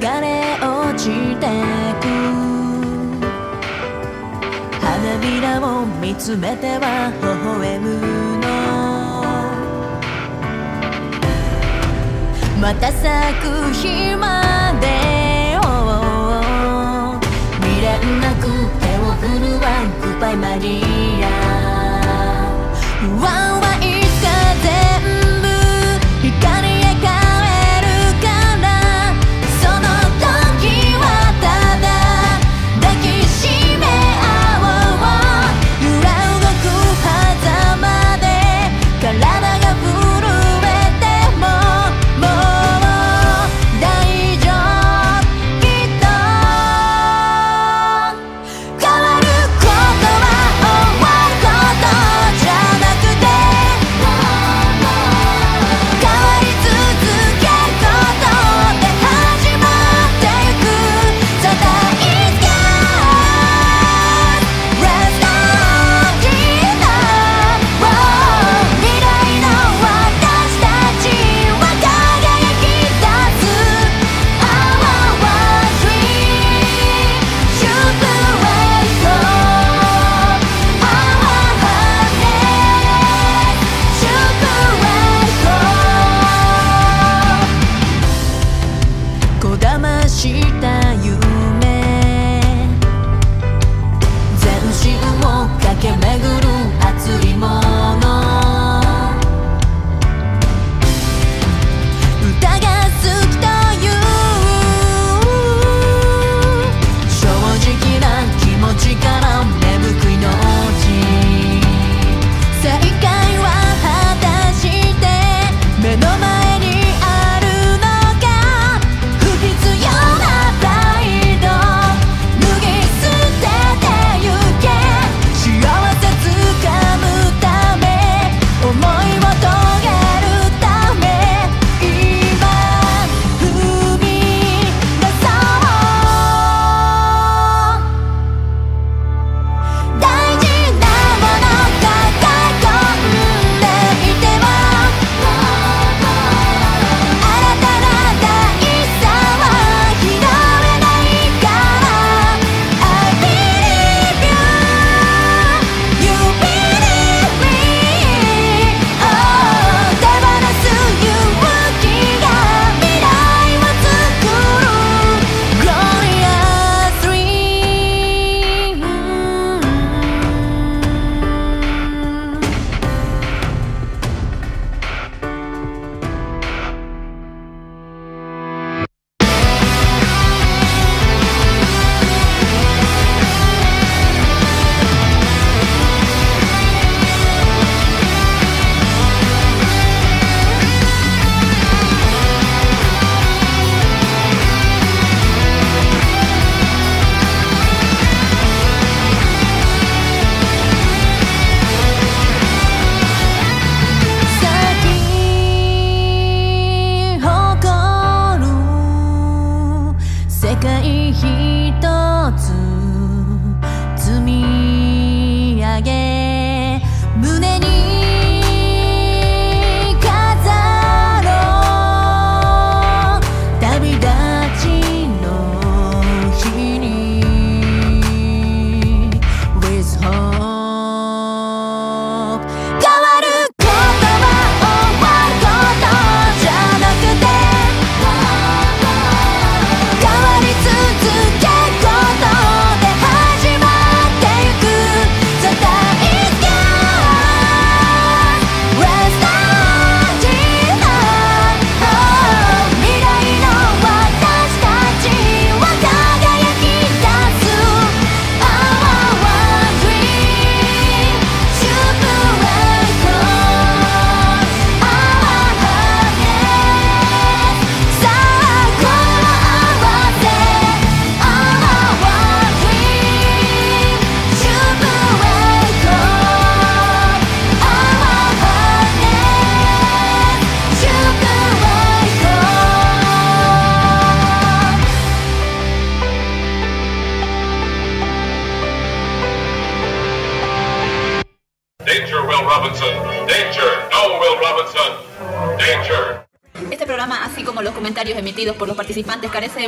れ落ちてく。花びらを見つめては微笑むの。また咲く日までを。未練なく手を振るわグバイマリア、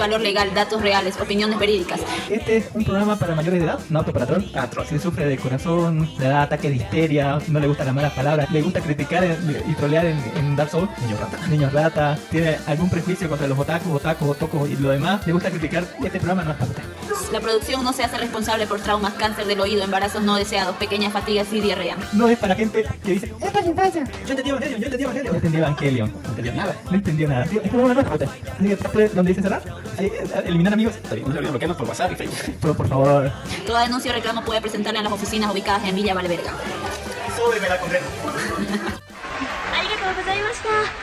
valor legal, datos reales, opiniones verídicas. Este es un programa para mayores de edad, no apto para troll. Ah, troll. Si sufre de corazón, le da ataque de histeria, no le gustan las malas palabras, le gusta criticar y trolear en, en Dark Souls, niños rata. Niños rata, tiene algún prejuicio contra los otakus, otakus, otocos y lo demás, le gusta criticar, este programa no es para usted. La producción no se hace responsable por traumas, cáncer del oído, embarazos no deseados, pequeñas fatigas y diarrea. No es para gente que dice, ¡Esto es infancia! Yo entendí Evangelion, yo entendí Evangelion. No entendí Evangelion. No entendió nada. No entendió nada. Tío, este programa no es para usted. Así que después, donde dice cerrar, ahí, eh, eliminar amigos. Está bien, no se olviden bloquearnos por WhatsApp y Facebook. Pero por favor, Toda denuncia o reclamo puede presentarla en las oficinas ubicadas en Villa Valverga. súbeme la concreta. ありがとうございました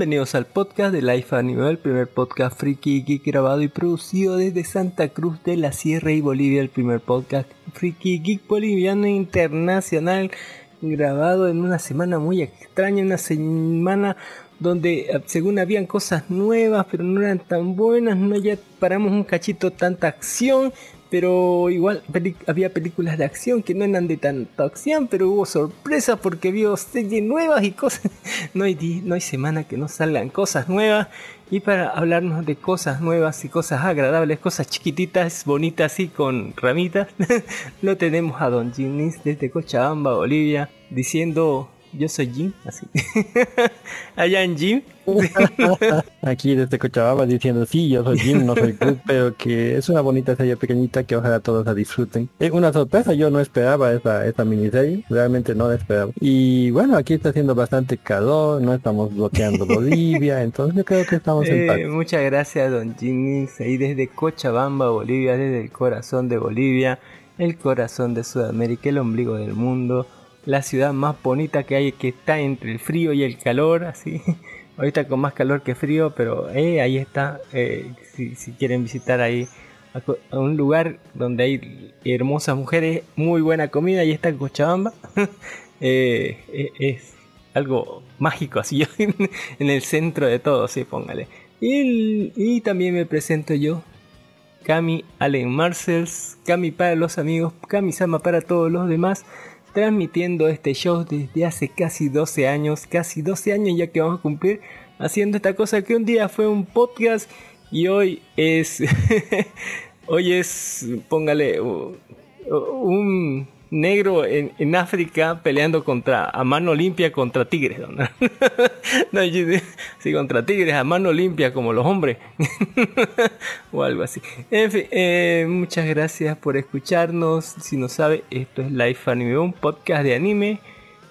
Bienvenidos al podcast de Life Anime, el primer podcast friki geek grabado y producido desde Santa Cruz de la Sierra y Bolivia, el primer podcast friki geek boliviano internacional grabado en una semana muy extraña, una semana donde eh, según habían cosas nuevas pero no eran tan buenas, no ya paramos un cachito tanta acción, pero igual había películas de acción que no eran de tanta acción, pero hubo sorpresas porque vio series nuevas y cosas. No hay, no hay semana que no salgan cosas nuevas. Y para hablarnos de cosas nuevas y cosas agradables, cosas chiquititas, bonitas y con ramitas, lo tenemos a Don Ginis desde Cochabamba, Bolivia, diciendo yo soy Jim, así. Allá en Jim. Aquí desde Cochabamba diciendo sí, yo soy Jim, no soy Groot, pero que es una bonita serie pequeñita que ojalá todos la disfruten. Es una sorpresa, yo no esperaba esta, esta miniserie, realmente no la esperaba. Y bueno, aquí está haciendo bastante calor, no estamos bloqueando Bolivia, entonces yo creo que estamos en paz. Eh, muchas gracias, Don Ginis, ahí desde Cochabamba, Bolivia, desde el corazón de Bolivia, el corazón de Sudamérica, el ombligo del mundo, la ciudad más bonita que hay, que está entre el frío y el calor, así. Ahorita con más calor que frío, pero eh, ahí está. eh, si, quieren visitar ahí a, un lugar donde hay hermosas mujeres, muy buena comida, ahí está Cochabamba. Eh, eh, es algo mágico, así yo en el centro de todo, sí, póngale. Y, y también me presento yo, Cami Allen Marcels, Cami para los amigos, Cami Sama para todos los demás, transmitiendo este show desde hace casi 12 años, casi 12 años ya que vamos a cumplir haciendo esta cosa que un día fue un podcast y hoy es, hoy es, póngale, un negro en, en África peleando contra a mano limpia contra tigres ¿no? Sí contra tigres a mano limpia como los hombres. O algo así. En fin eh, muchas gracias por escucharnos. Si no sabe esto es Life Anime un podcast de anime.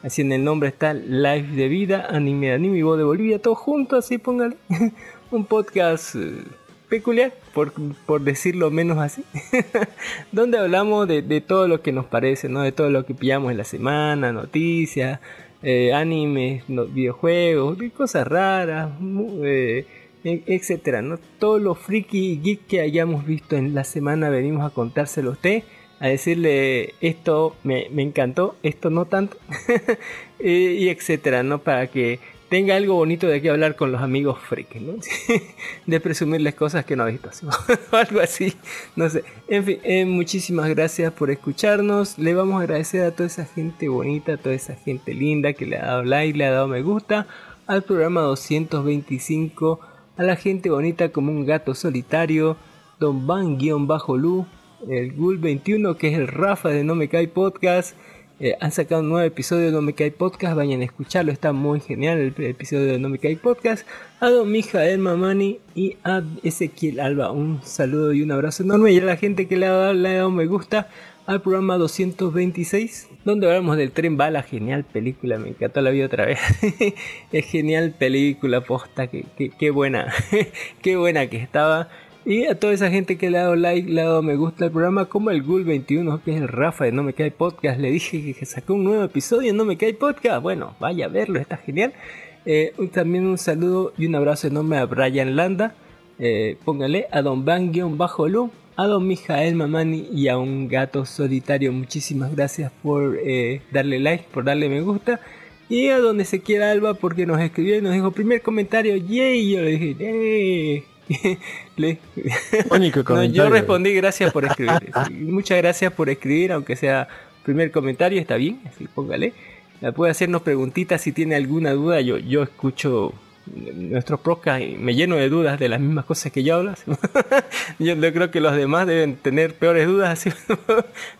Así en el nombre está Life de vida anime anime y voz de Bolivia todo junto así póngale. Un podcast eh, peculiar, por, por decirlo menos así, donde hablamos de, de todo lo que nos parece, ¿no? de todo lo que pillamos en la semana, noticias, eh, animes, no- videojuegos, de cosas raras, eh, e- etcétera, ¿no? Todo lo friki y geek que hayamos visto en la semana venimos a contárselo a usted, a decirle esto me, me encantó, esto no tanto, y, y etcétera, ¿no? Para que tenga algo bonito de qué hablar con los amigos ¿no? de presumirles cosas que no ha visto, o algo así, no sé. En fin, eh, muchísimas gracias por escucharnos. Le vamos a agradecer a toda esa gente bonita, a toda esa gente linda que le ha dado like, le ha dado me gusta al programa 225, a la gente bonita como un gato solitario, Don Van-Lu, el Gul 21, que es el Rafa de No Me Cae Podcast. Eh, han sacado un nuevo episodio de No Me Cae Podcast, vayan a escucharlo, está muy genial el episodio de No Me Cae Podcast. A Don Mijael Mamani y a Ezequiel Alba, un saludo y un abrazo enorme. Y a la gente que le ha dado, le ha dado me gusta al programa 226, donde hablamos del tren bala, genial película, me encantó la vida otra vez. es genial película, posta, que, que, qué buena, qué buena que estaba. Y a toda esa gente que le ha dado like, le ha dado me gusta al programa, como el Gul21, que es el Rafa de No Me Cae Podcast, le dije que sacó un nuevo episodio en No Me Cae Podcast. Bueno, vaya a verlo, está genial. Eh, también un saludo y un abrazo enorme a Brian Landa. Eh, póngale a Don Van-Lu, a Don Mijael Mamani y a un gato solitario. Muchísimas gracias por eh, darle like, por darle me gusta. Y a donde se quiera Alba porque nos escribió y nos dijo primer comentario, yay. Y yo le dije, yay. Le- Único No, yo respondí gracias por escribir. Muchas gracias por escribir, aunque sea primer comentario, está bien, así póngale. La puede hacernos preguntitas si tiene alguna duda. Yo, yo escucho nuestros podcast y me lleno de dudas de las mismas cosas que yo hablo. yo no creo que los demás deben tener peores dudas,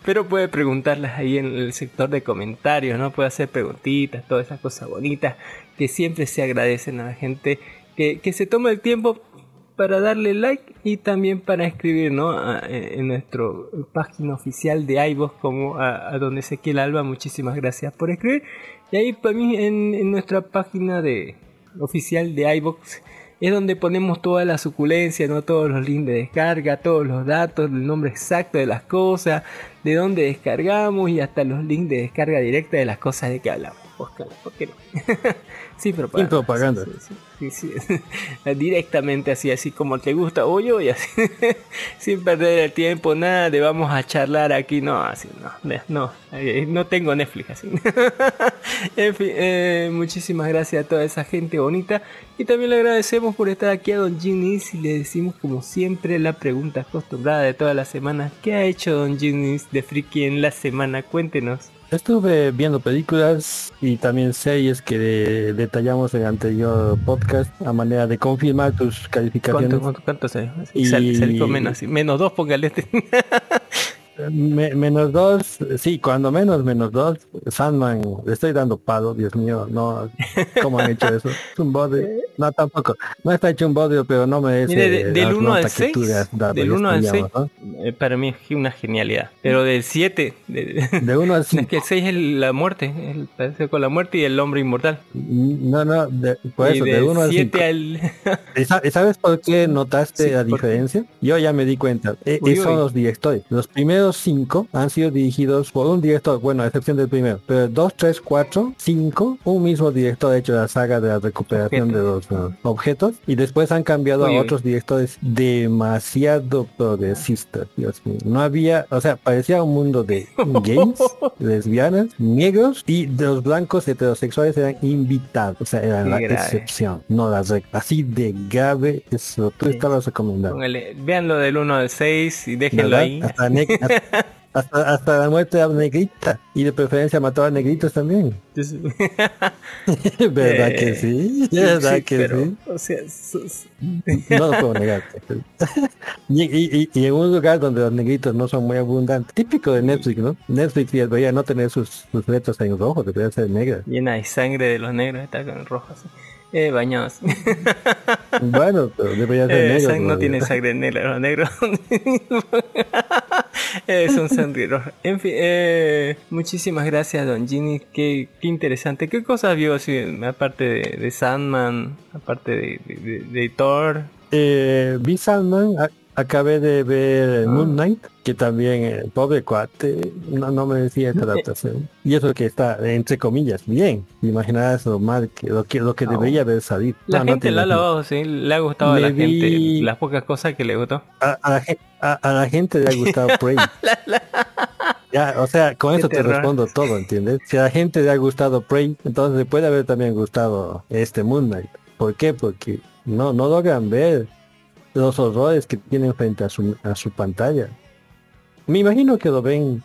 pero puede preguntarlas ahí en el sector de comentarios, ¿no? Puede hacer preguntitas, todas esas cosas bonitas que siempre se agradecen a la gente que, que se toma el tiempo para darle like y también para escribir ¿no? A- en nuestra página oficial de iVoox como a, a donde Ezequiel Alba. Muchísimas gracias por escribir. Y ahí para mí en, nuestra página de oficial de iVoox es donde ponemos toda la suculencia, ¿no? todos los links de descarga, todos los datos, el nombre exacto de las cosas, de dónde descargamos y hasta los links de descarga directa de las cosas de que hablamos. Óscar, ¿por qué? Propaganda. Propaganda. Sí, sí, sí, sí. Directamente así, así como te gusta, o yo, y así. Sin perder el tiempo, nada de vamos a charlar aquí, no, así, no, no, eh, no tengo Netflix, así. en fin, eh, muchísimas gracias a toda esa gente bonita. Y también le agradecemos por estar aquí a Don Ginis y le decimos como siempre la pregunta acostumbrada de todas las semanas. ¿Qué ha hecho Don Ginis de Friki en la semana? Cuéntenos. Estuve viendo películas y también series que de- detallamos en el anterior podcast a manera de confirmar tus calificaciones. ¿Cuánto, cuánto, cuánto se, Y- sal- salió menos? Menos dos, póngale este. Me- menos dos, sí, cuando menos, menos dos. Sandman, le estoy dando palo, Dios mío, no, ¿cómo han hecho eso? Es un bode, no tampoco, no está hecho un bode, pero no me Mire, de- del 1 al 6, del 1 al 6, eh, para mí es una genialidad. Pero del 7, de, De 1 al es 5. que el 6 es la muerte, el parece con la muerte y el hombre inmortal. No, no, de, por y eso, de del 1 al 5. 7 al... ¿Y sa- y sabes por qué notaste Sí, la diferencia? Yo ya me di cuenta. Eh, Uy, son uy. los directores. Los primeros cinco han sido dirigidos por un director, bueno, a excepción del primero. Pero 2, 3, 4, 5, un mismo director ha hecho la saga de la recuperación de los uh, objetos. Y después han cambiado Uy, a uy. otros directores demasiado progresistas. Dios mío. No había, o sea, parecía un mundo de gays, lesbianas, negros y de los blancos heterosexuales eran invitados. O sea, eran Qué la grave. excepción, no la regla. Así de grave eso. Tú Sí. estabas recomendando. Póngale, véanlo del 1 al 6 y déjenlo ¿verdad? ahí. Hasta, hasta- hasta, la muerte de la negrita. Y de preferencia mató a negritos también. ¿Verdad Eh, que sí? ¿Verdad Sí, que pero, sí? O sea, sus- No lo puedo negar. y, y- y- y en un lugar donde los negritos no son muy abundantes. Típico de Netflix, ¿no? Netflix debería no tener sus, sus letras en rojo, debería ser negra. llena de sangre de los negros, está con rojo así. Eh, bañados. Bueno, pero debería ser Eh, negro. no todavía. tiene sangre negra, los negros es un sangre roja. En fin, eh, muchísimas gracias, Don Ginny. Qué, qué interesante. ¿Qué cosas vio así, aparte de, Sandman, aparte de, de- Thor? Eh, vi Sandman, a- acabé de ver Ah. Moon Knight, que también, eh, pobre cuate, no, no me decía esta adaptación. Y eso que está, entre comillas, bien. Imaginarás lo mal, que, lo que, lo que No. debería haber salido. La No, no gente te la ha lavado, sí, le ha gustado a Le la vi- gente, las pocas cosas que le gustó. a, a la, a- a la gente le ha gustado Prey. Ya, o sea, con Qué eso te respondo todo, ¿entiendes? Si a la gente le ha gustado Prey, entonces puede haber también gustado este Moon Knight. ¿Por qué? Porque no, no logran ver los horrores que tienen frente a su, a su pantalla. Me imagino que lo ven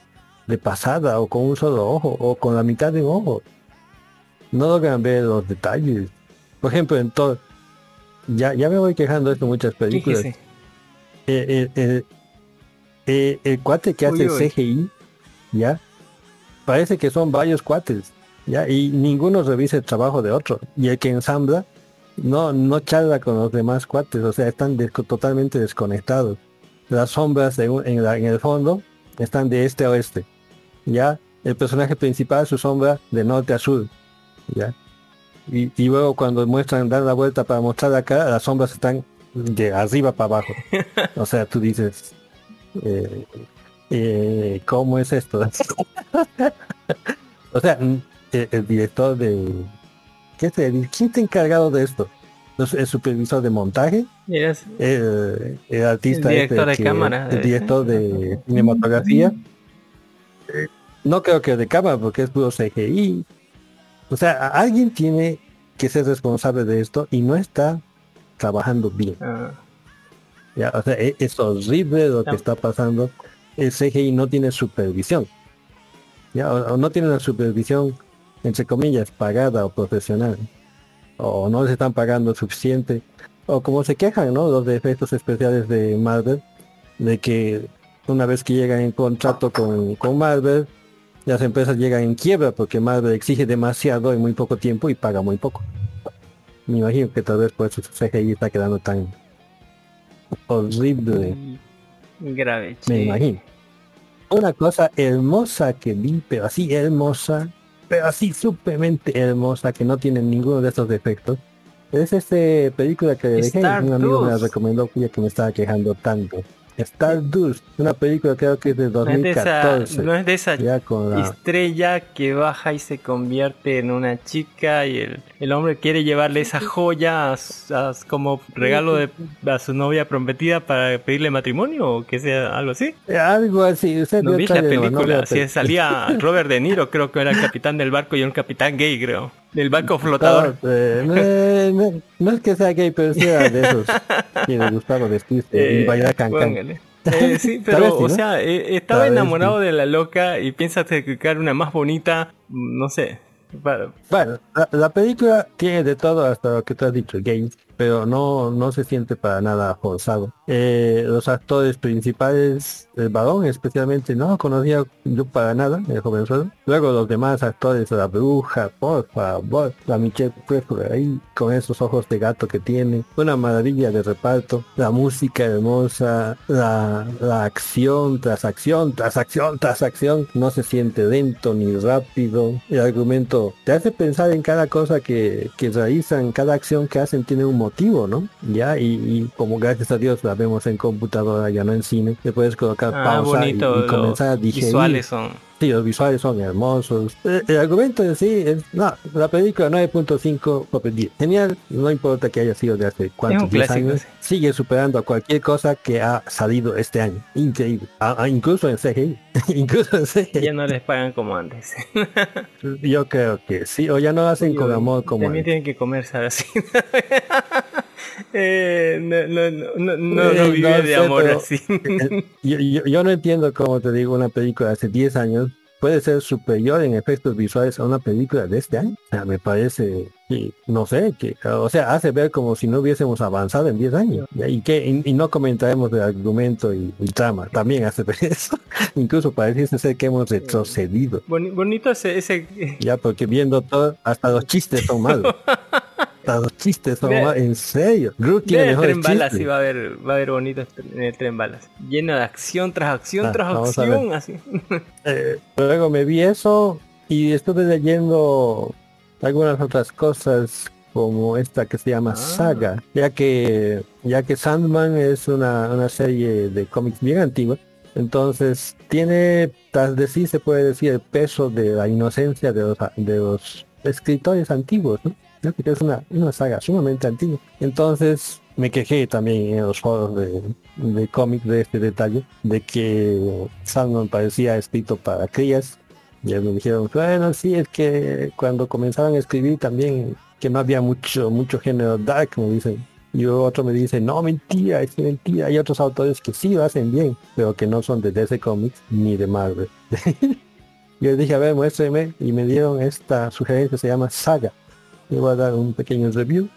de pasada o con un solo ojo o con la mitad de un ojo. No logran ver los detalles. Por ejemplo, en Thor, ya, ya me voy quejando de esto en muchas películas. Eh, eh, eh, el cuate que hace uy. CGI, ya, parece que son varios cuates, ya, y ninguno revisa el trabajo de otro. Y el que ensambla, no, no charla con los demás cuates, o sea, están desco- totalmente desconectados. Las sombras en, un- en la- en el fondo están de este a oeste, ya. El personaje principal, su sombra de norte a sur, ya. Y, y luego cuando muestran, dan la vuelta para mostrar la cara, las sombras están de arriba para abajo. O sea, tú dices, eh, eh, ¿cómo es esto? o sea, el, el director de... ¿Qué el, ¿Quién está encargado de esto? ¿Es ¿El supervisor de montaje? Mira, ¿El, el artista? El director este de que- cámara, ¿El director de cinematografía? Eh, No creo que de cámara, porque es puro CGI. O sea, alguien tiene que ser responsable de esto y no está trabajando bien. Ah, Ya, o sea, e- es horrible lo que está pasando. El CGI no tiene supervisión. Ya, o, o no tiene una supervisión, entre comillas, pagada o profesional. O no les están pagando suficiente. O como se quejan, ¿no? Los de efectos especiales de Marvel, de que una vez que llegan en contrato con, con Marvel, las empresas llegan en quiebra porque Marvel exige demasiado en muy poco tiempo y paga muy poco. Me imagino que tal vez por eso su CGI está quedando tan horrible, grave, me imagino. Una cosa hermosa que vi, pero así hermosa, pero así supermente hermosa, que no tiene ninguno de estos defectos. Es esta película que dejé, un amigo me la recomendó ya que me estaba quejando tanto. Stardust, una película creo que es de No es de esa, 2014. no es de esa estrella que baja y se convierte en una chica y el, el hombre quiere llevarle esa joya a como regalo de, a su novia prometida para pedirle matrimonio o que sea algo así. Eh, algo así. Usted ¿No viste la película? No, pero- salía Robert De Niro, creo que era el capitán del barco y un capitán gay, creo. Del barco flotador. No, no, no- no es que sea gay, pero sí era de esos que les gustaba vestirse y Eh, bailar cancán. póngale. Eh, sí, pero, o ¿no? sea, eh, estaba Travesti. enamorado de la loca y piensa sacrificar una más bonita, mm, no sé. para- Bueno, la, la película tiene de todo hasta lo que tú has dicho, games, pero no, no se siente para nada forzado. Eh, los actores principales, el varón especialmente, no conocía yo para nada, el jovenzuelo. Luego los demás actores, la bruja, por favor, la Michelle Pfeiffer ahí, con esos ojos de gato que tiene, una maravilla de reparto, la música hermosa, la, la acción tras acción, tras acción, tras acción, no se siente lento ni rápido, el argumento te hace pensar en cada cosa que, que realizan, cada acción que hacen tiene un motivo, ¿no? Ya, y, y como gracias a Dios la vemos en computadora, ya no en cine, le puedes colocar Ah, pausa y- bonito. y, comenzar a digerir. visuales son. Sí, los visuales son hermosos. Eh, El, argumento en sí es, no, la película 9.5 sobre 10. Genial, no importa que haya sido de hace cuántos un 10 clásico, años, sí. sigue superando a cualquier cosa que ha salido este año. Increíble. Ah, ah, incluso en CGI. incluso en CGI. Ya no les pagan como antes. Yo creo que sí, o ya no hacen con amor como También antes. tienen que comerse así. eh, no, no, no, no, no, no vive no de amor pero- así. Yo, yo- yo no entiendo cómo te digo una película de hace 10 años puede ser superior en efectos visuales a una película de este año. O sea, me parece, que, no sé, que, o sea, hace ver como si no hubiésemos avanzado en 10 años. Y que y, y no comentaremos de argumento y, y trama. También hace ver eso. Incluso parece ser que hemos retrocedido. Boni- bonito ese, ese Ya, porque viendo todo, hasta los chistes son malos. Chistes son Ve- malos. En serio. Groot tiene el tren balas, sí va a haber, va a haber bonito este- en el tren balas. Lleno de acción tras acción Ah, tras acción, así. Eh, luego me vi eso y estuve leyendo algunas otras cosas como esta que se llama Ah. Saga, ya que ya que Sandman es una, una serie de cómics bien antigua, entonces tiene tras de sí se puede decir el peso de la inocencia de los de los escritores antiguos, ¿no? Que es una, saga sumamente antigua. Entonces me quejé también en los foros de, de cómics de este detalle, de que Sandman parecía escrito para crías. Y ellos me dijeron, bueno, sí, es que cuando comenzaban a escribir también, que no había mucho, mucho género dark, me dicen. Y otro me dice, no, mentira, es mentira. Hay otros autores que sí lo hacen bien, pero que no son de DC Comics ni de Marvel. Yo les dije, a ver, muéstreme. Y me dieron esta sugerencia, se llama Saga. Le voy a dar un pequeño review.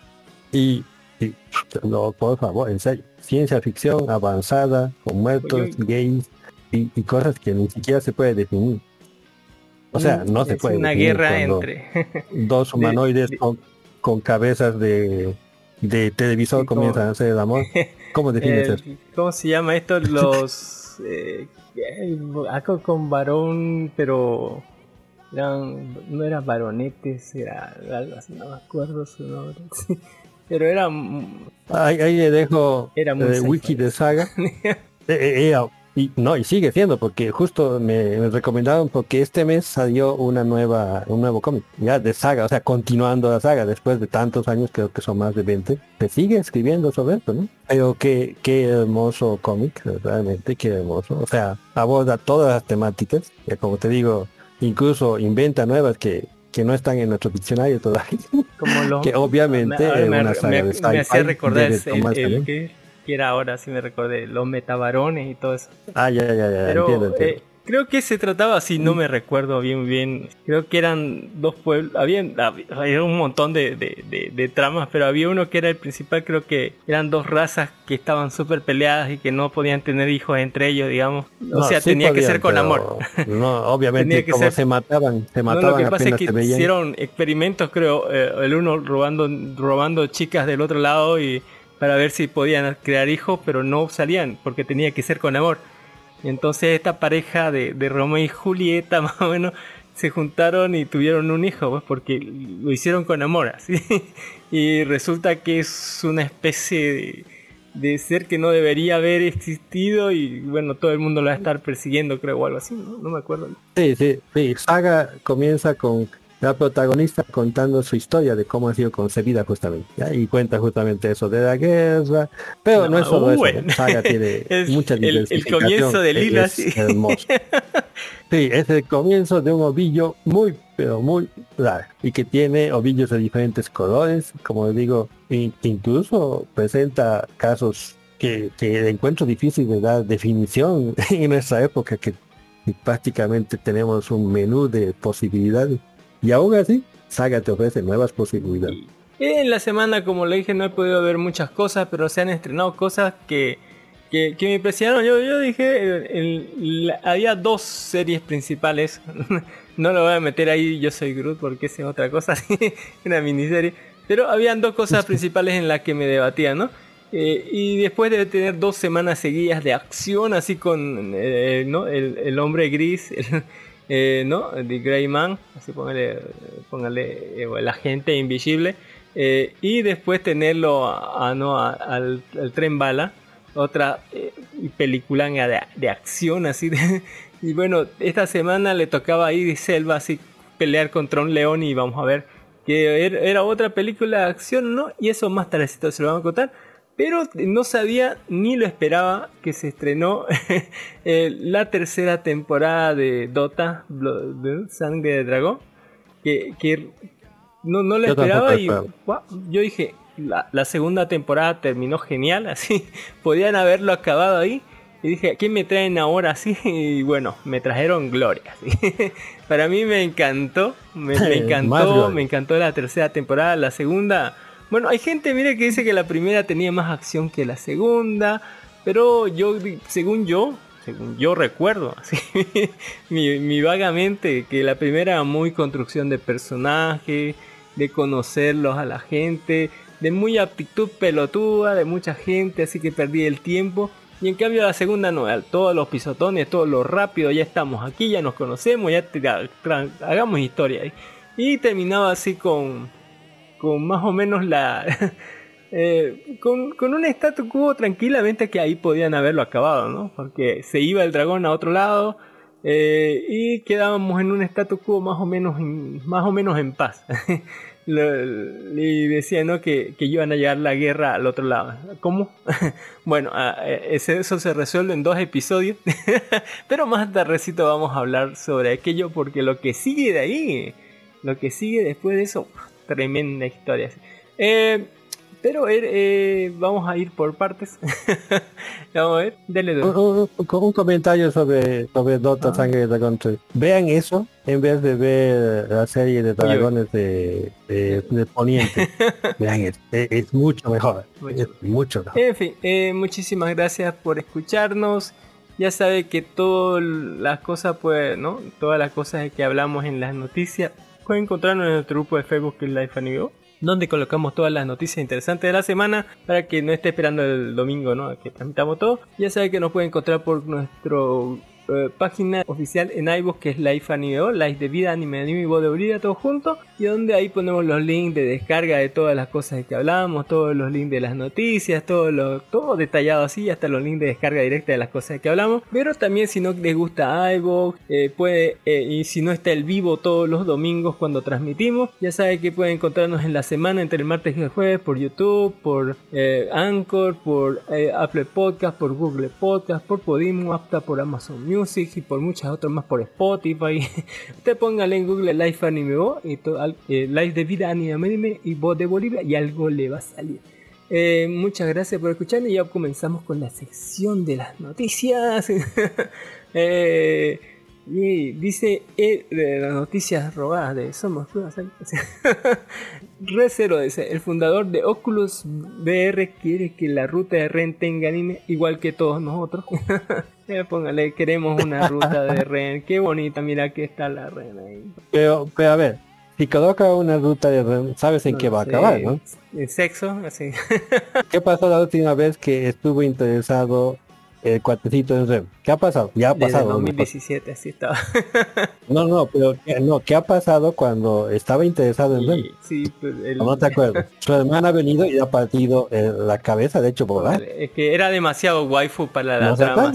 Y, y, no, por favor, en serio. Ciencia ficción avanzada, con muertos, gays y, y cosas que ni siquiera se puede definir. O sea, no se Es puede una guerra entre. dos humanoides de- Con, con cabezas de, de televisor Sí, comienzan a hacer el amor. ¿Cómo defines eso? ¿Cómo se llama esto? Los. eh, con varón, pero. Eran, no eran varonetes, era algo así, no me acuerdo su nombre. Pero era. Ahí, ahí le dejo Era muy sci-fi. wiki de saga. Eh, eh, era- y, no, y sigue siendo, porque justo me, me recomendaron porque este mes salió una nueva, un nuevo cómic, ya de saga, o sea, continuando la saga, después de tantos años, creo que son más de 20, se sigue escribiendo sobre esto, ¿no? Pero qué, qué hermoso cómic, realmente, qué hermoso. O sea, aborda todas las temáticas, que como te digo, incluso inventa nuevas que que no están en nuestro diccionario todavía. Como los... que obviamente me, es me- una saga me- de me hacía recordar ese- el, el que, que era ahora, sí me recordé, los metabarones y todo eso. Ah, ya, ya, ya, Pero entiendo, entiendo. eh, creo que se trataba, si no me recuerdo bien, bien, creo que eran dos pueblos, habían, había un montón de, de- de- de tramas, pero había uno que era el principal, creo que eran dos razas que estaban súper peleadas y que no podían tener hijos entre ellos, digamos. O No, sea, sí tenía que ser con amor. No, obviamente, como ser- se mataban, se No, mataban lo que pasa es que hicieron experimentos, creo, eh, el uno robando, robando chicas del otro lado y para ver si podían crear hijos, pero no salían porque tenía que ser con amor. Entonces esta pareja de, Romeo y Julieta, más o menos, se juntaron y tuvieron un hijo, pues, porque lo hicieron con amor. Y resulta que es una especie de, de ser que no debería haber existido y bueno, todo el mundo lo va a estar persiguiendo, creo, o algo así, ¿no? No me acuerdo. Sí, sí, sí. Saga comienza con la protagonista contando su historia de cómo ha sido concebida justamente. ¿ya? Y cuenta justamente eso de la guerra. Pero no, No, es solo eso. bueno. ¿no? Saga tiene Es mucha el- el comienzo del hilo, es así. hermoso. Sí, es el comienzo de un ovillo muy, pero muy raro. Y que tiene ovillos de diferentes colores. Como digo, in- incluso presenta casos que, que encuentro difícil de dar definición en nuestra época que prácticamente tenemos un menú de posibilidades. Y aún así, Saga te ofrece nuevas posibilidades. En la semana, como le dije, no he podido ver muchas cosas, pero se han estrenado cosas que, que, que me impresionaron. Yo, yo dije, el- la- había dos series principales. no lo voy a meter ahí, yo soy Groot, porque esa es otra cosa, una miniserie. Pero habían dos cosas principales en las que me debatía, ¿no? Eh, y después de tener dos semanas seguidas de acción, así con eh, ¿no? el, el hombre gris, el, eh, ¿no? The Grey Man, así póngale, póngale eh, el agente invisible, eh, y después tenerlo a, a- ¿no? al, tren bala, otra película de, de acción, así y bueno, esta semana le tocaba a Idris Selva así pelear contra un león y vamos a ver que er- era otra película de acción, ¿no? Y eso más tardecito se lo vamos a contar. Pero no sabía ni lo esperaba que se estrenó eh, la tercera temporada de Dota, Blo- de Sangre de Dragón. Que, que no, no lo Yo esperaba y guau, yo dije, la, la segunda temporada terminó genial, así. Podían haberlo acabado ahí. Y dije, ¿qué me traen ahora así? Y bueno, me trajeron Gloria. así. Para mí me encantó, me, me encantó, me encantó la tercera temporada, la segunda. Bueno, hay gente, mire, que dice que la primera tenía más acción que la segunda, pero yo, según yo, según yo recuerdo, así, mi, mi vagamente, que la primera era muy construcción de personaje, de conocerlos a la gente, de muy aptitud pelotuda, de mucha gente, así que perdí el tiempo. Y en cambio la segunda no, todos los pisotones, todo lo rápido, ya estamos aquí, ya nos conocemos, ya hagamos historia. Y terminaba así con, con más o menos la... eh, con, con un status quo tranquilamente que ahí podían haberlo acabado, ¿no? Porque se iba el dragón a otro lado eh, y quedábamos en un status quo más o menos en, más o menos en paz. Y decía ¿no? que, que iban a llegar la guerra al otro lado. ¿Cómo? bueno, ah, eh, eso se resuelve en dos episodios. Pero más tardecito vamos a hablar sobre aquello porque lo que sigue de ahí, lo que sigue después de eso, tremenda historia. Eh, pero eh, eh, vamos a ir por partes. vamos a ver, dale Un, un- un- comentario sobre, sobre Dota Sangre de Dragón 3. Vean eso en vez de ver la serie de dragones de, de, de Poniente. Vean eso. Es, es mucho mejor. Mucho. Es mucho mejor. En fin, eh, muchísimas gracias por escucharnos. Ya sabe que todas las cosas, pues, ¿no? Todas las cosas que hablamos en las noticias pueden encontrarnos en nuestro grupo de Facebook Life Amigo, donde colocamos todas las noticias interesantes de la semana para que no esté esperando el domingo, ¿no? A que transmitamos todo. Ya sabe que nos puede encontrar por nuestro eh, página oficial en iVoox que es Life Anime, Life de vida, anime, anime y de brida, todo junto. Y donde ahí ponemos los links de descarga de todas las cosas de que hablamos, todos los links de las noticias, todo, lo, todo detallado así, hasta los links de descarga directa de las cosas de que hablamos. Pero también si no les gusta iVoox, eh, puede, eh, y si no está el vivo todos los domingos cuando transmitimos, ya sabe que puede encontrarnos en la semana entre el martes y el jueves por YouTube, por Anchor, por Apple Podcast, por Google Podcast, por Podimo, apta por Amazon Music Y por muchas otras más por Spotify. Usted póngale en Google Live Anime Voz y todo, eh, Live de Vida Anime y Voz de Bolivia y algo le va a salir. Eh, muchas gracias por escuchar y ya comenzamos con la sección de las noticias. eh, y dice eh, de las noticias robadas de Somos Recero dice, el fundador de Oculus VR quiere que la ruta de Ren tenga anime igual que todos nosotros. Eh, póngale, queremos una ruta de Ren. Qué bonita, mira que está la Ren ahí. Pero, pero a ver, si coloca una ruta de Ren, sabes en qué va a acabar, ¿no? En sexo, así. ¿Qué pasó la última vez que estuvo interesado el cuatecito de Rem. ¿Qué ha pasado? Ya ha pasado. 2017, así estaba. no, no, pero no, ¿qué ha pasado cuando estaba interesado en Rem? Sí, pues No te acuerdas. Su hermana ha venido y ha partido eh, la cabeza, de hecho, por Es que era demasiado waifu para la no trama.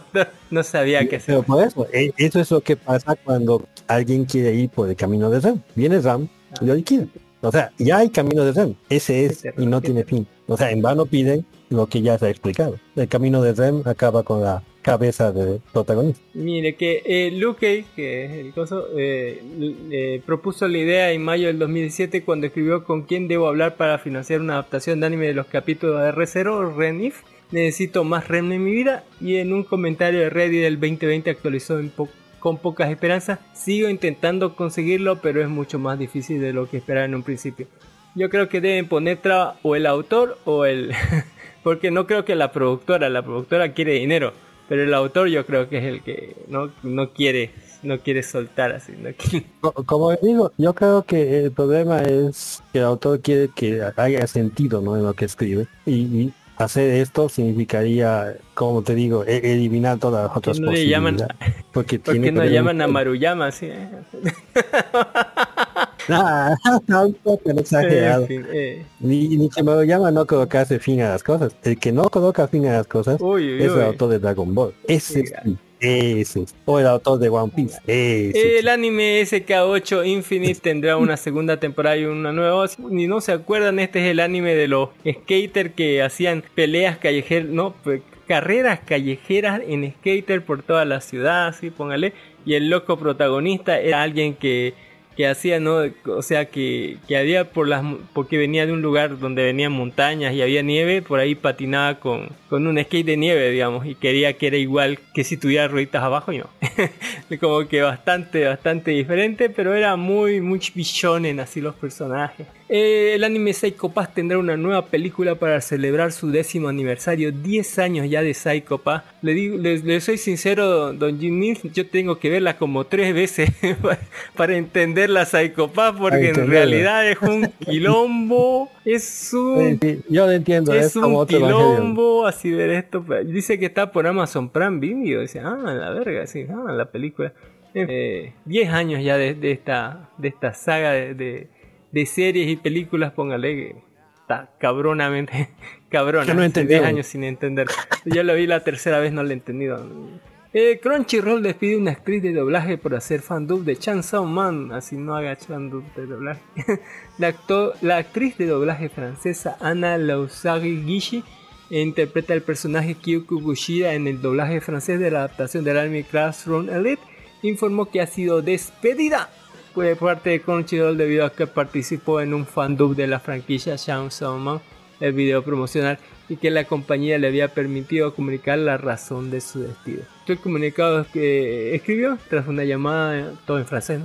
no sabía qué hacer. Pero por eso, e, eso es lo que pasa cuando alguien quiere ir por el camino de Rem. Viene Ram y lo liquida. O sea, ya hay camino de Rem. Ese es y no tiene fin. O sea, en vano piden lo que ya se ha explicado. El camino de Rem acaba con la cabeza del protagonista. Mire que eh, Luke, que es el coso, eh, propuso la idea en mayo del 2017 cuando escribió con quién debo hablar para financiar una adaptación de anime de los capítulos de R0, Renif. Necesito más Rem en mi vida y en un comentario de Reddit del 2020 actualizó con pocas esperanzas. Sigo intentando conseguirlo, pero es mucho más difícil de lo que esperaba en un principio. Yo creo que deben poner traba o el autor o el porque no creo que la productora, la productora quiere dinero, pero el autor yo creo que es el que no, no quiere no quiere soltar así. Como digo, yo creo que el problema es que el autor quiere que haya sentido ¿no? en lo que escribe y, hacer esto significaría, como te digo, e-, eliminar todas las otras no llaman, porque ¿Por qué no llaman a Maruyama? ¿sí? Ah, poco exagerado. Eh. Ni, ni que llama no colocarse fin a las cosas. El que no coloca fin a las cosas es el autor de Dragon Ball. Ese ese. O el autor de One Piece. Ese. El anime SK8 Infinite tendrá una segunda temporada y una nueva. Ni no se acuerdan, este es el anime de los skaters que hacían peleas callejeras, no, carreras callejeras en skater por toda la ciudad, así póngale. Y el loco protagonista era alguien que que hacía, ¿no? O sea, que, que había por las, porque venía de un lugar donde venían montañas y había nieve, por ahí patinaba con, con un skate de nieve, digamos, y quería que era igual que si tuviera rueditas abajo y no. Como que bastante, bastante diferente, pero era muy, muy en así los personajes. Eh, el anime Psycho Pass tendrá una nueva película para celebrar su décimo aniversario, 10 años ya de Psycho Pass. Le, digo, le, soy sincero, don Jimmy, yo tengo que verla como tres veces para entender la Psycho Pass, porque en realidad es un quilombo, es un... yo entiendo, es, un quilombo, así ver esto. Dice que está por Amazon Prime Video, dice, ah, la verga, sí, ah, la película. 10 eh, años ya de, esta, de esta saga de de series y películas, póngale que está cabronamente cabrona. no 10 años sin entender. Yo lo vi la tercera vez, no lo he entendido. Eh, Crunchyroll despide una actriz de doblaje por hacer fandub de Chan Sao Man, así no haga fandub de doblaje. la, la actriz de doblaje francesa Anna Lausagi Gishi interpreta el personaje Kyoko Bushida en el doblaje francés de la adaptación del anime Classroom Elite. Informó que ha sido despedida fue parte de Crunchyroll debido a que participó en un fandub de la franquicia Chainsaw Man, el video promocional, y que la compañía le había permitido comunicar la razón de su despido el comunicado que escribió tras una llamada, todo en francés,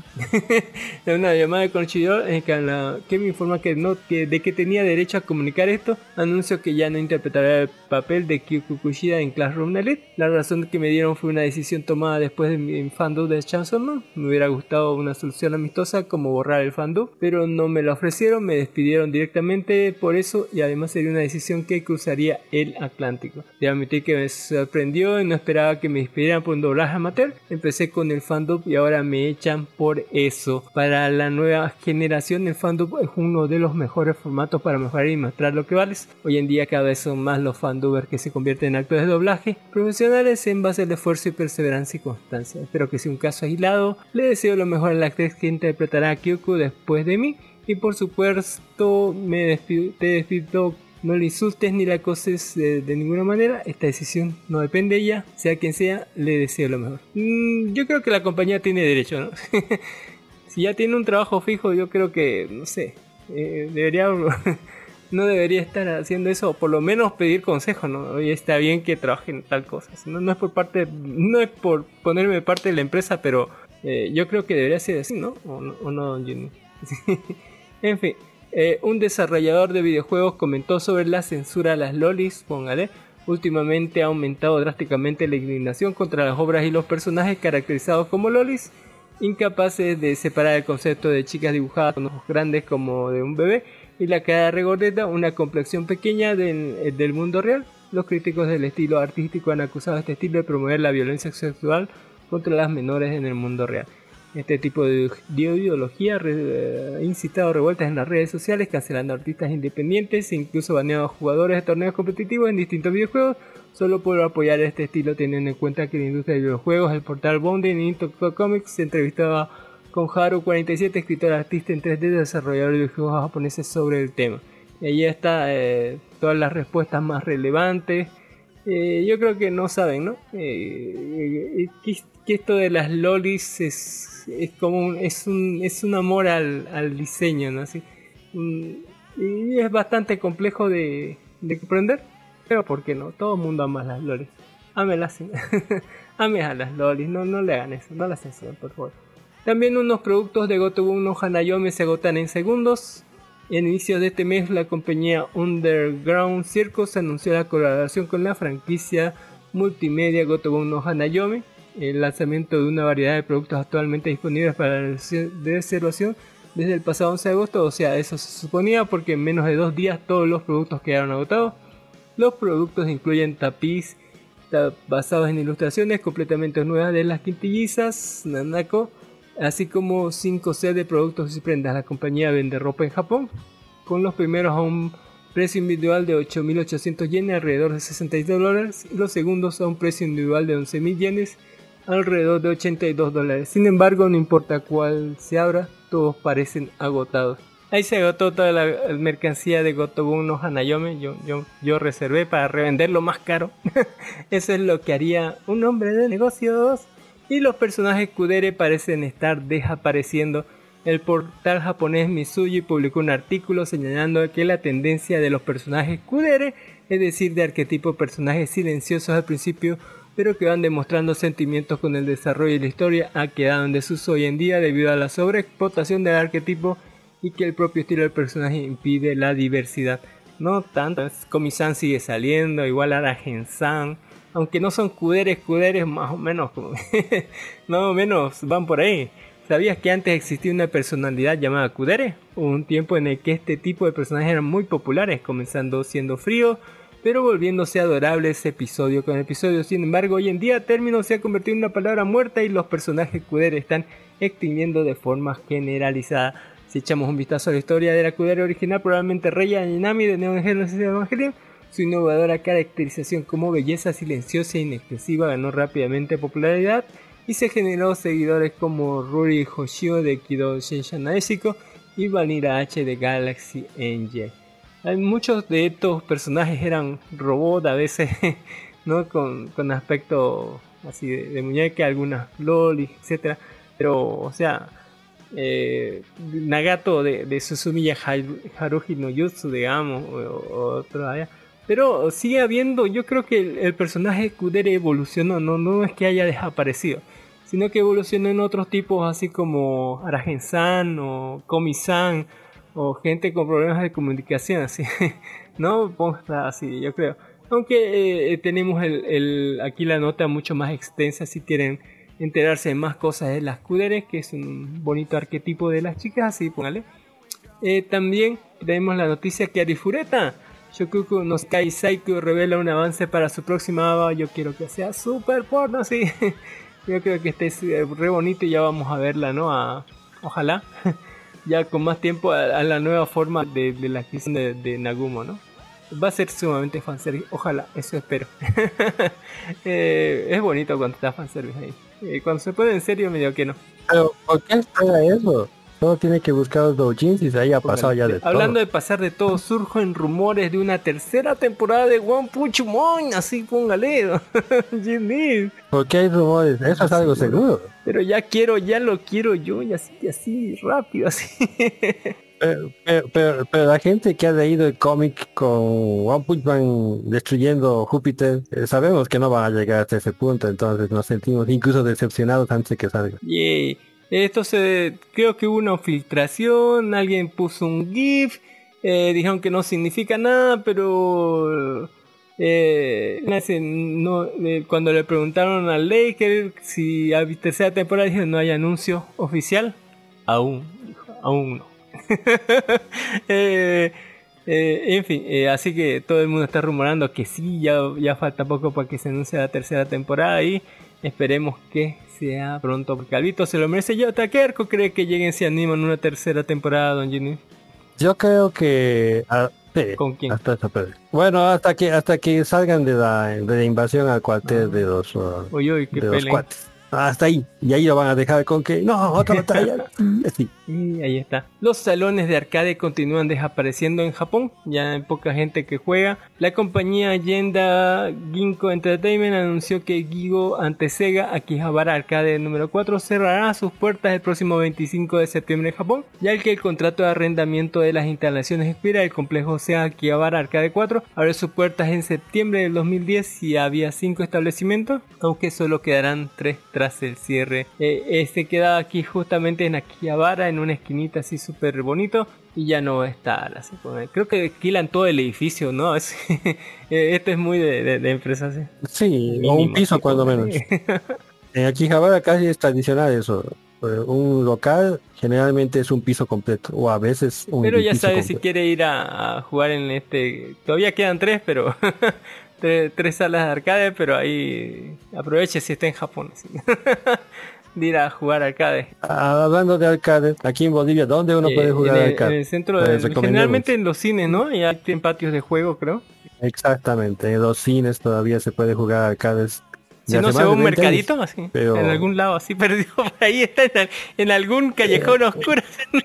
de una llamada de Crunchyroll en que, la, que me informa que no, que, de que tenía derecho a comunicar esto, anuncio que ya no interpretará el papel de Kyoko Kushida en Classroom Elite. La razón que me dieron fue una decisión tomada después de mi fandom de Chainsaw Man. Me hubiera gustado una solución amistosa como borrar el fandom, pero no me la ofrecieron, me despidieron directamente por eso y además sería una decisión que cruzaría el Atlántico. Debo admitir que me sorprendió y no esperaba que me pidieran por un doblaje amateur. Empecé con el fandom y ahora me echan por eso. Para la nueva generación el fandom es uno de los mejores formatos para mejorar y mostrar lo que vales. Hoy en día cada vez son más los fandubers que se convierten en actores de doblaje profesionales en base al esfuerzo y perseverancia y constancia. Espero que sea un caso aislado. Le deseo lo mejor a la actriz que interpretará a Kyoko después de mí. Y por supuesto me despido, te despido No le insultes ni la acoses de, ninguna manera. Esta decisión no depende de ella. Sea quien sea, le deseo lo mejor. Mm, yo creo que la compañía tiene derecho, ¿no? si ya tiene un trabajo fijo, yo creo que, no sé, eh, debería no debería estar haciendo eso, o por lo menos pedir consejo, ¿no? Está bien que trabajen tal cosa. No, es por parte, no es por ponerme parte de la empresa, pero eh, yo creo que debería ser así, ¿no? En fin, eh, un desarrollador de videojuegos comentó sobre la censura a las lolis, póngale. Últimamente ha aumentado drásticamente la indignación contra las obras y los personajes caracterizados como lolis, incapaces de separar el concepto de chicas dibujadas con ojos grandes como de un bebé y la cara regordeta, una complexión pequeña del, del mundo real. Los críticos del estilo artístico han acusado a este estilo de promover la violencia sexual contra las menores en el mundo real. Este tipo de, ideología ha incitado revueltas en las redes sociales, cancelando artistas independientes e incluso baneado a jugadores de torneos competitivos en distintos videojuegos, solo por apoyar este estilo teniendo en cuenta que la industria de videojuegos, el portal Bondi en Into Comics se entrevistaba con Haru 47, escritor artista en 3D, desarrollador de videojuegos japoneses sobre el tema. Y ahí está eh, todas las respuestas más relevantes. Eh, yo creo que no saben, ¿no? Eh, que, esto de las lolis es, es como un, es un, es un amor al, al diseño. Así, y es bastante complejo de, de comprender, pero ¿por qué no? Todo el mundo ama las lolis. Amelas, ame a las lolis, no, no le hagan eso, no las censuren, por favor. También unos productos de Gotobun no Hanayome se agotan en segundos. En inicios de este mes, la compañía Underground Circus anunció la colaboración con la franquicia multimedia Gotobun no Hanayome, el lanzamiento de una variedad de productos actualmente disponibles para reservación desde el pasado 11 de agosto, o sea, eso se suponía porque en menos de dos días todos los productos quedaron agotados. Los productos incluyen tapiz basados en ilustraciones completamente nuevas de las quintillizas, Nanako, así como 5 sets de productos y prendas. La compañía vende ropa en Japón, con los primeros a un precio individual de 8.800 yenes, alrededor de 62 dólares, y los segundos a un precio individual de 11.000 yenes, alrededor de 82 dólares. Sin embargo, no importa cuál se abra, todos parecen agotados. Ahí se agotó toda la mercancía de Gotobun no Hanayome. Yo, yo, yo reservé para revenderlo más caro. Eso es lo que haría un hombre de negocios y los personajes Kudere parecen estar desapareciendo. El portal japonés Mitsuji publicó un artículo señalando que la tendencia de los personajes Kudere, es decir, de arquetipo personajes silenciosos al principio, pero que van demostrando sentimientos con el desarrollo de la historia, ha quedado en desuso hoy en día debido a la sobreexplotación del arquetipo y que el propio estilo del personaje impide la diversidad. No tanto, Komi-san sigue saliendo, igual a Gen-san, aunque no son cuderes, cuderes más o menos, más o menos van por ahí. ¿Sabías que antes existía una personalidad llamada Kudere? Hubo un tiempo en el que este tipo de personajes eran muy populares, comenzando siendo frío, pero volviéndose adorable ese episodio con episodio. Sin embargo, hoy en día término se ha convertido en una palabra muerta y los personajes Kudere están extinguiendo de forma generalizada. Si echamos un vistazo a la historia de la Kudere original, probablemente Rey Ayanami de Neon Genesis Evangelion su innovadora caracterización como belleza silenciosa e inexpresiva ganó rápidamente popularidad y se generó seguidores como Ruri Hoshio de Kido Shenshan y Vanilla H de Galaxy Angel. Muchos de estos personajes eran robots a veces, ¿no? Con, aspecto así de, muñeca, algunas lolis, etc. Pero, o sea, eh, Nagato de, de Susumiya Haruhi no Jutsu, digamos, o, o otro allá pero sigue habiendo, yo creo que el, personaje Kudere evolucionó, no, no es que haya desaparecido, sino que evolucionó en otros tipos así como Aragen-san o Komi-san o gente con problemas de comunicación, así, ¿no? así, yo creo. Aunque eh, tenemos el, aquí la nota mucho más extensa si quieren enterarse de más cosas de las Kudere, que es un bonito arquetipo de las chicas, así, póngale. Eh, también tenemos la noticia que Arifureta Shokuku nos Kai Saiku revela un avance para su próxima ABA. Yo quiero que sea super porno, sí. Yo creo que este es eh, re bonito y ya vamos a verla, ¿no? ojalá. ya con más tiempo a, la nueva forma de, la adquisición de, Nagumo, ¿no? Va a ser sumamente fanservice. Ojalá, eso espero. Eh, es bonito cuando está fanservice ahí. Eh, cuando se pone en serio, medio que no. Pero, ¿por qué espera eso? Solo tiene que buscar los doujins y ahí ha pasado ya de Hablando todo. de pasar de todo, surgen rumores de una tercera temporada de One Punch Man, así póngale. Jimmy. Porque hay rumores, eso es algo seguro. Pero ya quiero, ya lo quiero yo, y así, así, rápido, así. Pero, pero, pero- pero la gente que ha leído el cómic con One Punch Man destruyendo Júpiter, eh, sabemos que no van a llegar hasta ese punto, entonces nos sentimos incluso decepcionados antes de que salga. Yay. Esto se, creo que hubo una filtración, alguien puso un GIF, eh, dijeron que no significa nada, pero eh, no, eh, cuando le preguntaron a Laker si había tercera temporada, dijo no hay anuncio oficial, aún, aún no. Eh, eh, en fin, eh, así que todo el mundo está rumorando que sí, ya, ya falta poco para que se anuncie la tercera temporada y esperemos que sea pronto, porque Calvito se lo merece. Yo, Takerko cree que lleguen si animan una tercera temporada, Don Jimmy. Yo creo que... ah, sí, ¿Con quién? Hasta pero- Bueno, hasta que hasta que salgan de la, de la invasión al cuartel de los, uh, Uy, uy, qué de los cuates. Hasta ahí. Y ahí lo van a dejar con que, no, otra batalla. Y así. Y ahí está. Los salones de arcade continúan desapareciendo en Japón. Ya hay poca gente que juega. La compañía Yenda Ginkgo Entertainment anunció que Gigo ante Sega Akihabara Arcade número 4 cerrará sus puertas el próximo 25 de septiembre en Japón. Ya que el contrato de arrendamiento de las instalaciones expira, el complejo Sega Akihabara Arcade 4 abre sus puertas en septiembre del 2010 y había 5 establecimientos, aunque solo quedarán 3 tras el cierre. Eh, este queda aquí justamente en Akihabara, en una esquinita así súper bonito. Y ya no va a estar así. pues, Creo que alquilan todo el edificio, ¿no? Es- Esto es muy de, de, de empresa así. Sí, o un piso cuando menos. En Akihabara casi es tradicional eso. Eh, Un local generalmente es un piso completo o a veces un Pero ya sabes si quiere ir a, a jugar en este. Todavía quedan tres, pero. tres, tres salas de arcade, pero ahí. Aproveche si está en Japón. De ir a jugar arcade. Ah, Hablando de arcade, aquí en Bolivia, ¿dónde uno Eh, puede jugar en, el, arcade? en el centro, de- generalmente en los cines, ¿no? Y hay en patios de juego, creo. Exactamente, en los cines todavía se puede jugar arcades. Si no se va un de 20 años. mercadito, así, pero- en algún lado así perdido por ahí está en, al- en algún callejón oscuro.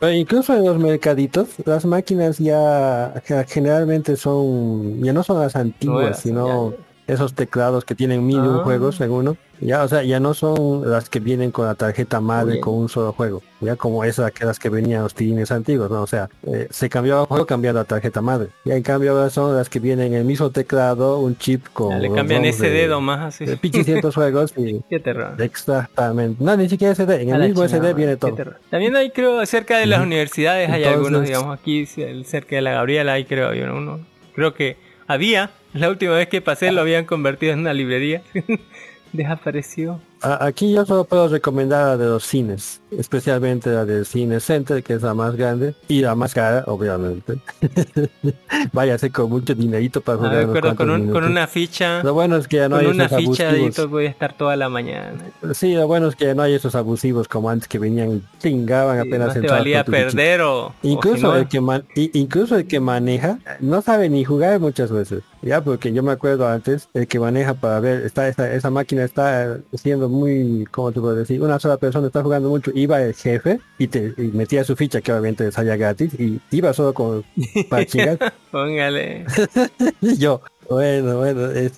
Pero incluso en los mercaditos, las máquinas ya generalmente son, ya no son las antiguas, sino ya, esos teclados que tienen mil Ah. juegos uno. Ya, o sea, ya no son las que vienen con la tarjeta madre con un solo juego. Ya como esas que las que venían los tirines antiguos, ¿no? O sea, eh, se cambiaba el juego, cambiaba la tarjeta madre. Ya en cambio ahora son las que vienen en el mismo teclado, un chip con Ya le cambian ese de- dedo más así. de pichicientos juegos y Qué terror. exactamente. No, ni siquiera SD, en el mismo chingada, SD viene todo. También hay, creo, cerca de las universidades hay Entonces- algunos, digamos, aquí cerca de la Gabriela hay, creo, había uno. Creo que había, la última vez que pasé lo habían convertido en una librería. Desapareció. A- Aquí yo solo puedo recomendar la de los cines, especialmente la del Cine Center, que es la más grande y la más cara, obviamente. Váyase con mucho dinerito para jugar acuerdo con, un- con una ficha. Lo bueno es que ya no con hay una esos ficha abusivos. todo podía estar toda la mañana. Sí, lo bueno es que ya no hay esos abusivos como antes que venían, Y apenas más te valía perder o, o Incluso, si no, el que man- incluso el que maneja no sabe ni jugar muchas veces. Ya, porque yo me acuerdo antes, el que maneja para ver, está esa, esa máquina está siendo muy, ¿cómo te puedo decir? Una sola persona está jugando mucho. Iba el jefe y, te, y metía su ficha que obviamente salía gratis y iba solo con, para chingar. póngale. yo, bueno, bueno, es,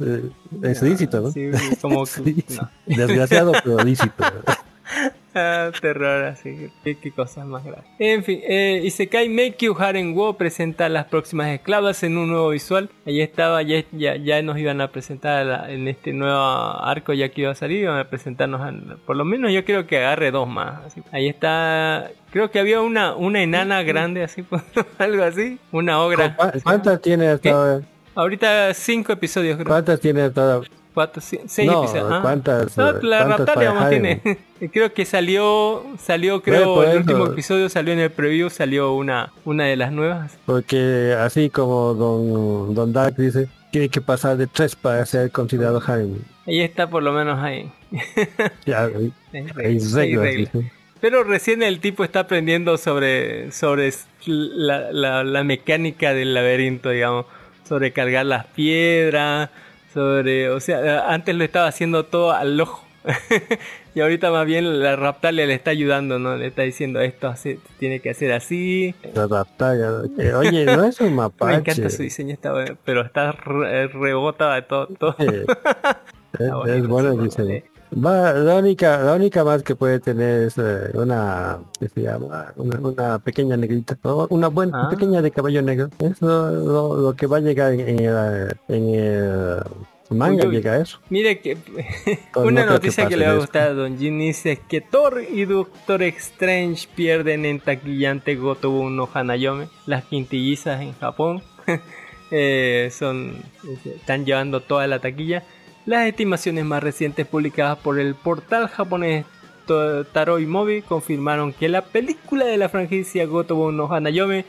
es lícito, ¿no? Sí, como Sí, no. Desgraciado, pero lícito. Ah, terror, así. Qué, qué cosas más graves. En fin, eh, Isekai Meikyu Haren Wo presenta las próximas esclavas en un nuevo visual. Ahí estaba, ya, ya, ya nos iban a presentar la- en este nuevo arco ya que iba a salir, iban a presentarnos, a- por lo menos yo creo que agarre dos más. así. Ahí está, creo que había una, una enana grande, así, algo así, una ogra. ¿Cu- ¿Cuántas tiene hasta ahora? Ahorita cinco episodios, creo. ¿Cuántas tiene hasta ahora? Cuatro, seis No, episodios. ah. ¿cuántas, No, la Raptalia para más Haren? tiene. Creo que salió, salió creo, por el eso. último episodio salió en el preview, salió una, una de las nuevas. Porque así como Don, Don Dark dice, tiene que pasar de tres para ser considerado harem. Ahí está por lo menos ahí. Ya, hay, reglas, hay. Pero recién el tipo está aprendiendo sobre, sobre la, la- la mecánica del laberinto, digamos. Sobre cargar las piedras, sobre... O sea, antes lo estaba haciendo todo al ojo. y ahorita más bien la Raptalia le está ayudando, ¿no? Le está diciendo esto hace, tiene que hacer así. La Raptalia. eh, Oye, no es un Me mapache. encanta su diseño, está bueno, pero está re- rebota de todo. todo. Eh, es, Está es bueno el sí, diseño. Va, la única, la única más que puede tener es eh, una, ¿qué se llama? Una, una pequeña negrita, ¿no? una buena Ah. pequeña de caballo negro. Eso lo, lo que va a llegar en, en el, en el manga Uy, llega eso. Mire que una no creo que noticia que, le va a gustar a Don Jin dice es que Thor y Doctor Strange pierden en taquillante Gotobu no Hanayome, las quintillizas en Japón. eh, son están llevando toda la taquilla. Las estimaciones más recientes publicadas por el portal japonés Taroi confirmaron que la película de la franquicia Gotobu no Hanayome,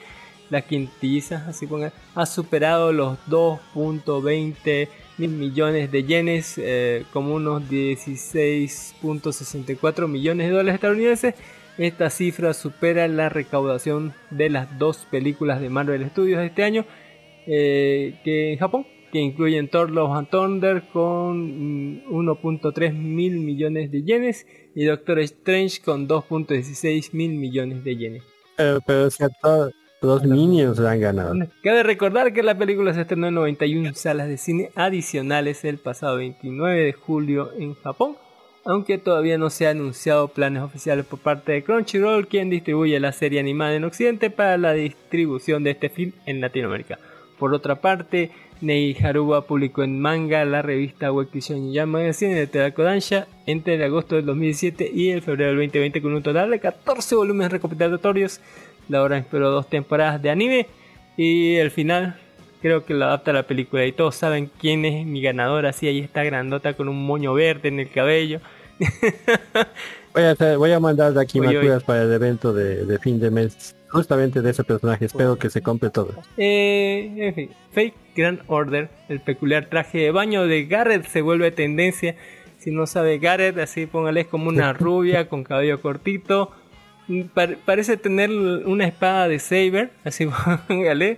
las quintillizas, así pongan, ha superado los 2.20 mil millones de yenes, eh, como unos 16.64 millones de dólares estadounidenses. Esta cifra supera la recaudación de las dos películas de Marvel Studios de este año, eh, que en Japón, que incluyen Thor Love and Thunder con mm, 1.3 mil millones de yenes y Doctor Strange con 2.16 mil millones de yenes. Eh, pero es que los minions han ganado. Cabe recordar que la película se estrenó en 91 salas de cine adicionales el pasado 29 de julio en Japón, aunque todavía no se han anunciado planes oficiales por parte de Crunchyroll, quien distribuye la serie animada en Occidente para la distribución de este film en Latinoamérica. Por otra parte, Nei Haruba publicó en manga la revista Weekly Shonen Jump Magazine de Tera Kodansha entre el agosto del 2017 y el febrero del 2020 con un total de 14 volúmenes recopilatorios. La obra esperó dos temporadas de anime y el final creo que lo adapta a la película y todos saben quién es mi ganadora, así ahí está grandota con un moño verde en el cabello. Voy a, voy a mandar de aquí macuras para el evento de, de fin de mes, justamente de ese personaje. Espero que se compre todo. Eh, en fin, Fake Grand Order, el peculiar traje de baño de Garrett se vuelve tendencia. Si no sabe Garrett, así póngale es como una rubia con cabello cortito. Mm, par- parece tener una espada de Saber, así póngale.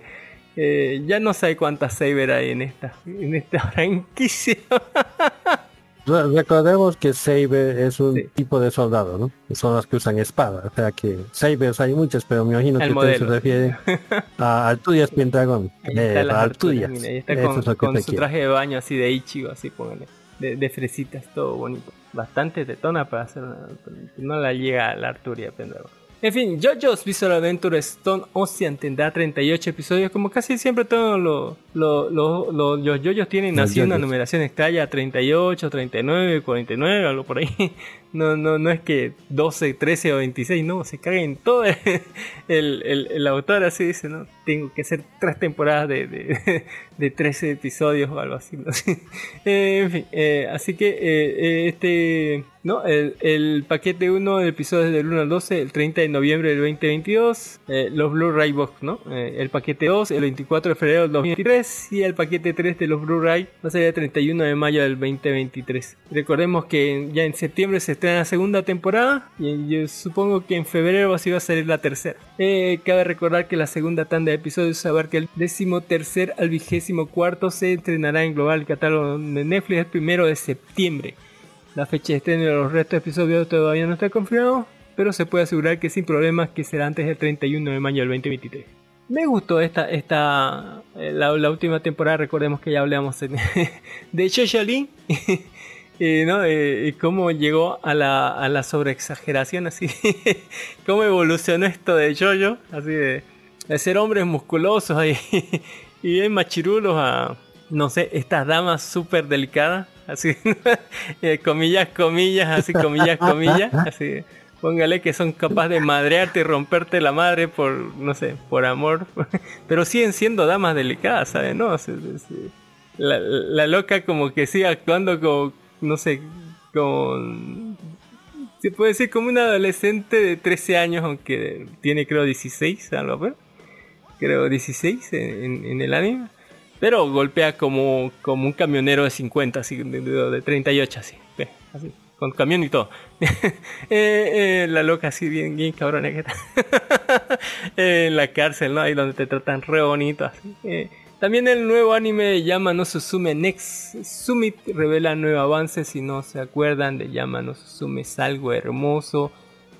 Eh, ya no sé cuántas Saber hay en esta, en esta franquicia. Re- Recordemos que Saber es un Sí. tipo de soldado, ¿no? Son los que usan espada. O sea que Sabers hay muchas, pero me imagino El que ustedes se modelo. refieren a Arturias Pentagon. Ahí Eh, Arturias. Arturias, mira, ahí está Eso con, es lo que con se su quiere. traje de baño así de Ichigo, así póngale. De, de fresitas, todo bonito. Bastante tetona para hacer una... No la llega a la Arturia Pendragon. En fin, JoJo's Visual Adventure Stone Ocean tendrá 38 episodios. Como casi siempre todos los los los- los- los JoJo's tienen así una numeración extraña, 38, 39, 49, algo por ahí. No, no, no es que 12, 13 o 26, no, se caguen todo. El, el, el autor así dice, no, tengo que hacer tres temporadas de, de, de 13 episodios o algo así. ¿no? En fin, eh, así que eh, eh, este, no, el, el paquete 1 de episodios del 1 al 12, el 30 de noviembre del 2022, eh, los Blu-ray Box, ¿no? Eh, el paquete 2, el 24 de febrero del 2023 y el paquete 3 de los Blu-ray va a ser el 31 de mayo del 2023. Recordemos que en- ya en septiembre se estrena la segunda temporada y yo supongo que en febrero así va a salir la tercera. Eh, cabe recordar que la segunda tanda de episodios abarca el décimo tercer al vigésimo cuarto se estrenará en global catálogo de Netflix el primero de septiembre. La fecha de estreno de los restos de episodios todavía no está confirmado, pero se puede asegurar que sin problemas que será antes del 31 de mayo del 2023. Me gustó esta, esta eh, la, la última temporada, recordemos que ya hablamos en- de Shoshali, eh, ¿no? Eh, y cómo llegó a la, a la sobreexageración, así, cómo evolucionó esto de Jojo, así de, de ser hombres musculosos y, y bien machirulos a, no sé, estas damas súper delicadas, así, eh, comillas, comillas, así, comillas, comillas, así. Póngale que son capaces de madrearte y romperte la madre por, no sé, por amor. Pero siguen siendo damas delicadas, ¿sabes? No, la, la loca como que sigue actuando como, no sé, como... Se puede decir como una adolescente de 13 años, aunque tiene creo 16, algo así. Creo 16 en, en- el anime. Pero golpea como, como un camionero de 50, así, de, de- de 38, así. así, con camión y todo. Eh, eh, la loca así, bien, bien cabrona que está. Eh, en la cárcel, ¿no? Ahí donde te tratan re bonito, así. También el nuevo anime Yama no Susume Next Summit revela nuevos avances. Si no se acuerdan de Yama no es algo hermoso,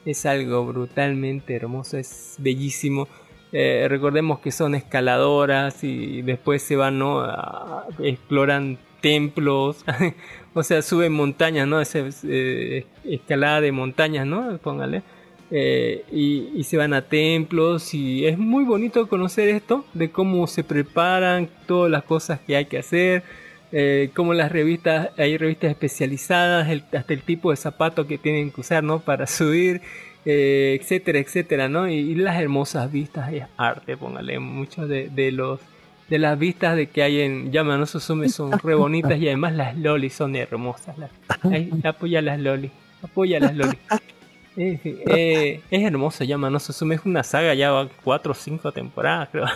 es algo brutalmente hermoso, es bellísimo. Eh, recordemos que son escaladoras y después se van, ¿no? A- exploran templos, o sea, suben montañas, ¿no? Ese, eh, escalada de montañas, ¿no? Póngale. Eh, y, se van a templos y es muy bonito conocer esto de cómo se preparan todas las cosas que hay que hacer eh, como las revistas hay revistas especializadas hasta el tipo de zapato que tienen que usar no para subir eh, etcétera etcétera no y, las hermosas vistas es arte póngale muchos de, los de las vistas de que hay en Yama no Susume son re bonitas y además las lolis son hermosas apoya las lolis apoya las lolis en fin, eh, es hermoso Yama no Susume, es una saga ya va cuatro o cinco temporadas, creo.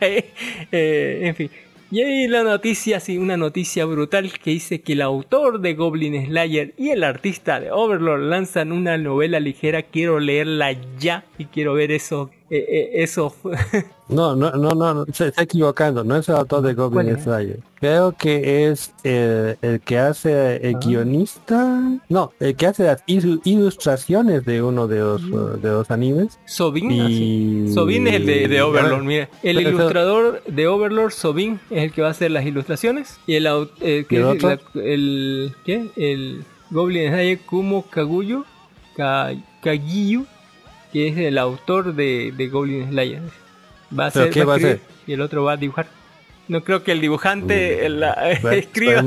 Ahí. Eh, en fin. Y ahí la noticia, sí, una noticia brutal que dice que el autor de Goblin Slayer y el artista de Overlord lanzan una novela ligera. Quiero leerla ya y quiero ver eso. eh, eh, eso. No, no, no, no, no, se está equivocando, no es el autor de ¿Cuál Goblin? Slayer. Creo que es eh, el que hace el Ah. guionista, no, el que hace las ilu- ilustraciones de uno de los, uh, de los animes. Sobin. Y... Sobin es el de, de Overlord, mira. El Pero ilustrador de Overlord, Sobin, es el que va a hacer las ilustraciones. Y el, eh, ¿qué ¿Y el es? otro? La- el, ¿qué? El Goblin Slayer Kumo Kaguyo, Ka- Kagiyu, que es el autor de, de Goblin Slayer. Va a ¿Pero ser, qué va a escribir hacer? Y el otro va a dibujar. No creo que el dibujante Mm, la- escriba.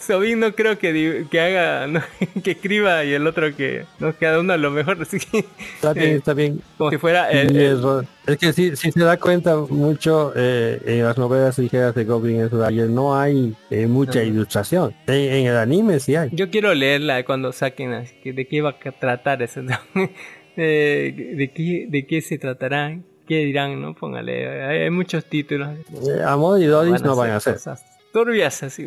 Sobin no creo que, que haga, no, que escriba y el otro que, no, cada uno a lo mejor, que, Está bien, está bien. como si fuera el, el- es, que si, si se da cuenta mucho eh, en las novelas ligeras de Goblin Slayer no hay eh, mucha ilustración. En, en el anime sí hay. Yo quiero leerla cuando saquen así que de qué va a tratar eso. Eh, de, qué, ¿De qué se tratará? ¿Qué dirán? no Póngale. Hay, hay muchos títulos. Eh, Amor y Doris no van a hacer. cosas turbias así.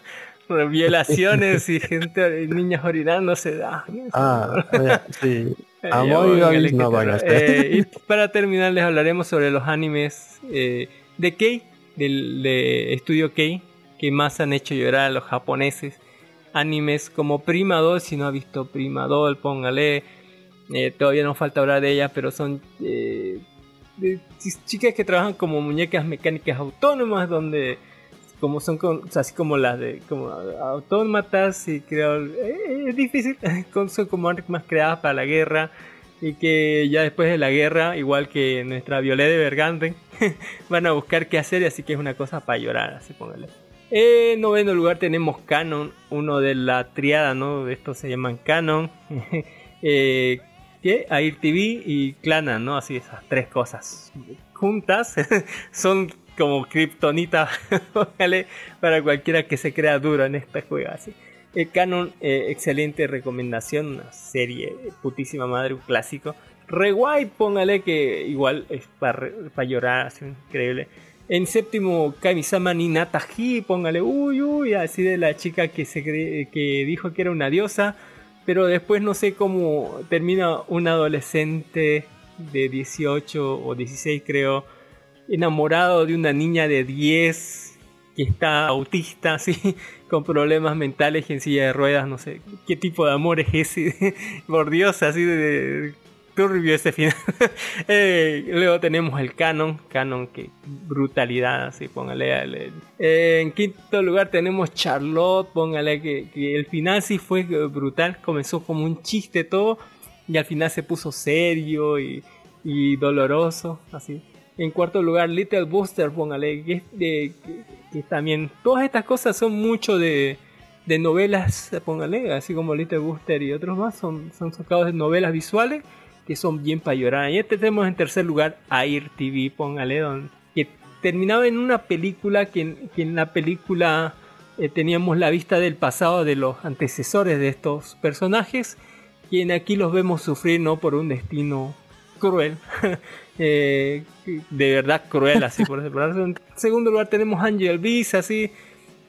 Violaciones y gente, y niñas orinándose. Ah, Ah, sí. Amor y Doris no van a hacer. Eh, y para terminar les hablaremos sobre los animes eh, de Kei, del de Estudio Kei, que más han hecho llorar a los japoneses. Animes como Prima Doll, si no ha visto Prima Doll, póngale. Eh, todavía nos falta hablar de ellas, pero son eh, chicas que trabajan como muñecas mecánicas autónomas, donde como son con- así como las de como autómatas y creo eh, es difícil son como armas creadas para la guerra y que ya después de la guerra igual que nuestra Violet de Bergante van a buscar qué hacer así que es una cosa para llorar así póngale. En noveno lugar tenemos Canon uno de la triada no de estos se llaman Canon. Eh, Air TV y Clana no así esas tres cosas juntas son como kriptonita para cualquiera que se crea duro en esta juega así. El Canon, eh, excelente recomendación, una serie putísima madre, un clásico. Re guay, póngale que igual es para llorar, así increíble. En séptimo, Kamisama ni Nataji, póngale, uy, uy, así de la chica que, se que dijo que era una diosa, pero después no sé cómo termina un adolescente de 18 o 16 creo, enamorado de una niña de 10 que está autista, así, con problemas mentales y en silla de ruedas, no sé qué tipo de amor es ese, por Dios, así de turbio ese final. Eh, luego tenemos el canon, canon que brutalidad, así, póngale. Eh, en quinto lugar tenemos Charlotte, póngale que, que el final sí fue brutal, comenzó como un chiste todo y al final se puso serio y, y doloroso, así. En cuarto lugar, Little Booster, póngale, que, que- que también todas estas cosas son mucho de, de novelas, póngale, así como Little Booster y otros más, son, son sacados de novelas visuales que son bien para llorar. Y este tenemos en tercer lugar Air TV, póngale, don- que terminaba en una película que, que en la película eh, teníamos la vista del pasado de los antecesores de estos personajes, y en aquí los vemos sufrir no por un destino cruel. eh, de verdad cruel, así por ejemplo. En segundo lugar tenemos Angel Beats, así,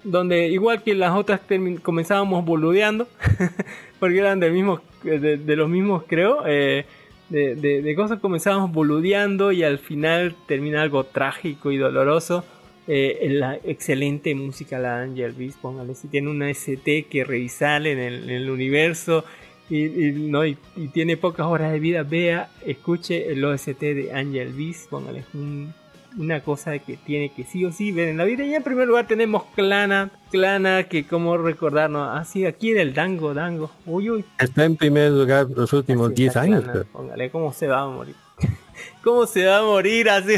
donde igual que las otras comenzábamos boludeando, porque eran del mismo, de, de los mismos creo, eh, de, de- de cosas comenzábamos boludeando y al final termina algo trágico y doloroso. Eh, la excelente música la Angel Beats, póngale, si tiene una ST que revisar en el, universo y, no, y, y tiene pocas horas de vida, vea, escuche el OST de Angel Beats, póngale, un- una cosa que tiene que sí o sí ver en la vida. Y en primer lugar tenemos Clana, Clana, que como recordarnos, así aquí en el Dango, Dango, uy, uy. Está en primer lugar los últimos Así 10 está años. Clana. Póngale, ¿cómo se va a morir? ¿Cómo se va a morir así?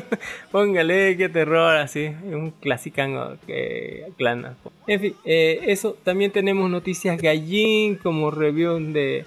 Póngale, qué terror así. Un clásico que Clana. En fin, eh, eso. También tenemos noticias gallín como review de...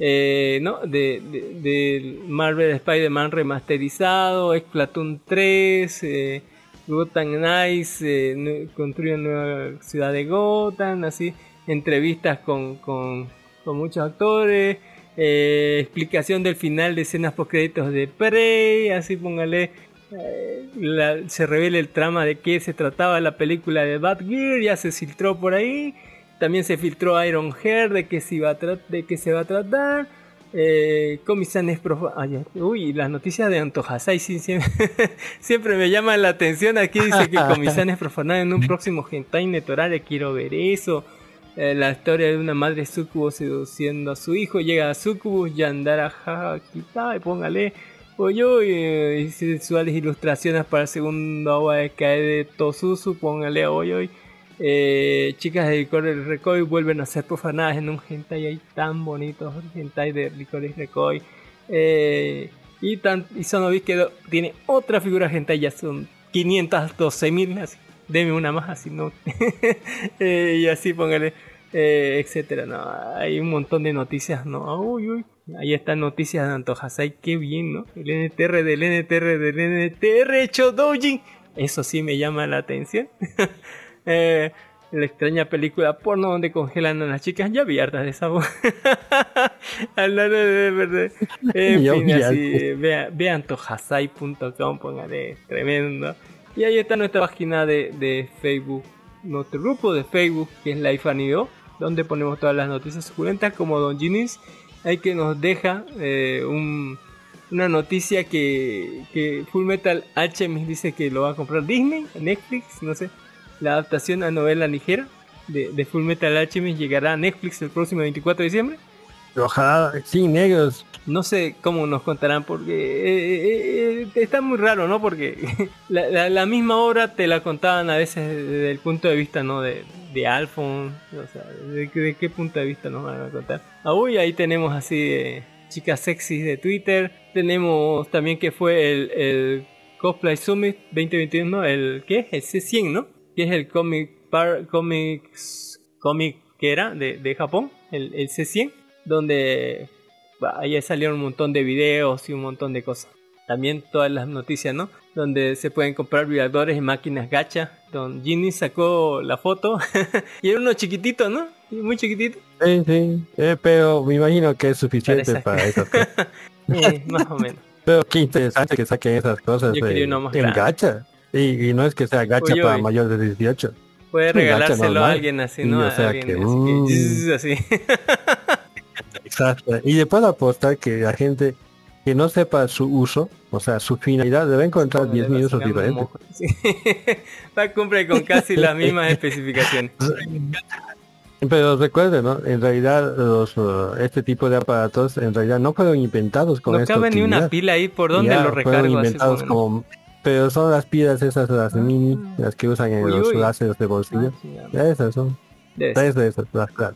eh, ¿no? de, de, Marvel Spider-Man remasterizado, Splatoon 3, eh, Gotham Knights, eh, construye nueva ciudad de Gotham, así, entrevistas con, con, con muchos actores, eh, explicación del final de escenas post créditos de Prey, así póngale, eh, la- se revela el trama de qué se trataba la película de Batgear, ya se filtró por ahí, también se filtró Iron Hair de qué se, a va a tratar. Eh, Comisanes prof- ah, ya. Uy, las noticias de Antojasai sí, siempre, siempre me llaman la atención. Aquí dice que Comisanes profanados en un próximo hentai netorale. Quiero ver eso. Eh, la historia de una madre sucubo seduciendo a su hijo. Llega a Sucubus, Yandara Hakita, y póngale. Oye, oye, y sensuales ilustraciones para el segundo agua de cae de Tosusu. Póngale, oye, oye. Eh, chicas de Licores Recoy vuelven a ser profanadas en un hentai ahí tan bonito, hentai de Licores Recoy. Eh, y, tan, y Sonobi que tiene otra figura hentai, ya son 512 mil, así. Deme una más, así no. Eh, y así póngale, eh, etcétera. No, hay un montón de noticias, ¿no? Uy, uy. Ahí están noticias de Antojasai, qué bien, ¿no? El NTR del NTR del NTR hecho doujin. Eso sí me llama la atención. Eh, la extraña película porno donde congelan a las chicas. Ya vi hartas de esa voz. Hablando de verdad. En Ya fin, así, vea- vean tojasai.com, póngale tremendo. Y ahí está nuestra página de, de Facebook, nuestro grupo de Facebook que es Life Anido, donde ponemos todas las noticias suculentas como Don Ginis. Hay que nos deja eh, un, una noticia que, que Full Metal Alchemist dice que lo va a comprar Disney, Netflix, no sé. La adaptación a novela ligera de, de Full Metal Alchemist llegará a Netflix el próximo 24 de diciembre. Ojalá, sí, negros. No sé cómo nos contarán porque eh, eh, eh, está muy raro, ¿no? Porque la, la- la misma obra te la contaban a veces desde el punto de vista, ¿no? De, de Alphonse, o sea, ¿de, qué- de qué punto de vista nos van a contar? Ah, uy, ahí tenemos así de chicas sexys de Twitter. Tenemos también que fue el, el Cosplay Summit 2021, ¿no? El, ¿qué? El C100, ¿no? Que es el Comic Par, Comics, Comic que era de, de Japón, el, el C100, donde bah, ahí salieron un montón de videos y un montón de cosas. También todas las noticias, ¿no? Donde se pueden comprar vibradores y máquinas gacha. Don Ginny sacó la foto y era uno chiquitito, ¿no? Muy chiquitito. Sí, sí. Eh, pero me imagino que es suficiente para esas cosas. Eh, más o menos. Pero qué interesante que saquen esas cosas Yo quería uno más en gacha. Y, y no es que sea gacha para uy. mayores de 18. Puede regalárselo a alguien así, Sí, ¿no? o A sea alguien que, zzz, así. Exacto. Y le puedo apostar que la gente que no sepa su uso, o sea, su finalidad, debe encontrar 10.000 usos Sacando diferentes. Sí. Va a cumplir con casi las mismas especificaciones. Pero recuerden, ¿no? En realidad, los, uh, este tipo de aparatos en realidad no fueron inventados con No esta cabe ni una utilidad. pila ahí por donde Ya, lo fueron recargo. así inventados como- como... Pero son las pilas esas, las mini, las que usan en Uy, los uy. láseres de bolsillo. Ah, chingada. Esas son. Tres de esas, las claro.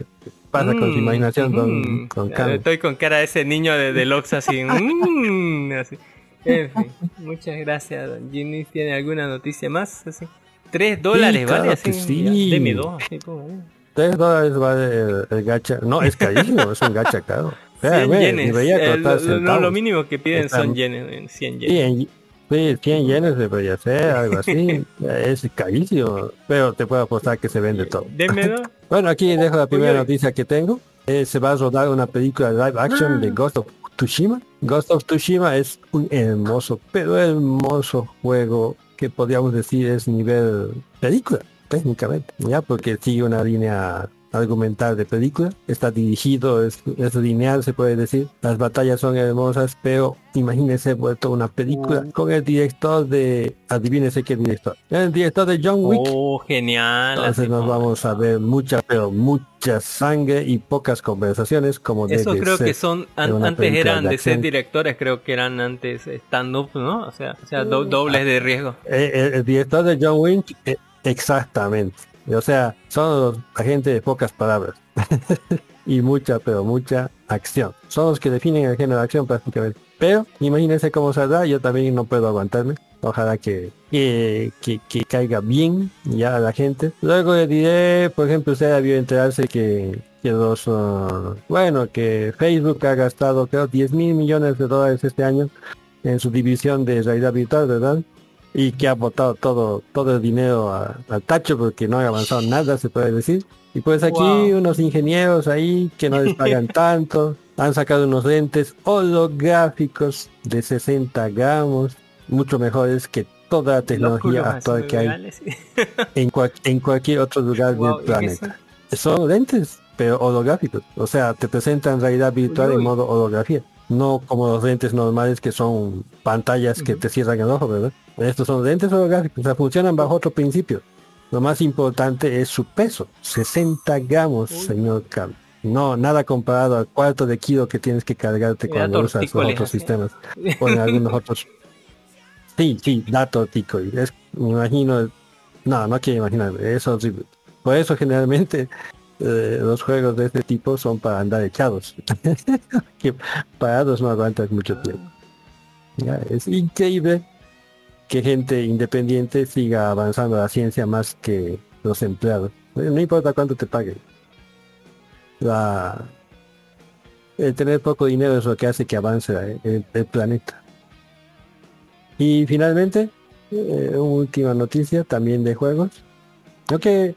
Pasa con su Mm, imaginación, con, mm. con calma. Estoy con cara de ese niño de, de Lox así. mm, así. En fin, muchas gracias, don Ginny. ¿Tiene alguna noticia más? Así. Tres dólares, claro ¿vale? Así, sí. deme dos. así como, eh. Tres dólares vale el, el gacha. No, es carísimo, es un gacha caro. 100 Espérame, yenes. debería Eh, lo, lo- mínimo que piden Están- son yenes. eh, 100 yenes. Sí, en- sí, 100 yenes debería ser, algo así. es carísimo, pero te puedo apostar que se vende todo. Bueno, aquí dejo la primera noticia que tengo. Eh, se va a rodar una película live action Ah. de Ghost of Tsushima. Ghost of Tsushima es un hermoso, pero hermoso juego que podríamos decir es nivel película, técnicamente, ya porque sigue una línea argumental de película. Está dirigido, es, es lineal, se puede decir. Las batallas son hermosas, pero imagínense vuelto una película Mm. con el director de... Adivínese qué director. El director de John Wick. Oh, genial. Entonces nos vamos a ver mucha, pero mucha sangre y pocas conversaciones como Eso debe creo ser. que son, an- antes eran de de ser directores, creo que eran antes stand-up, ¿no? O sea, o sea do- dobles de riesgo. Eh, el, el director de John Wick, eh, exactamente. O sea, son los agentes de pocas palabras. y mucha, pero mucha acción. Son los que definen el género de acción prácticamente. Pero imagínense cómo saldrá, yo también no puedo aguantarme. Ojalá que, que, que, caiga bien ya la gente. Luego le diré, por ejemplo, usted debió enterarse que, que los, ah, bueno, que Facebook ha gastado creo 10 mil millones de dólares este año en su división de realidad virtual, ¿verdad? Y que ha botado todo todo el dinero a- al tacho porque no ha avanzado nada se puede decir. Y pues aquí Wow. unos ingenieros ahí que no les pagan tanto han sacado unos lentes holográficos de 60 gramos mucho mejores que toda la tecnología Locura, actual que hay en, cual- en cualquier otro lugar Wow, del ¿y qué planeta. Son lentes pero holográficos o sea te presentan realidad virtual Uy, en modo holografía no como los lentes normales que son pantallas que te cierran el ojo verdad estos son lentes holográficos o sea funcionan bajo otro principio. Lo más importante es su peso 60 gramos señor Carlos. No nada comparado al cuarto de kilo que tienes que cargarte cuando usas los otros sistemas o en algunos otros. Sí sí da tortícolis es me imagino no no quiero imaginar es horrible. Por eso generalmente eh, los juegos de este tipo son para andar echados. Que parados no aguantas mucho tiempo. Ya, es increíble que gente independiente siga avanzando la ciencia más que los empleados. No importa cuánto te paguen. La el tener poco dinero es lo que hace que avance eh, el, planeta. Y finalmente eh, última noticia también de juegos. Creo que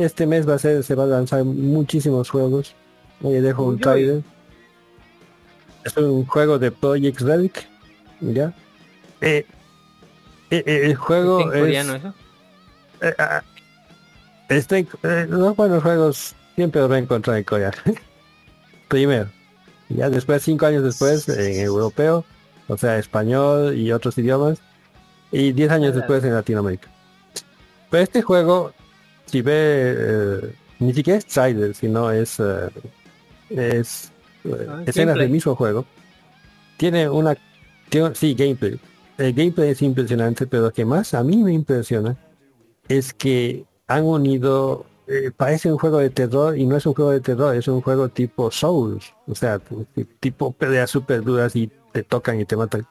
este mes va a ser se va a lanzar muchísimos juegos. Oye, dejo un trailer. Es un juego de Project Relic ya. Eh, eh, eh, el juego ¿Está en coreano es eso? eh, ah, eh, los buenos juegos siempre los va a encontrar en Corea. Primero ya después cinco años después en europeo o sea español y otros idiomas y 10 años después en Latinoamérica. Pero este juego si ve eh, ni siquiera es trailer sino es eh, es eh, Ah, escenas gameplay. del mismo juego. Tiene una tiene- sí gameplay. El gameplay es impresionante pero lo que más a mí me impresiona es que han unido eh, parece un juego de terror y no es un juego de terror es un juego tipo Souls o sea tipo peleas super duras y te tocan y te matan.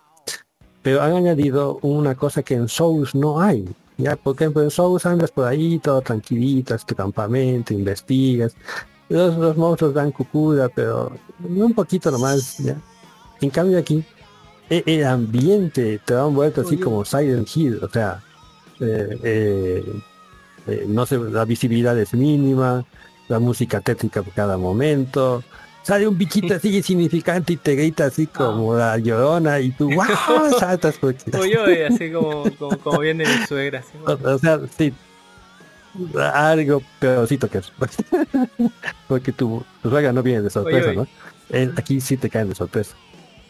Pero han añadido una cosa que en Souls no hay ya por ejemplo en Souls andas por ahí todo tranquilito es tu campamento investigas. Los, los monstruos dan cucura pero un poquito nomás ya. En cambio aquí e- el ambiente te da un vuelto así como Silent Hill o sea eh, eh, eh, no sé, la visibilidad es mínima, la música tétrica por cada momento, sale un bichito así insignificante y te grita así como la llorona y tú ¡wow! saltas porque Oye, oye, así como, como, como viene mi suegra. así, o, o sea, sí, algo peorcito que eso. porque tu, tu suegra no viene de sorpresa, oye. ¿no? Eh, aquí sí te caen de sorpresa.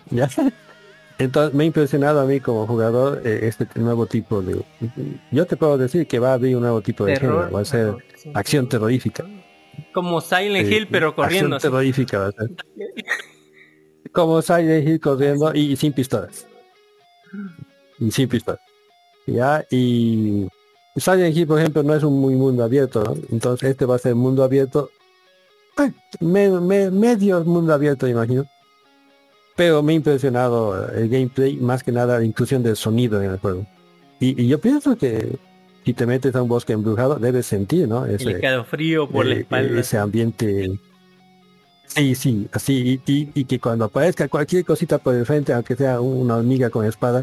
¿Ya? Entonces me ha impresionado a mí como jugador eh, este nuevo tipo de... Yo te puedo decir que va a haber un nuevo tipo de Terror. género, va a ser terror, sí. acción terrorífica. Como Silent Eh, Hill, pero corriendo. Terrorífica va a ser. Como Silent Hill corriendo y, y sin pistolas. Y sin pistolas. Ya, y Silent Hill, por ejemplo, no es un muy mundo abierto, ¿no? Entonces este va a ser mundo abierto. eh, me- me- medio mundo abierto, imagino. Pero me ha impresionado el gameplay, más que nada la inclusión del sonido en el juego. Y, y yo pienso que si te metes a un bosque embrujado, debes sentir, ¿no? El Ese, escalofrío por la eh, espalda. ese ambiente sí sí así y, y- y que cuando aparezca cualquier cosita por el frente aunque sea una hormiga con espada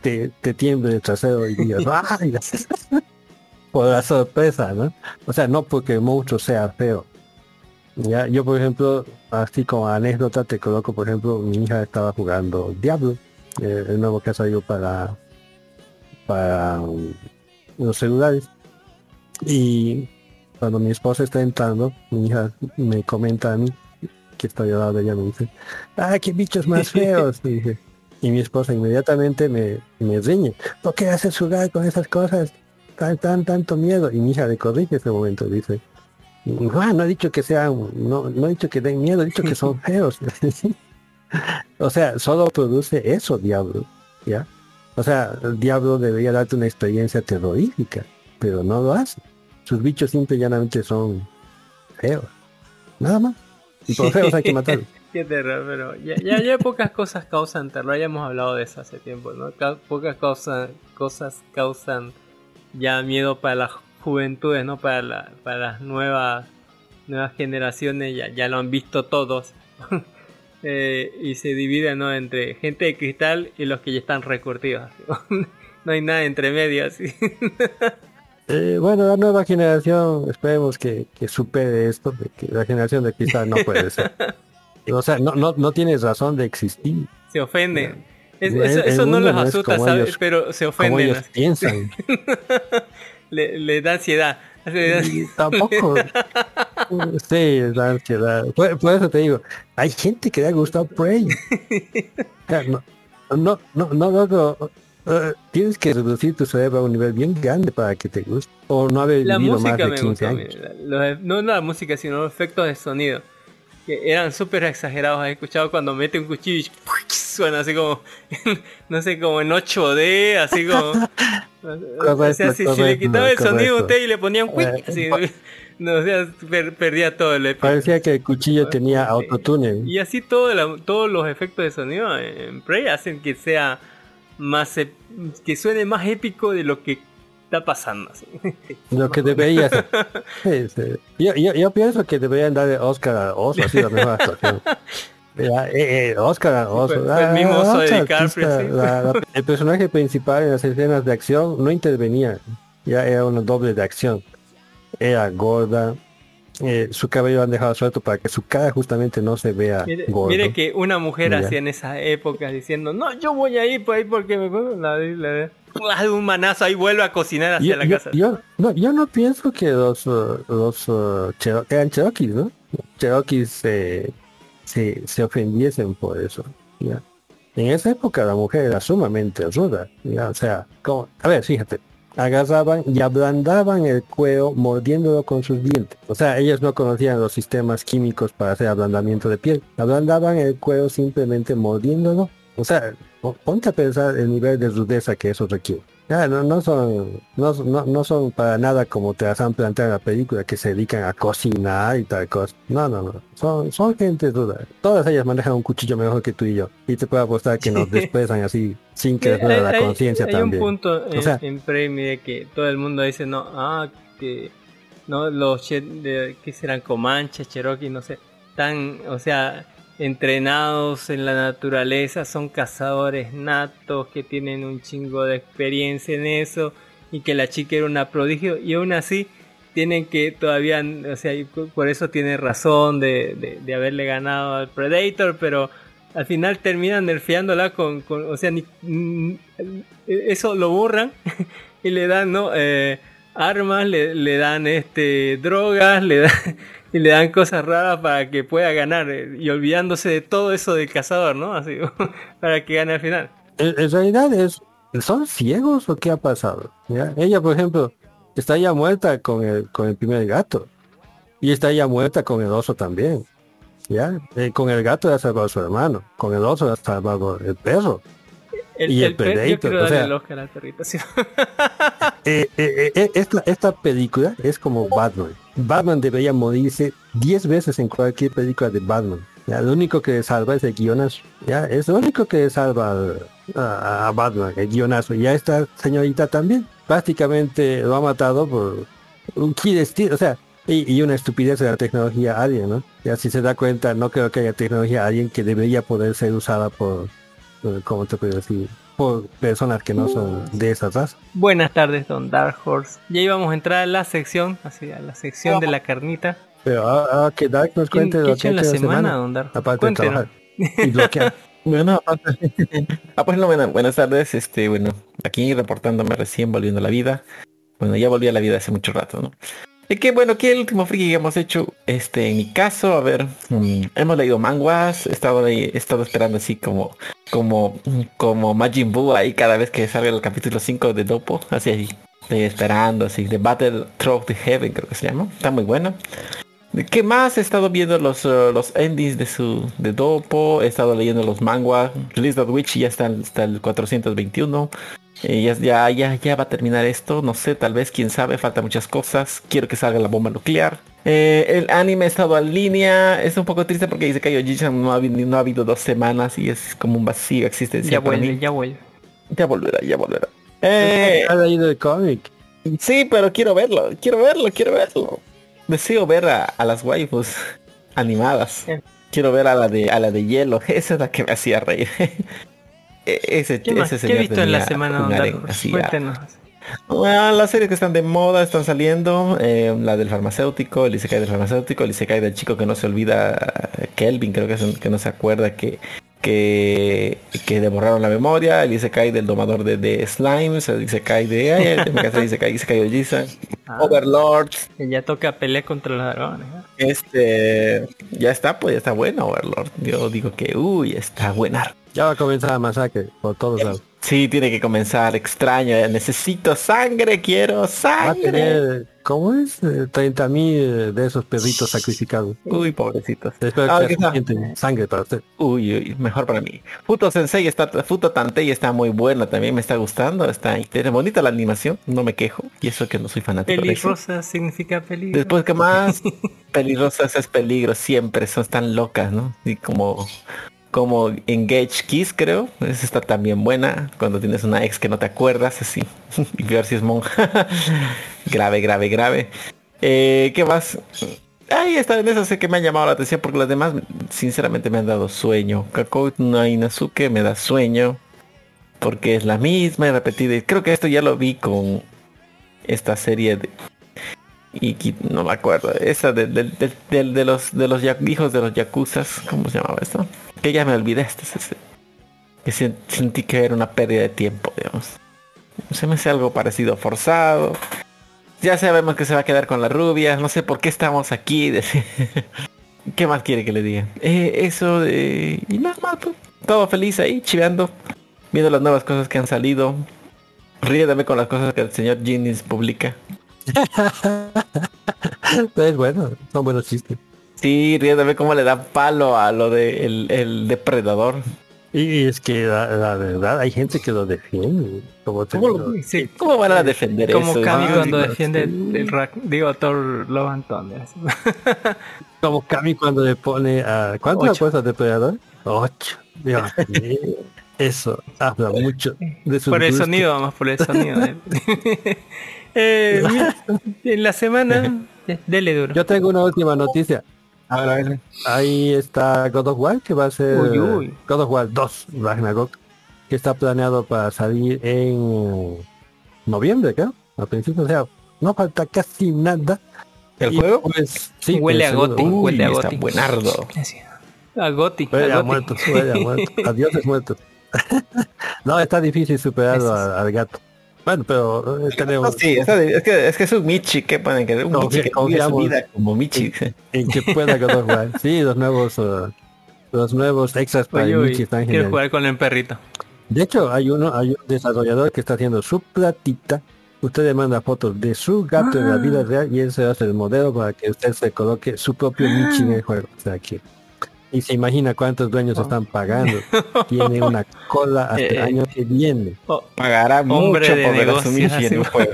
te, te tiemble el trasero y digas ¡ay! por la sorpresa ¿no? o sea no porque el monstruo sea feo ya yo por ejemplo así como anécdota te coloco por ejemplo mi hija estaba jugando Diablo eh, el nuevo que ha salido para para los celulares y cuando mi esposa está entrando, mi hija me comenta a mí que estoy al lado de ella, me dice, ah, qué bichos más feos. Y, dije, y mi esposa inmediatamente me, me riñe, ¿por qué haces jugar con esas cosas? Tan, tan, tanto miedo. Y mi hija le corrige ese momento, dice, no, no he dicho que sean, no, no he dicho que den miedo, he dicho que son feos. o sea, solo produce eso, diablo, ¿ya? O sea, el diablo debería darte una experiencia terrorífica, pero no lo hace. Sus bichos simple y llanamente son feos. Nada más. Y por feos hay que matarlos. Qué terror, pero ya, ya, ya, pocas cosas causan terror, ya hemos hablado de eso hace tiempo, ¿no? Ca- Pocas cosas, cosas causan ya miedo para las juventudes, ¿no? Para, la, para las nuevas, nuevas generaciones, ya, ya lo han visto todos. Eh, y se dividen, ¿no? Entre gente de cristal y los que ya están recurtidos. no hay nada entre medio, así. Eh, bueno, la nueva generación, esperemos que, que supere esto, de que la generación de cristal no puede ser. O sea, no, no, no tienes razón de existir. se ofenden. Es- El- eso el eso no los asusta, como ¿sabes? ellos- Pero se Como ofenden. ellos así. piensan. Le, le da ansiedad. Y tampoco. sí, la ansiedad. Por, por eso te digo, hay gente que le ha gustado Prey. O sea, no, no, no, no, loco, eh, tienes que reducir tu cerebro a un nivel bien grande para que te guste. O no haber La vivido más de me 15 gusta. años. los- no la música, sino los efectos de sonido. Que eran súper exagerados. He escuchado cuando mete un cuchillo y suena así como, no sé, como en 8D, así como... o sea, si, si le quitaba el sonido a usted y le ponía un quick, Eh, así, no, o sea, per- perdía todo el efecto. Parecía que el cuchillo tenía autotune. Y así todo la- todos los efectos de sonido en Prey hacen que sea más que suene más épico de lo que está pasando. así. Lo que debería ser. Sí, sí. Yo, yo, yo pienso que deberían darle Oscar a Oso, así la mejor actuación. Ya, eh, eh, Oscar el mismo artista. sí. La- la- el personaje principal en las escenas de acción no intervenía. Ya era una doble de acción. Era gorda. eh, su cabello lo han dejado suelto para que su cara justamente no se vea Mire, gordo. mire que una mujer hacía en esa época diciendo, no, yo voy a ir por ahí porque me la, la- la- de un manazo ahí vuelve a cocinar hacia yo, la yo- casa. yo- no, yo no pienso que los, los uh, Chero- eran Cherokees, ¿no? Cherokees se, se, se ofendiesen por eso. ¿ya? En esa época la mujer era sumamente ruda. O sea, como, a ver, fíjate, agarraban y ablandaban el cuero mordiéndolo con sus dientes. O sea, ellos no conocían los sistemas químicos para hacer ablandamiento de piel. Ablandaban el cuero simplemente mordiéndolo. O sea, po- ponte a pensar el nivel de rudeza que eso requiere. Ya, no, no son no, no, no son para nada como te las han planteado en la película que se dedican a cocinar y tal cosa. No, no, no. Son, son gente ruda. Todas ellas manejan un cuchillo mejor que tú y yo. Y te puedo apostar que nos desprezan así sin que les hay, la hay- conciencia hay también. un punto en, O sea- en Premiere que todo el mundo dice, no, ah, que no los que serán Comanches, Cherokee, no sé, tan, o sea, entrenados en la naturaleza, son cazadores natos que tienen un chingo de experiencia en eso y que la chica era una prodigio y aún así tienen que todavía, o sea, por eso tiene razón de, de, haberle ganado al Predator, pero al final terminan nerfeándola con, con o sea, ni- eso lo borran y le dan, ¿no? Eh, armas, le, le dan este drogas, le dan y le dan cosas raras para que pueda ganar eh, y olvidándose de todo eso del cazador, ¿no? Así para que gane al final. En, realidad es, ¿son ciegos o qué ha pasado? Ella, por ejemplo, está ya muerta con el, con el primer gato. Y está ya muerta con el oso también. ¿Ya? Eh, con el gato le ha salvado a su hermano. Con el oso le ha salvado el perro. El, Y el yo Predator, quiero o sea- el Oscar al perrito. sí. Eh, eh, eh, esta, esta película es como Batman. Batman debería morirse 10 veces en cualquier película de Batman. ¿ya? Lo único que salva es el guionazo. ¿ya? Es lo único que salva al- a, a Batman, el guionazo. Y a esta señorita también. Prácticamente lo ha matado por un destino. O sea, y, y una estupidez de la tecnología alien, ¿no? Ya si se da cuenta, no creo que haya tecnología alien que debería poder ser usada por, ¿cómo te puedo decir? Por personas que no son de esa raza. Buenas tardes, Don Dark Horse. Ya íbamos a entrar a la sección, así a la sección de la carnita. Pero ahora que Dark nos ¿Qué, cuente qué lo ha que hecho ha en la semana, Don Dark? aparte de trabajar y bloquear. Bueno, aparte- ah, pues no, buena- buenas tardes, este, bueno, aquí reportándome recién volviendo a la vida. Bueno, ya volví a la vida hace mucho rato, ¿no? Y que bueno, que el último friki que hemos hecho, este, en mi caso, a ver, mm, hemos leído manguas, he estado, ahí- he estado esperando así como, como, como Majin Buu ahí cada vez que salga el capítulo 5 de Dopo, así ahí, esperando, así, de Battle Through the Heaven creo que se llama, está muy bueno. ¿De ¿Qué más? He estado viendo los, eh, los endings de su de Dopo, he estado leyendo los manguas, Release of Witch ya está, está el 421. Eh, ya, ya, ya, ya va a terminar esto, no sé, tal vez, quién sabe, falta muchas cosas. Quiero que salga la bomba nuclear. Eh, el anime ha estado en línea, es un poco triste porque dice que Yojichan no ha, habido, no ha habido dos semanas y es como un vacío existencial Ya para vuelve, mí. ya vuelve. Ya volverá, ya volverá. Eh, Ha leído el cómic. sí, pero quiero verlo, quiero verlo, quiero verlo. Deseo ver a, a las waifus animadas. Quiero ver a la de a la de hielo. Esa es la que me hacía reír. E- ese, ¿Qué ese ¿Qué he visto en la semana, don Cuéntenos. Ah, las series que están de moda están saliendo. eh, la del farmacéutico, el Isekai del farmacéutico, el Isekai del chico que no se olvida, Kelvin, creo que es que no se acuerda que que, que le borraron la memoria, el Isekai del domador de, de slimes, el Isekai de ay, el Isekai, Isekai Ojisan, Ah. Overlord, Que ya toca pelear contra los dragones. ¿eh? este ya está, pues ya está bueno Overlord. Yo digo que uy, está buena. Ya va a comenzar la masacre por todos lados. Sí, tiene que comenzar extraño. Necesito sangre, quiero Va a sangre. tener, ¿cómo es? 30 mil de esos perritos sacrificados. Uy, pobrecitos. Espero Ah, que suficiente sangre para usted. Uy, uy, mejor para mí. Futo Sensei está, Futo Tantei está muy buena, también me está gustando, está bonita la animación, no me quejo, y eso que no soy fanático de. Pelirrosa significa peligro. Después que más, pelirrosas es peligro, siempre, son tan locas, ¿no? Y como, como Engage Kiss, creo, esa está también buena, cuando tienes una ex que no te acuerdas, así, y peor es monja. grave, grave, grave. Eh, ¿Qué más? Ahí está, en eso sé que me ha llamado la atención porque las demás sinceramente me han dado sueño. Kakou no Inazuke me da sueño porque es la misma y repetida. Creo que esto ya lo vi con esta serie de y qui- no me acuerdo esa de, de- los de los hijos de los yakuzas cómo se llamaba esto que ya me ese- que sen- sentí que era una pérdida de tiempo digamos. Se me hace algo parecido forzado. Ya sabemos que se va a quedar con la rubia. No sé por qué estamos aquí qué más quiere que le diga Eh, eso de y nada más pues, todo feliz ahí chiveando viendo las nuevas cosas que han salido. Riéndome con las cosas que el señor Ginnins publica. Es bueno, son buenos chistes. Sí, riéndome cómo le da palo a lo de el, el depredador. Y es que la, la verdad hay gente que lo defiende. Como te ¿Cómo, lo- Sí, cómo van a defender como eso? Cami Ah, cuando defiende sí. el, el rack, digo Thor Love and Thunder. Como Cami cuando le pone a... ¿Cuánto Ocho. le puesto depredador? Ocho. Dios mío. Eso habla mucho de su por el gusto. sonido, vamos por el sonido. eh. Eh, mira, en la semana, dele duro. Yo tengo una última noticia. A ver, a ver. Ahí está God of War, que va a ser Uy, uy. God of War 2, Ragnarok, que está planeado para salir en noviembre, creo. Al principio, o sea, no falta casi nada. ¿El Y, juego? pues, sí, Huele a Goti. huele a está Goti. buenardo. A Goti. Huele a muerto, huele a muerto. Adiós es muerto. no, está difícil superarlo Eso es. al, al gato. Bueno, pero eh, No, tenemos sí, está de- es que es que es un Michi, ¿qué pueden querer? Un No, Michi que que vive su vida como Michi. en que pueda God of War. Sí, los nuevos uh, los nuevos extras para uy, Michi están quiero jugar con el perrito. De hecho, hay uno, hay un desarrollador que está haciendo su platita. Usted le manda fotos de su gato en la vida real y él se hace el modelo para que usted se coloque su propio Michi en el juego. O sea, que, y se imagina cuántos dueños están pagando. Tiene una cola hasta el Eh, año que viene. Oh, Pagará Hombre mucho de por ver a su negocios, Michi en así. un juego.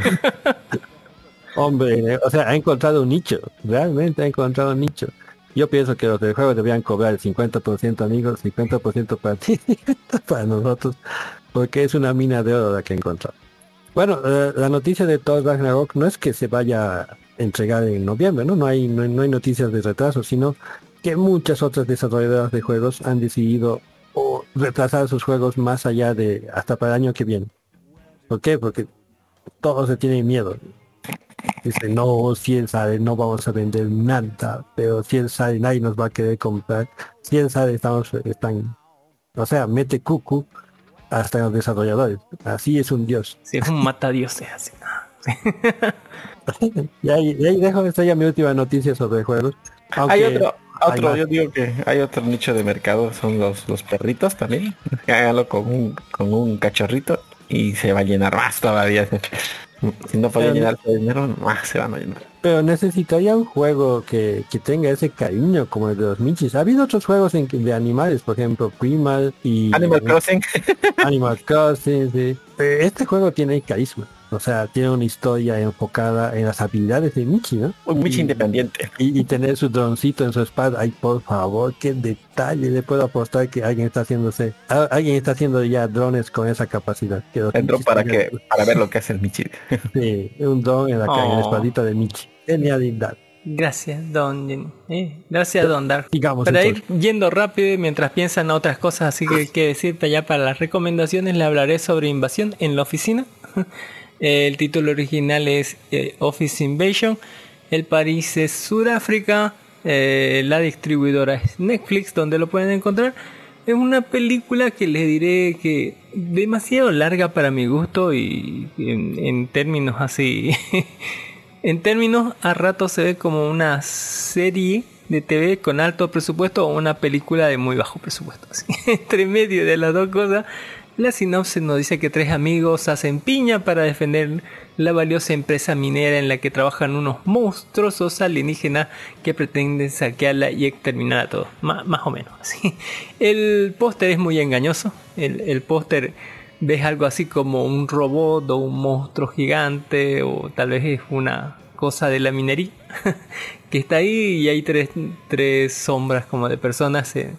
Hombre, o sea, ha encontrado un nicho. Realmente ha encontrado un nicho. Yo pienso que los del juego deberían cobrar el 50% amigos, 50% para ti, 50% para nosotros, porque es una mina de oro la que he encontrado. Bueno, eh, la noticia de Thor Ragnarok no es que se vaya a entregar en noviembre, ¿no? No hay, no, no hay noticias de retraso, sino que muchas otras desarrolladoras de juegos han decidido o retrasar sus juegos más allá de hasta para el año que viene. ¿Por qué? Porque todos se tienen miedo. Dice, no, si él sale, no vamos a vender nada, pero si él sale, nadie nos va a querer comprar. Si él sale, estamos, están, o sea, mete cucu hasta los desarrolladores. Así es un dios. sí, es un matadioses así. y, ahí, y ahí dejo esta ya mi última noticia sobre juegos. Aunque Hay otro, otro, yo digo que hay otro nicho de mercado, son los, los perritos también. Hágalo con un, con un cachorrito y se va a llenar más todavía. Si no puede de dinero, más se van a llenar. Pero necesitaría un juego que, que tenga ese cariño como el de los Michis. Ha habido otros juegos en de animales, por ejemplo, Primal y Animal Crossing. Animal Crossing, sí. Este juego tiene carisma. O sea, tiene una historia enfocada en las habilidades de Michi, ¿no? Un Michi Y- independiente. Y, y tener su droncito en su espalda. Ay, por favor, qué detalle. Le puedo apostar que alguien está haciéndose, a- alguien está haciendo ya drones con esa capacidad. Que Entró para que para ver lo que hace el Michi. Sí, un dron en la, ca- en la Oh. espaldita de Michi. Genialidad. Gracias, Don Jenny. Eh, gracias, Don Dark. Digamos Para ir yendo rápido mientras piensan otras cosas, así que que decirte ya para las recomendaciones le hablaré sobre invasión en la oficina. El título original es eh, Office Invasion. El país es Sudáfrica. Eh, la distribuidora es Netflix, donde lo pueden encontrar. Es una película que les diré que demasiado larga para mi gusto y en, términos así En términos, a rato se ve como una serie de TV con alto presupuesto o una película de muy bajo presupuesto. Entre medio de las dos cosas, la sinopsis nos dice que tres amigos hacen piña para defender la valiosa empresa minera en la que trabajan unos monstruosos alienígenas que pretenden saquearla y exterminar a todos. Más o menos así. El póster es muy engañoso. El, póster ves algo así como un robot o un monstruo gigante o tal vez es una cosa de la minería que está ahí y hay tres, sombras como de personas eh,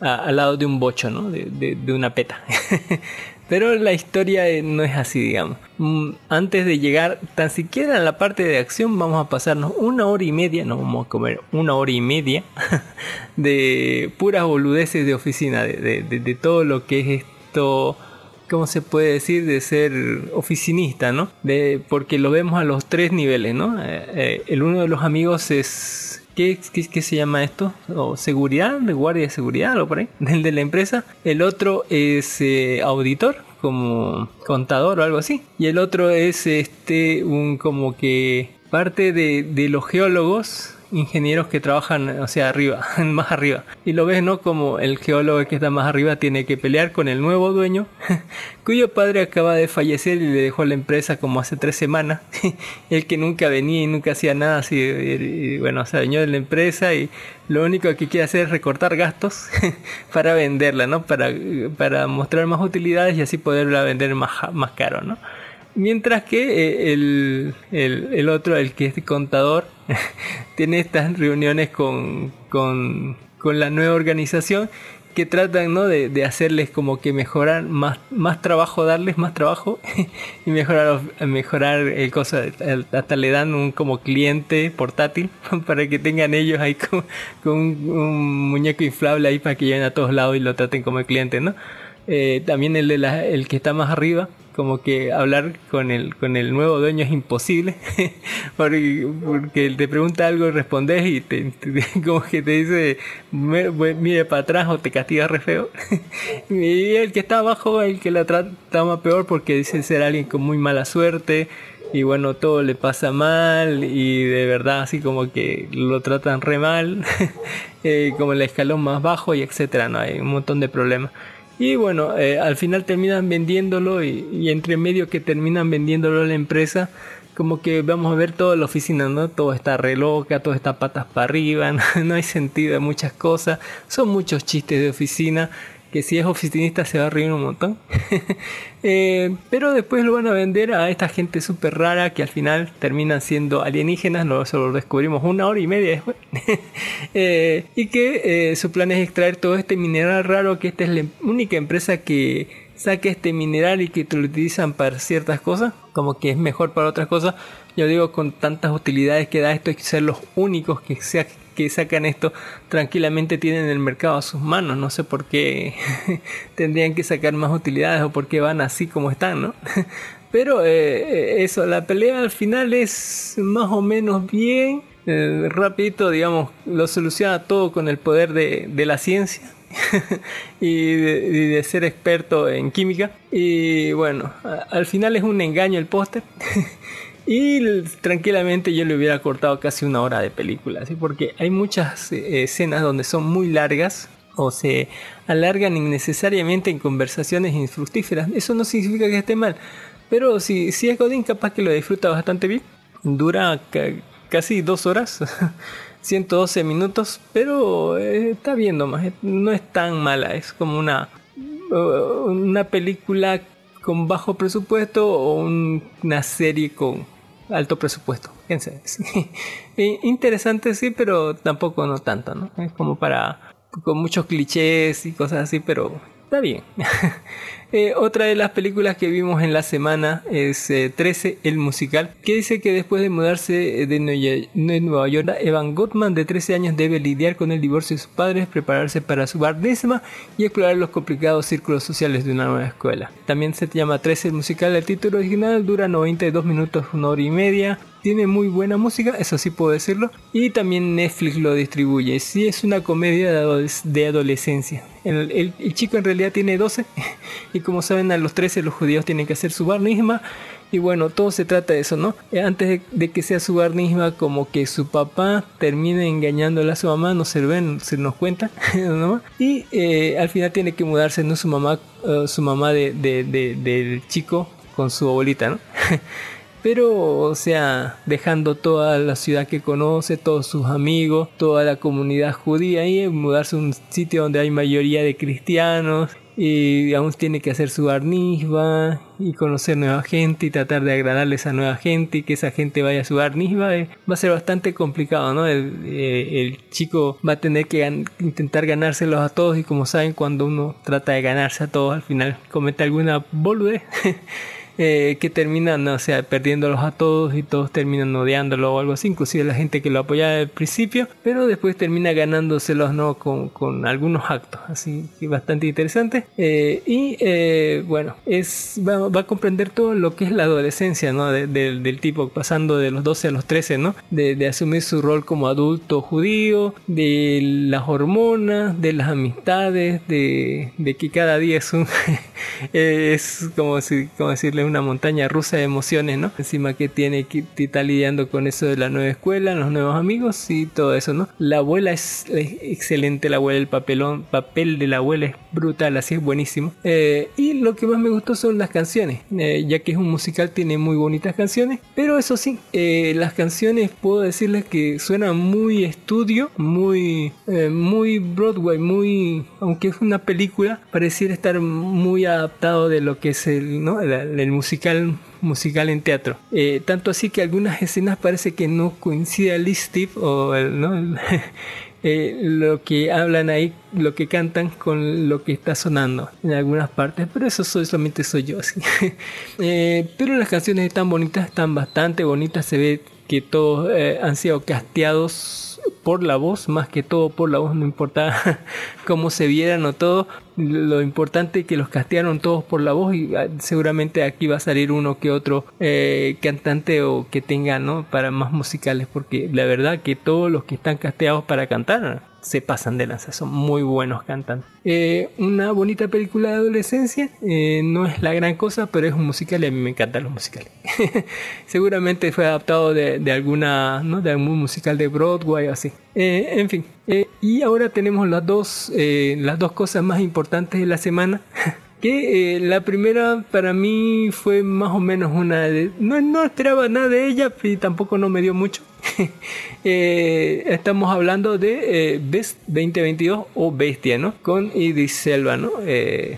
a- al lado de un bocho, ¿no? De, de- de una peta. Pero la historia eh, no es así, digamos. Mm, Antes de llegar tan siquiera a la parte de acción, vamos a pasarnos una hora y media, no vamos a comer una hora y media de puras boludeces de oficina, de, de- de- todo lo que es esto, ¿cómo se puede decir? De ser oficinista, ¿no? De, porque lo vemos a los tres niveles, ¿no? Eh, eh, el uno de los amigos es... ¿Qué, se llama esto? ¿O seguridad? ¿De guardia de seguridad? ¿O por ahí? Del de la empresa. El otro es eh, auditor, como contador o algo así. Y el otro es este, un como que parte de los geólogos ingenieros que trabajan, o sea, arriba, más arriba. Y lo ves, ¿no? Como el geólogo que está más arriba tiene que pelear con el nuevo dueño, cuyo padre acaba de fallecer y le dejó la empresa como hace tres semanas. el que nunca venía y nunca hacía nada, así, y, y, bueno, se adueñó de la empresa y lo único que quiere hacer es recortar gastos para venderla, ¿no? Para, para mostrar más utilidades y así poderla vender más, más caro, ¿no? Mientras que eh, el, el, el, otro, el que es contador, tiene estas reuniones con, con, con, la nueva organización que tratan ¿no? de, de, hacerles como que mejorar más, más trabajo, darles más trabajo y mejorar, mejorar el cosa. Hasta le dan un como cliente portátil para que tengan ellos ahí con, con un, muñeco inflable ahí para que lleven a todos lados y lo traten como cliente, ¿no? Eh, también el, de la, el que está más arriba, como que hablar con el, con el nuevo dueño es imposible, porque, te pregunta algo y respondes y te, te, como que te dice, mire para atrás o te castiga re feo. y el que está abajo, el que la trata más peor porque dice ser alguien con muy mala suerte y bueno, todo le pasa mal y de verdad así como que lo tratan re mal, eh, como el escalón más bajo y etcétera, no hay un montón de problemas. Y bueno, eh, al final terminan vendiéndolo y, y, entre medio que terminan vendiéndolo a la empresa, como que vamos a ver toda la oficina, ¿no? Todo está re loca, todo está patas para arriba, no, no hay sentido de muchas cosas, son muchos chistes de oficina que si es oficinista se va a reír un montón. eh, pero después lo van a vender a esta gente súper rara que al final terminan siendo alienígenas, no eso lo descubrimos una hora y media después. eh, y que eh, su plan es extraer todo este mineral raro, que esta es la única empresa que saque este mineral y que lo utilizan para ciertas cosas, como que es mejor para otras cosas. Yo digo, con tantas utilidades que da esto, hay que ser los únicos que sea que sacan esto tranquilamente tienen el mercado a sus manos. No sé por qué tendrían que sacar más utilidades o por qué van así como están, ¿no? Pero eh, eso, la pelea al final es más o menos bien. Eh, rapidito, digamos, lo soluciona todo con el poder de, la ciencia. y, de, ser experto en química. Y bueno, al final es un engaño el póster. Y tranquilamente yo le hubiera cortado casi una hora de película, ¿sí? porque hay muchas eh, escenas donde son muy largas o se alargan innecesariamente en conversaciones infructíferas. Eso no significa que esté mal, pero si, si es Godín, capaz que lo disfruta bastante bien. Dura ca- casi dos horas, 112 minutos, pero eh, está bien nomás, eh, no es tan mala, es como una, una película con bajo presupuesto o un- una serie con alto presupuesto. Eh, Interesante sí, pero tampoco no tanto, ¿no? Es como para con muchos clichés y cosas así, pero está bien. Eh, otra de las películas que vimos en la semana es eh, 13, el musical, que dice que después de mudarse de Nueva- de Nueva York, Evan Gottman de 13 años debe lidiar con el divorcio de sus padres, prepararse para su bar mitzvah y explorar los complicados círculos sociales de una nueva escuela. También se llama 13 el musical, el título original dura 92 minutos, una hora y media. Tiene muy buena música, eso sí puedo decirlo. Y también Netflix lo distribuye. Sí es una comedia de, adoles- de adolescencia. El, el- el chico en realidad tiene 12 y como saben a los 13 los judíos tienen que hacer su bar mitzvah. Y bueno, todo se trata de eso, ¿no? Eh, Antes de, de que sea su bar mitzvah, como que su papá termine engañándole a su mamá, no se ven, se nos cuenta, ¿no? Y eh, al final tiene que mudarse, ¿no? Su mamá, eh, su mamá de- de- del chico con su abuelita, ¿no? Pero, o sea, dejando toda la ciudad que conoce, todos sus amigos, toda la comunidad judía y mudarse a un sitio donde hay mayoría de cristianos y aún tiene que hacer su barnizba y conocer nueva gente y tratar de agradarle a nueva gente y que esa gente vaya a su barnizba eh, va a ser bastante complicado, ¿no? El, eh, el chico va a tener que gan- intentar ganárselos a todos y como saben cuando uno trata de ganarse a todos al final comete alguna boludez eh, que terminan, o sea, perdiéndolos a todos y todos terminan odiándolo o algo así, inclusive la gente que lo apoyaba al principio, pero después termina ganándoselos, ¿no? Con, con algunos actos, así que bastante interesante. Eh, y eh, bueno, es, va, va a comprender todo lo que es la adolescencia, ¿no? De- de- del tipo pasando de los 12 a los 13, ¿no? De, de asumir su rol como adulto judío, de las hormonas, de las amistades, de, de que cada día es un es como, si, como decirle una montaña rusa de emociones, ¿no? Encima que tiene que está lidiando con eso de la nueva escuela, los nuevos amigos y todo eso, ¿no? La abuela es, es excelente, la abuela, el papelón, papel de la abuela es brutal, así es buenísimo. Eh, y lo que más me gustó son las canciones, eh, ya que es un musical, tiene muy bonitas canciones, pero eso sí, eh, las canciones puedo decirles que suenan muy estudio, muy, eh, muy Broadway, muy, aunque es una película, pareciera estar muy adaptado de lo que es el, ¿no? el, el musical musical en teatro. Eh, tanto así que algunas escenas parece que no coincide Lee Steve o el, ¿no? El- eh, lo que hablan ahí, lo que cantan con lo que está sonando en algunas partes, pero eso soy- solamente soy yo así. Eh, pero las canciones están bonitas, están bastante bonitas, se ve que todos eh, han sido casteados por la voz, más que todo por la voz, no importa cómo se vieran o todo, lo importante es que los castearon todos por la voz y ah, seguramente aquí va a salir uno que otro eh, cantante o que tenga, ¿no? Para más musicales, porque la verdad que todos los que están casteados para cantar se pasan de lanza, son muy buenos cantantes. Eh, una bonita película de adolescencia, eh, no es la gran cosa, pero es un musical y a mí me encantan los musicales. Seguramente fue adaptado de, de alguna, ¿no? De algún musical de Broadway o así. Eh, en fin, y ahora tenemos las dos, las dos cosas más importantes de la semana. Que eh, la primera para mí fue más o menos una de... No, no esperaba nada de ella y tampoco no me dio mucho. Eh, estamos hablando de eh, Best 2022 o Bestia, ¿no? Con Idris Elba, ¿no? Eh,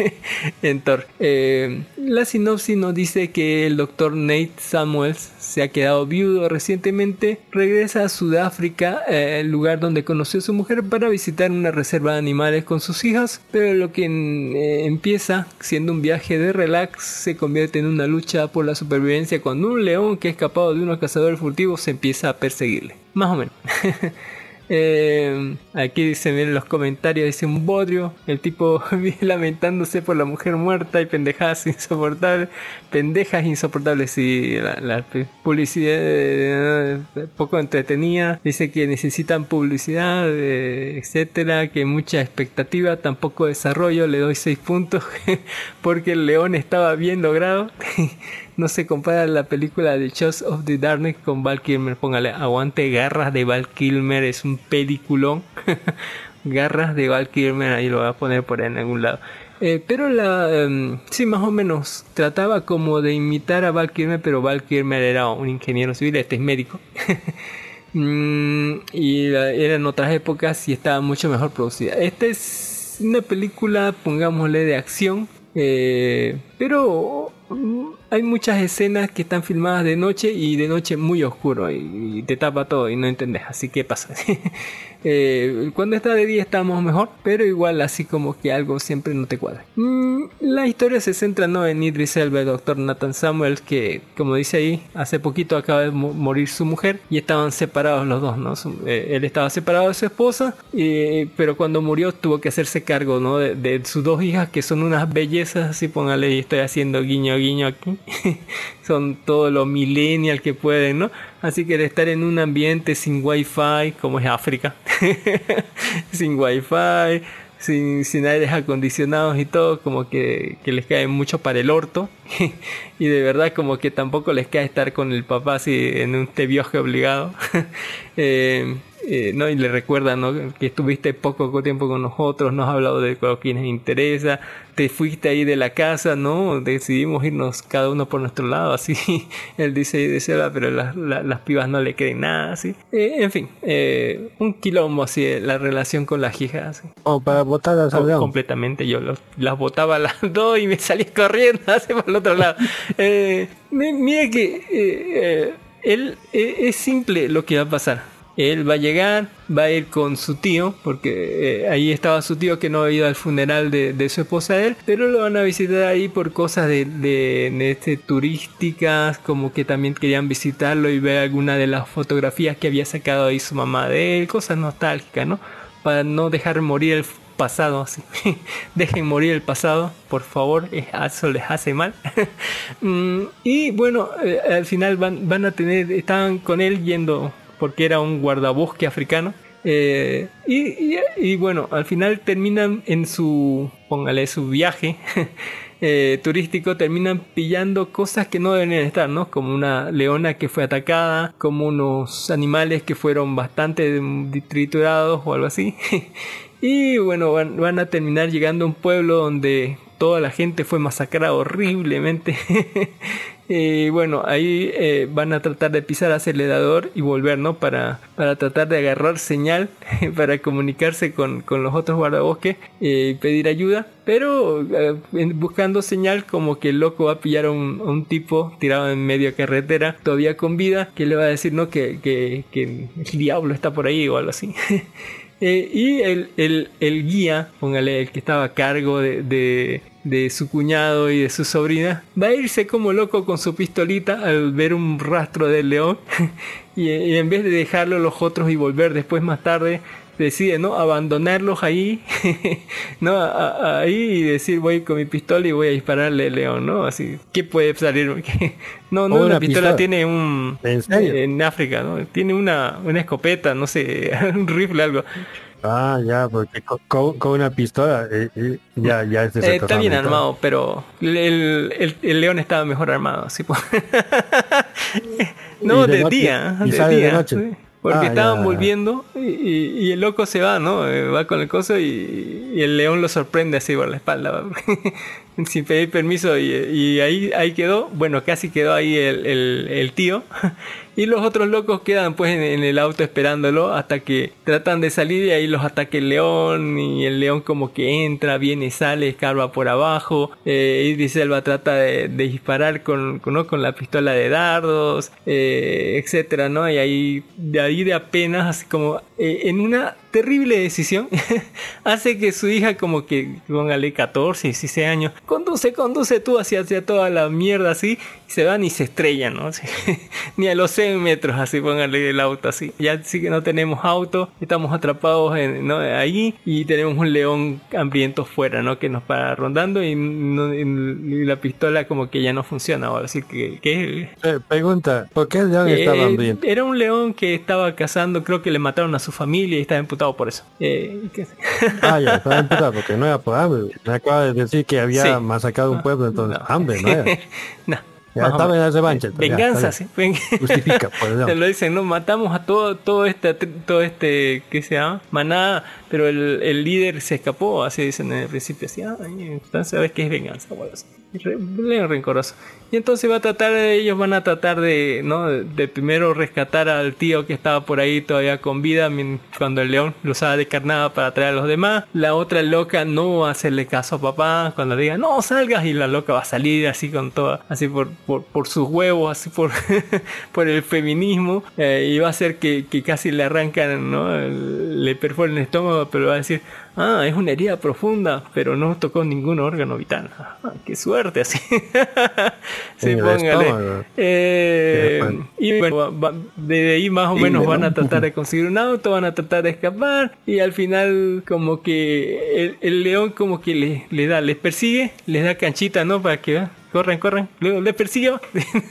En Thor. Eh, la sinopsis nos dice que el doctor Nate Samuels se ha quedado viudo recientemente, regresa a Sudáfrica, eh, el lugar donde conoció a su mujer, para visitar una reserva de animales con sus hijas, pero lo que eh, empieza siendo un viaje de relax se convierte en una lucha por la supervivencia cuando un león que ha escapado de unos cazadores furtivos se empieza a perseguirle. Más o menos. Eh, aquí dicen en los comentarios, dice un bodrio, el tipo lamentándose por la mujer muerta y pendejadas insoportables, pendejas insoportables y la, publicidad eh, poco entretenida, dice que necesitan publicidad, eh, etcétera, que mucha expectativa, tampoco desarrollo, le doy 6 puntos porque el león estaba bien logrado. no se compara la película de Shows of the Darkness con Val Kilmer. Póngale, aguante garras de Val Kilmer, es un peliculón. garras de Val Kilmer, ahí lo voy a poner por ahí en algún lado. Eh, pero la, em, sí, más o menos trataba como de imitar a Val Kilmer, pero Val Kilmer era un ingeniero civil, este es médico. Mm, y era en otras épocas y estaba mucho mejor producida. Esta es una película, pongámosle, de acción, eh, pero mm, hay muchas escenas que están filmadas de noche y de noche muy oscuro y, y te tapa todo y no entendés. Así que pasa. Eh, cuando está de día estamos mejor, pero igual así como que algo siempre no te cuadra. Mm, la historia se centra ¿no? en Idris Elba, el doctor Nathan Samuels, que como dice ahí, hace poquito acaba de mo- morir su mujer y estaban separados los dos, ¿no? Su- eh, él estaba separado de su esposa, eh, pero cuando murió tuvo que hacerse cargo ¿no? de, de sus dos hijas, que son unas bellezas, así póngale, y estoy haciendo guiño guiño aquí. son todo lo millennial que pueden, ¿no? Así que de estar en un ambiente sin wifi, como es África, sin wifi, sin, sin aires acondicionados y todo, como que, que les cae mucho para el orto. y de verdad como que tampoco les cae estar con el papá así en un viaje obligado. Eh, eh, ¿no? Y le recuerda ¿no? que estuviste poco tiempo con nosotros, nos has hablado de lo que nos interesa, te fuiste ahí de la casa, ¿no? Decidimos irnos cada uno por nuestro lado, así. Él dice, dice "Ah, pero las, la- las pibas no le creen nada, así. Eh, en fin, eh, un quilombo así, eh, la relación con las hijas. O para botar a Co- Salgado. completamente. Yo los- las botaba a las dos y me salía corriendo hacia por el otro lado. Eh, mi- mira que eh, él es simple lo que va a pasar. Él va a llegar, va a ir con su tío, porque eh, ahí estaba su tío que no había ido al funeral de, su esposa de él, pero lo van a visitar ahí por cosas de, de- de, este, turísticas, como que también querían visitarlo y ver alguna de las fotografías que había sacado ahí su mamá de él, cosas nostálgicas, ¿no? Para no dejar morir el pasado así. Dejen morir el pasado, por favor, es- eso les hace mal. Mm, y bueno, eh, al final van, van a tener, estaban con él yendo porque era un guardabosque africano. Eh, y, y- y bueno, al final terminan en su, póngale su viaje eh, turístico, terminan pillando cosas que no deben estar, ¿no? Como una leona que fue atacada, como unos animales que fueron bastante triturados o algo así. y bueno, van, van a terminar llegando a un pueblo donde toda la gente fue masacrada horriblemente. Y bueno, ahí eh, van a tratar de pisar acelerador y volver, ¿no? Para, para tratar de agarrar señal, para comunicarse con, con los otros guardabosques eh, y pedir ayuda. Pero eh, buscando señal, como que el loco va a pillar a un, a un tipo tirado en medio de carretera, todavía con vida, que le va a decir, ¿no? Que, que, el diablo está por ahí o algo así. Eh, y el, el, el guía, póngale, el que estaba a cargo de, de su cuñado y de su sobrina, va a irse como loco con su pistolita al ver un rastro del león. y, y en vez de dejarlo los otros y volver después más tarde, decide no abandonarlos ahí, no A- a- ahí y decir voy con mi pistola y voy a dispararle al león, ¿no? Así, ¿qué puede salir? no, no una, una pistola, pistola. tiene un ¿En serio? en África, ¿no? Tiene una, una escopeta, no sé, un rifle, algo. Ah, ya, porque co- co- con, una pistola eh, eh, ya, ya es Eh, está bien armado, pero el, el, el león estaba mejor armado, así pues. no, ¿Y de de, noche? día, ¿Y de sale de día. noche? sí. Porque Ah, estaban ya. volviendo y, y- y el loco se va, ¿no? Eh, Va con el coso y, y el león lo sorprende así por la espalda, sin pedir permiso y, ahí, ahí quedó, bueno, casi quedó ahí el, el- tío. Y los otros locos quedan pues en, el auto esperándolo hasta que tratan de salir y ahí los ataca el león y el león como que entra, viene, sale, escarba por abajo, eh, Idris Elba trata de, disparar con, con, con la pistola de dardos, eh, etcétera, ¿no? Y ahí de ahí de apenas así como eh, en una terrible decisión hace que su hija como que póngale 14, 16 años, conduce, conduce tú hacia, hacia toda la mierda así, y se van y se estrellan, ¿no? Ni a los 100 metros así póngale el auto así. Ya sí que no tenemos auto, estamos atrapados en, ¿no? ahí y tenemos un león hambriento fuera, ¿no? Que nos para rondando y, no- y la pistola como que ya no funciona, o así que, que Eh, pregunta, ¿por qué el león estaba eh, hambriento? Era un león que estaba cazando, creo que le mataron a su familia y estaba imputado por eso. Eh, ¿qué? Ah, ya, estaba imputado porque no era por hambre. Me acaba de decir que había Sí. masacrado un pueblo, entonces No. hambre, no era. no, Ya Más o estaba en menos. la revancha. Venganza, sí. Justifica, pues, lo dicen, ¿no? Matamos a todo, todo este, todo este, ¿qué se llama? Manada, pero el, el líder se escapó, así dicen en el principio, así, ah, entonces sabes que es venganza, bueno, así. León rencoroso. Y entonces va a tratar, ellos van a tratar de, ¿no? De, primero rescatar al tío que estaba por ahí todavía con vida cuando el león lo usaba de carnada para traer a los demás. La otra loca no va a hacerle caso a papá cuando le diga no salgas y la loca va a salir así con toda, así por, por, por sus huevos, así por, por el feminismo eh, y va a hacer que, que casi le arrancan, ¿no? Le perforan el estómago, pero va a decir, ah, es una herida profunda, pero no tocó ningún órgano vital. Ah, qué suerte, así. sí, póngale. Eh, y bueno, va- de ahí más o menos van a tratar de conseguir un auto, van a tratar de escapar y al final como que el, el león como que le, le da, les persigue, les da canchita, ¿no? Para que corran, corran, luego les persigue,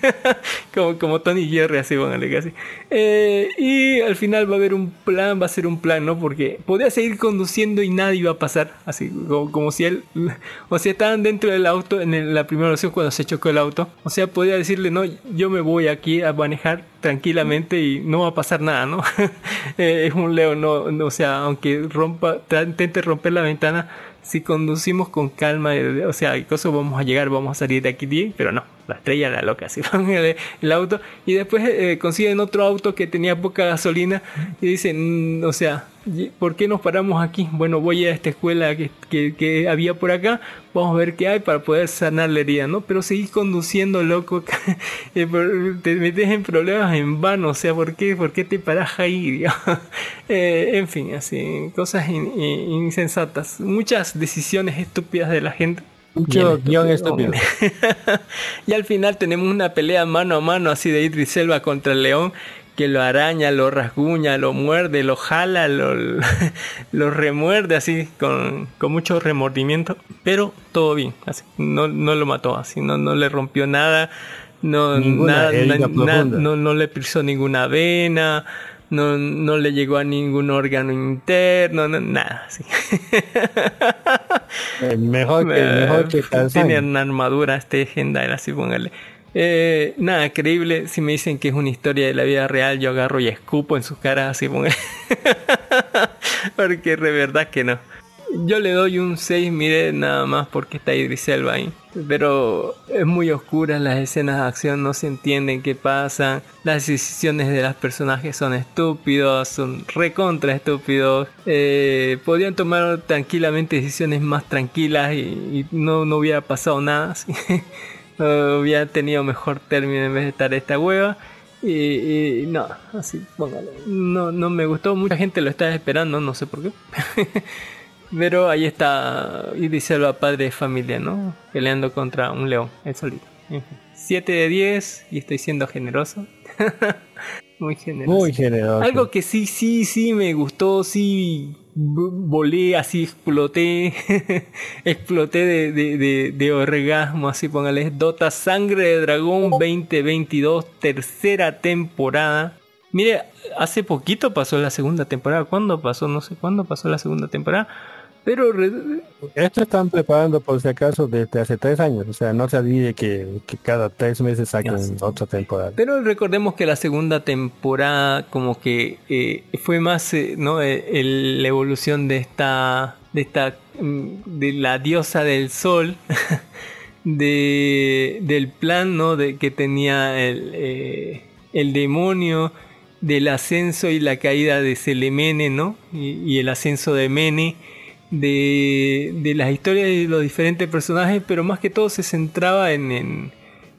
como, como Tony Jerry, así póngale casi. Eh, y al final va a haber un plan, va a ser un plan, ¿no? Porque podía seguir conduciendo y nada iba a pasar, así como, como si él, o sea, estaban dentro del auto en el- la primera ocasión cuando se chocó el auto, o sea, podía decirle, no, yo me voy aquí a manejar tranquilamente y no va a pasar nada, ¿no? Eh, es un león, no, no, o sea, aunque rompa, intente romper la ventana, si conducimos con calma, o sea, cosas vamos a llegar, vamos a salir de aquí bien, pero no, la estrella la loca, así van el, auto y después eh, consiguen otro auto que tenía poca gasolina y dicen, mm, o sea, ¿por qué nos paramos aquí? Bueno, voy a esta escuela que, que, había por acá, vamos a ver qué hay para poder sanar la herida, ¿no? Pero seguís conduciendo, loco, te metes en problemas en vano, o sea, ¿por qué, por qué te paras ahí? Eh, en fin, así, cosas in- in- insensatas, muchas decisiones estúpidas de la gente. Mucho guion estúpido. y al final tenemos una pelea mano a mano así de Idris Elba contra el león que lo araña, lo rasguña, lo muerde, lo jala, lo, lo remuerde así con, con mucho remordimiento, pero todo bien, así, no, no lo mató, así, no, no le rompió nada, no, nada, na- na- no, no le pisó ninguna vena, no, no le llegó a ningún órgano interno, no- nada. Eh, mejor que, Eh, mejor que Tiene una armadura este Gendai, así póngale. Eh, nada, creíble. Si me dicen que es una historia de la vida real, yo agarro y escupo en sus caras, así póngale. porque de verdad que no. Yo le doy un 6, mire, nada más porque está Idris Elba ahí. Pero es muy oscura, las escenas de acción no se entienden qué pasa. Las decisiones de los personajes son estúpidos, son recontra estúpidos. Eh, podrían tomar tranquilamente decisiones más tranquilas y, no, no hubiera pasado nada. Eh, hubiera tenido mejor término en vez de estar esta hueva. Y, y no, así, póngale. No, no me gustó, mucha gente lo estaba esperando, no sé por qué. Pero ahí está Idris Elba, padre de familia, ¿no? Peleando contra un león, el solito. 7 de 10 y estoy siendo generoso. Muy generoso. Muy generoso. Algo que sí, sí, sí me gustó, sí volé, así exploté, exploté de, de, de, de orgasmo, así póngale, Dota Sangre de Dragón 2022, tercera temporada. Mire, hace poquito pasó la segunda temporada, ¿cuándo pasó? No sé cuándo pasó la segunda temporada, pero Esto están preparando por si acaso desde hace tres años. O sea, no se olvide que, que cada tres meses saquen otra temporada. Pero recordemos que la segunda temporada como que eh, fue más eh, no Eh, el- la evolución de esta de esta mm, de la diosa del sol de del plan no de que tenía el, eh, el demonio del ascenso y la caída de Selemene no y, y el ascenso de Mene de, de las historias de los diferentes personajes pero más que todo se centraba en, en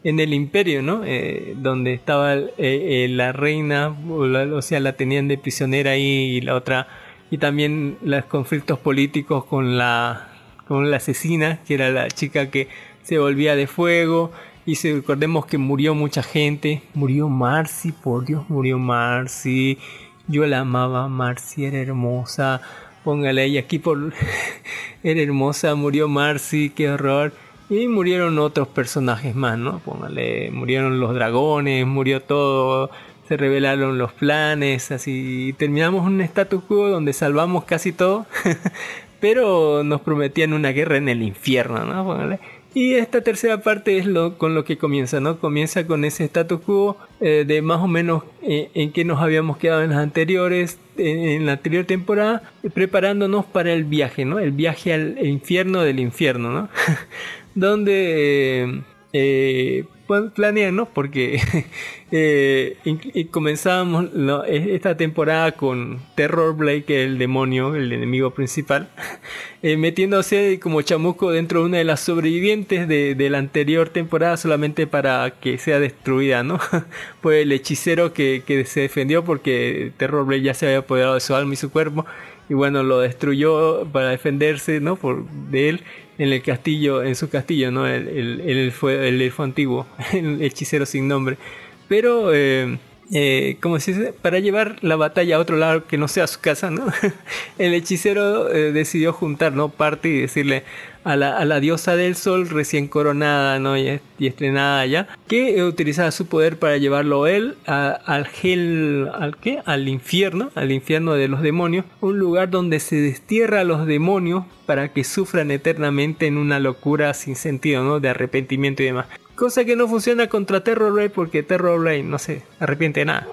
en el imperio, ¿no? Eh, donde estaba eh, eh, la reina, o, sea, la tenían de prisionera ahí y la otra, y también los conflictos políticos con la, con la asesina, que era la chica que se volvía de fuego, y si recordemos que murió mucha gente, murió Marcy, por Dios, murió Marcy, yo la amaba, Marcy era hermosa, póngale ahí aquí por, era hermosa, murió Marcy, qué horror. Y murieron otros personajes más, ¿no? Póngale, murieron los dragones, murió todo, se revelaron los planes, así. Terminamos un status quo donde salvamos casi todo, pero nos prometían una guerra en el infierno, ¿no? Póngale. Y esta tercera parte es lo con lo que comienza, ¿no? Comienza con ese status quo eh, de más o menos eh, en que nos habíamos quedado en las anteriores, en, la anterior temporada, eh, preparándonos para el viaje, ¿no? El viaje al infierno del infierno, ¿no? Donde eh, pues, planean, ¿no? Porque eh, e- esta temporada con Terror Blade, que es el demonio, el enemigo principal, eh, metiéndose como chamuco dentro de una de las sobrevivientes de, la anterior temporada solamente para que sea destruida, ¿no? Fue el hechicero que, que se defendió porque Terror Blade ya se había apoderado de su alma y su cuerpo y bueno lo destruyó para defenderse no por de él en el castillo en su castillo no el, el, el elfo, el elfo antiguo el hechicero sin nombre. Pero eh, eh, como se dice para llevar la batalla a otro lado que no sea su casa no el hechicero eh, decidió juntar no parte y decirle a la, diosa del sol recién coronada ¿no? y, est- y estrenada ya que utilizaba su poder para llevarlo él al gel al qué al infierno al infierno de los demonios un lugar donde se destierra a los demonios para que sufran eternamente en una locura sin sentido no de arrepentimiento y demás Cosa que no funciona contra Terror Ray porque Terror Ray no se arrepiente de nada.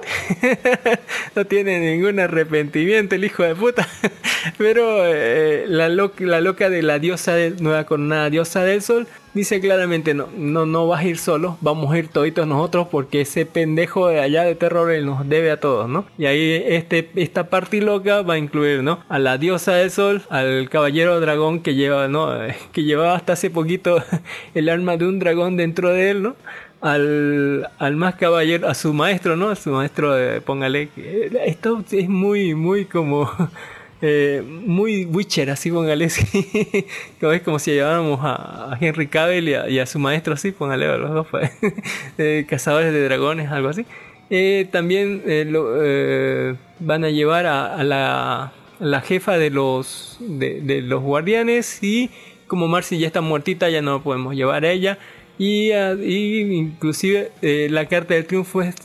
no tiene ningún arrepentimiento el hijo de puta. Pero eh, la, lo- la loca de la diosa del, nueva coronada diosa del sol dice claramente no, no, no vas a ir solo, vamos a ir toditos nosotros porque ese pendejo de allá de Terror Ray nos debe a todos, ¿no? Y ahí este, esta parte loca va a incluir, ¿no? A la diosa del sol, al caballero dragón que lleva, ¿no? Que llevaba hasta hace poquito el arma de un dragón dentro de él, ¿no? Al, al más caballero, a su maestro, ¿no? A su maestro, de, póngale. que- Esto es muy, muy como. eh, muy Witcher, así póngale. Como es como si lleváramos a, a Henry Cavill y a, y a su maestro, así, póngale los dos. pues, eh, cazadores de dragones, algo así. Eh, también eh, lo- eh, van a llevar a, a la, la jefa de los, de, de los guardianes y como Marcy ya está muertita, ya no podemos llevar a ella. Y, ah, y inclusive eh, la carta del triunfo es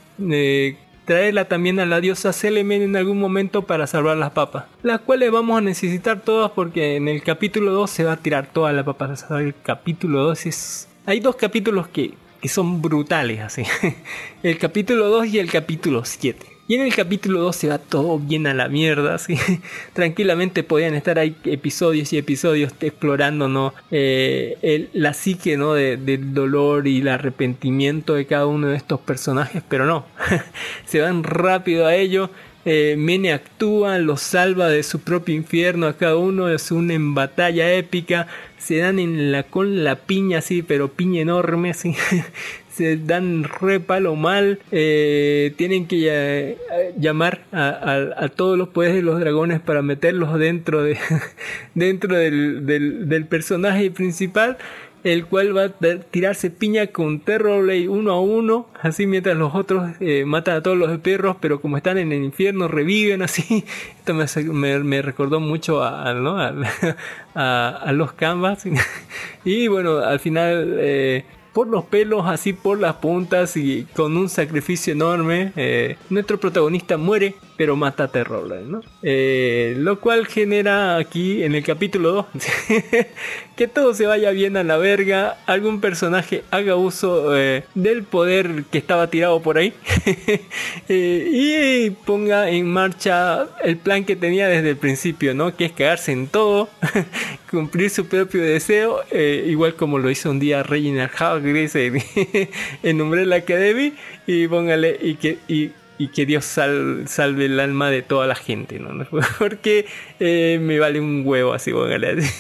traerla también a la diosa Selemen en algún momento para salvar las papas. Las cuales vamos a necesitar todas porque en el capítulo 2 se va a tirar toda la papa. El capítulo 2 es... Hay dos capítulos que, que son brutales así. El capítulo 2 y el capítulo 7. Y en el capítulo 2 se va todo bien a la mierda, así. Tranquilamente podían estar ahí episodios y episodios explorando, ¿no? Eh, el- la psique, ¿no? De- del dolor y el arrepentimiento de cada uno de estos personajes, pero no. se van rápido a ello. Eh, Mene actúa, los salva de su propio infierno a cada uno, es una en batalla épica, se dan en la con la piña así, pero piña enorme así, se dan re palo mal, eh, tienen que llamar a, todos los poderes de los dragones para meterlos dentro de dentro del, personaje principal el cual va a tirarse piña con Terrorblade uno a uno, así mientras los otros eh, matan a todos los perros, pero como están en el infierno reviven así. Esto me, recordó mucho a los canvas. y bueno, al final eh, por los pelos, así por las puntas y con un sacrificio enorme, eh, nuestro protagonista muere, pero mata a Terrorblade, ¿no? Eh, lo cual genera aquí en el capítulo 2 que todo se vaya bien a la verga, algún personaje haga uso eh, del poder que estaba tirado por ahí y ponga en marcha el plan que tenía desde el principio, ¿no? Que es cagarse en todo, cumplir su propio deseo, igual como lo hizo un día Reginald Hargreaves en, en Umbrella Academy y póngale y que y, que Dios sal- salve el alma de toda la gente, ¿no? Porque eh, me vale un huevo así, póngale.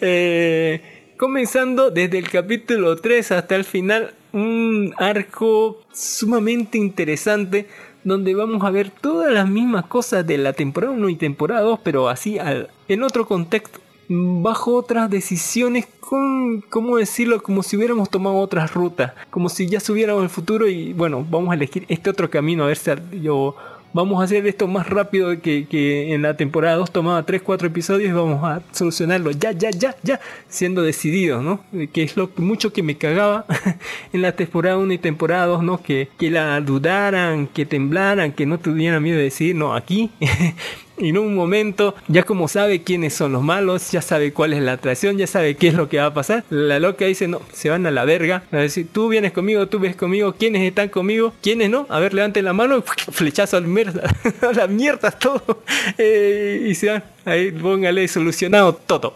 Eh, comenzando desde el capítulo 3 hasta el final, un arco sumamente interesante donde vamos a ver todas las mismas cosas de la temporada 1 y temporada 2, pero así al- en otro contexto, bajo otras decisiones, con, ¿cómo decirlo? Como si hubiéramos tomado otras rutas, como si ya subiéramos el futuro y bueno, vamos a elegir este otro camino, a ver si yo... Vamos a hacer esto más rápido que, que en la temporada 2 tomaba 3-4 episodios y vamos a solucionarlo ya, ya, ya, ya, siendo decididos, ¿no? Que es lo mucho que me cagaba en la temporada 1 y temporada 2, ¿no? Que, que la dudaran, que temblaran, que no tuvieran miedo de decir, no, aquí y en un momento, ya como sabe quiénes son los malos, ya sabe cuál es la atracción, ya sabe qué es lo que va a pasar, la loca dice, no, se van a la verga. A decir, tú vienes conmigo, tú vienes conmigo, ¿quiénes están conmigo? ¿Quiénes no? A ver, levanten la mano, flechazo al mierda, a la mierda todo. Eh, y se van. Ahí póngale solucionado todo.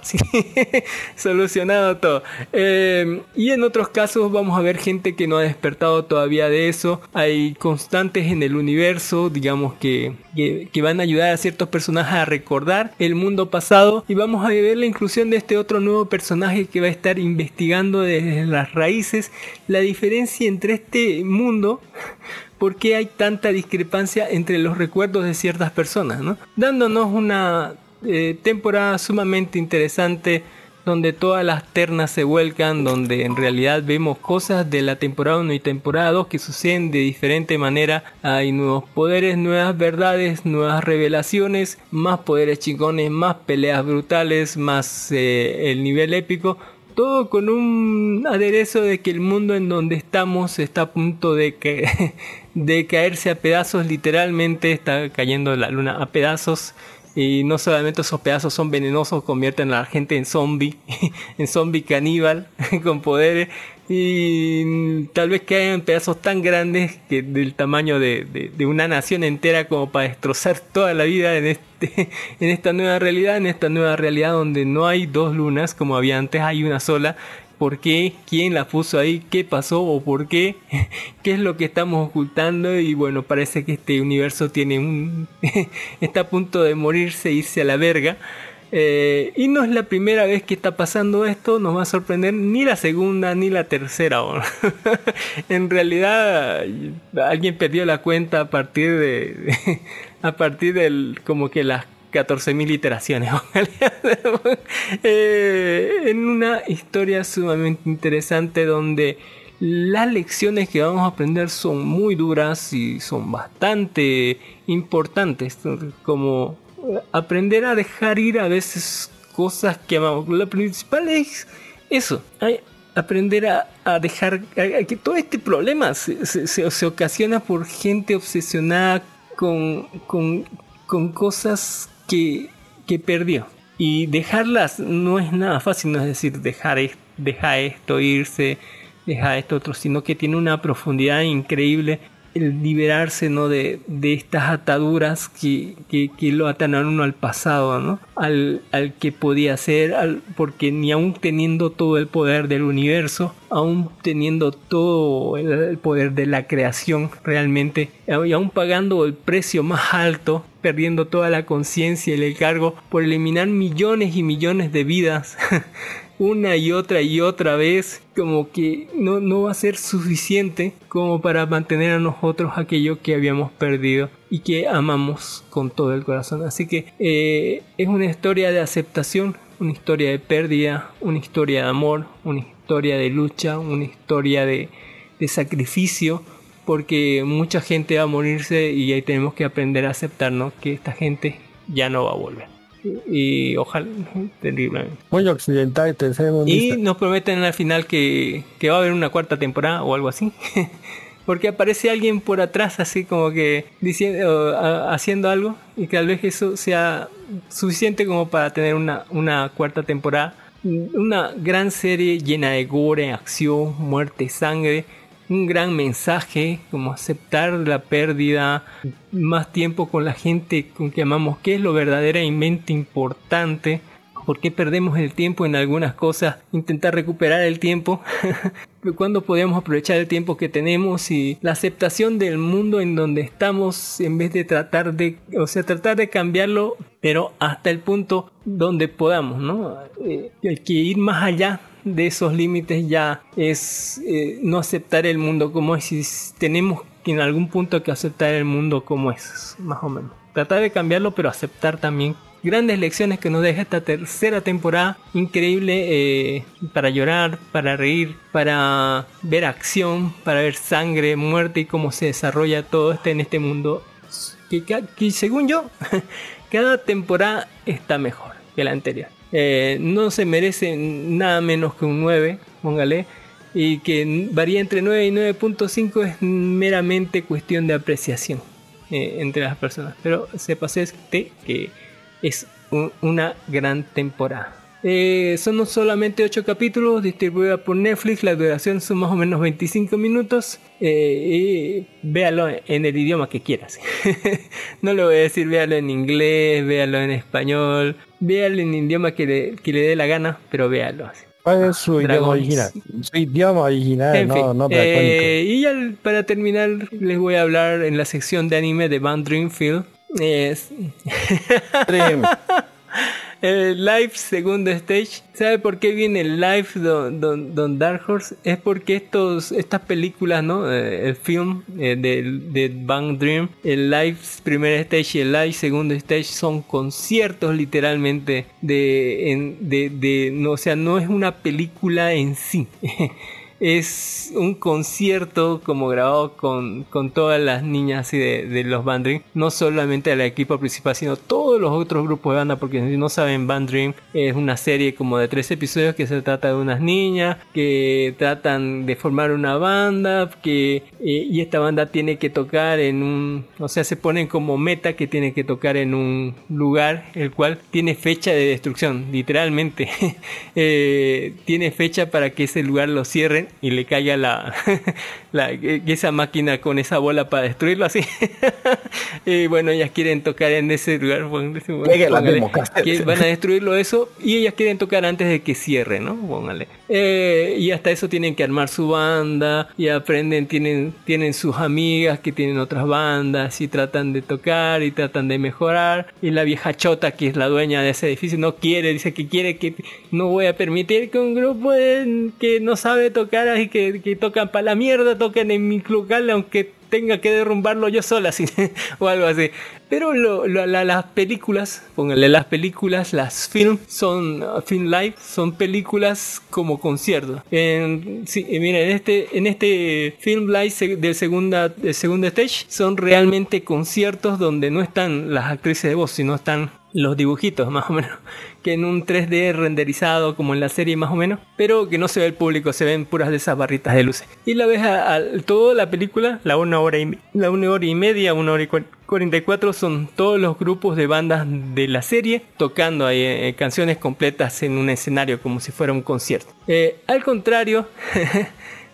solucionado todo. Eh, y en otros casos vamos a ver gente que no ha despertado todavía de eso. Hay constantes en el universo, digamos, que, que, que van a ayudar a ciertos personajes a recordar el mundo pasado. Y vamos a ver la inclusión de este otro nuevo personaje que va a estar investigando desde las raíces la diferencia entre este mundo por qué hay tanta discrepancia entre los recuerdos de ciertas personas, ¿no? dándonos una eh, temporada sumamente interesante donde todas las ternas se vuelcan, donde en realidad vemos cosas de la temporada 1 y temporada 2 que suceden de diferente manera. Hay nuevos poderes, nuevas verdades, nuevas revelaciones, más poderes chingones, más peleas brutales, más eh, el nivel épico. Todo con un aderezo de que el mundo en donde estamos está a punto de, que, de caerse a pedazos, literalmente está cayendo la luna a pedazos y no solamente esos pedazos son venenosos, convierten a la gente en zombie, en zombie caníbal, con poderes. Y tal vez que hayan pedazos tan grandes que del tamaño de, de, una nación entera como para destrozar toda la vida en, este, en esta nueva realidad, en esta nueva realidad donde no hay dos lunas como había antes, hay una sola por qué, quién la puso ahí, qué pasó o por qué, qué es lo que estamos ocultando y bueno, parece que este universo tiene un... está a punto de morirse, irse a la verga. Eh, y no es la primera vez que está pasando esto, nos va a sorprender ni la segunda ni la tercera. en realidad alguien perdió la cuenta a partir de, a partir del como que las 14.000 iteraciones. eh, en una historia sumamente interesante donde las lecciones que vamos a aprender son muy duras y son bastante importantes, como aprender a dejar ir a veces cosas que amamos. Lo principal es eso, aprender a, dejar que todo este problema se, se, se, ocasiona por gente obsesionada con, con, con cosas que, que perdió. Y dejarlas no es nada fácil, no es decir, dejar, dejar esto irse, dejar esto otro, sino que tiene una profundidad increíble el liberarse ¿no? de, de estas ataduras que, que, lo atan a uno al pasado, ¿no? al, al que podía ser, al, porque ni aún teniendo todo el poder del universo, aún teniendo todo el, el poder de la creación realmente, y aún pagando el precio más alto, perdiendo toda la conciencia y el cargo por eliminar millones y millones de vidas. una y otra y otra vez, como que no, no va a ser suficiente como para mantener a nosotros aquello que habíamos perdido y que amamos con todo el corazón. Así que eh, es una historia de aceptación, una historia de pérdida, una historia de amor, una historia de lucha, una historia de, de sacrificio, porque mucha gente va a morirse y ahí tenemos que aprender a aceptarnos que esta gente ya no va a volver y ojalá terrible muy occidental tercer y nos prometen al final que, que, va a haber una cuarta temporada o algo así porque aparece alguien por atrás así como que diciendo haciendo algo y que tal vez eso sea suficiente como para tener una, una cuarta temporada. Una gran serie llena de gore acción muerte sangre un gran mensaje, como aceptar la pérdida, más tiempo con la gente con que amamos, que es lo verdaderamente importante, por qué perdemos el tiempo en algunas cosas, intentar recuperar el tiempo, cuando podemos aprovechar el tiempo que tenemos y la aceptación del mundo en donde estamos en vez de tratar de, o sea, tratar de cambiarlo, pero hasta el punto donde podamos, ¿no? Eh, hay que ir más allá de esos límites ya es eh, no aceptar el mundo como es y tenemos que en algún punto que aceptar el mundo como es, más o menos. Tratar de cambiarlo, pero aceptar también grandes lecciones que nos deja esta tercera temporada. Increíble eh, para llorar, para reír, para ver acción, para ver sangre, muerte y cómo se desarrolla todo este en este mundo. Que, que según yo, cada temporada está mejor que la anterior. Eh, no se merece nada menos que un 9, póngale, y que varía entre 9 y 9.5 es meramente cuestión de apreciación. eh, entre las personas. Pero sepas este que es un- una gran temporada. Eh, son solamente 8 capítulos distribuida por Netflix, la duración son más o menos 25 minutos. eh, y véalo en el idioma que quieras. no le voy a decir véalo en inglés, véalo en español, véalo en idioma que le, que le dé la gana, pero véalo así. ¿Cuál es su idioma original? Su idioma original, En no, fin, no eh, y ya para terminar les voy a hablar en la sección de anime de Van Dreamfield. Es Dream. el live segundo stage. ¿Sabe por qué viene el live don, don, don Dark Horse? Es porque estos, estas películas, ¿no? Eh, el film eh, de, de Van Dream, el live primer stage y el live segundo stage son conciertos literalmente de, en- de, de- no, o sea, no es una película en sí. es un concierto como grabado con, con todas las niñas así de, los Band Dream, no solamente el equipo principal, sino todos los otros grupos de banda, porque si no saben, Band Dream es una serie como de tres episodios que se trata de unas niñas que tratan de formar una banda, que eh, y esta banda tiene que tocar en un, o sea, se ponen como meta que tiene que tocar en un lugar el cual tiene fecha de destrucción, literalmente. Eh, tiene fecha para que ese lugar lo cierren y le caiga la, la- que esa máquina con esa bola para destruirlo así. y bueno, ellas quieren tocar en ese lugar. la póngale, que van a destruirlo eso y ellas quieren tocar antes de que cierre, ¿no? Póngale. Eh, y hasta eso tienen que armar su banda y aprenden, tienen, tienen sus amigas que tienen otras bandas y tratan de tocar y tratan de mejorar. Y la vieja chota, que es la dueña de ese edificio, no quiere, dice que quiere que no voy a permitir que un grupo de- que no sabe tocar y que, que tocan para la mierda toquen en mi local, aunque tenga que derrumbarlo yo sola, así, o algo así. Pero lo- lo- la- las películas, póngale las películas, las film, son uh, film live, son películas como conciertos. En, sí, en este, en este film live del segunda, del segundo stage son realmente conciertos donde no están las actrices de voz, sino están los dibujitos más o menos que en un 3D renderizado como en la serie más o menos pero que no se ve el público se ven puras de esas barritas de luces. Y la ves a, a- toda la película la una hora y, la una hora y media una hora y cua- 44 son todos los grupos de bandas de la serie tocando eh, canciones completas en un escenario como si fuera un concierto. Eh, al contrario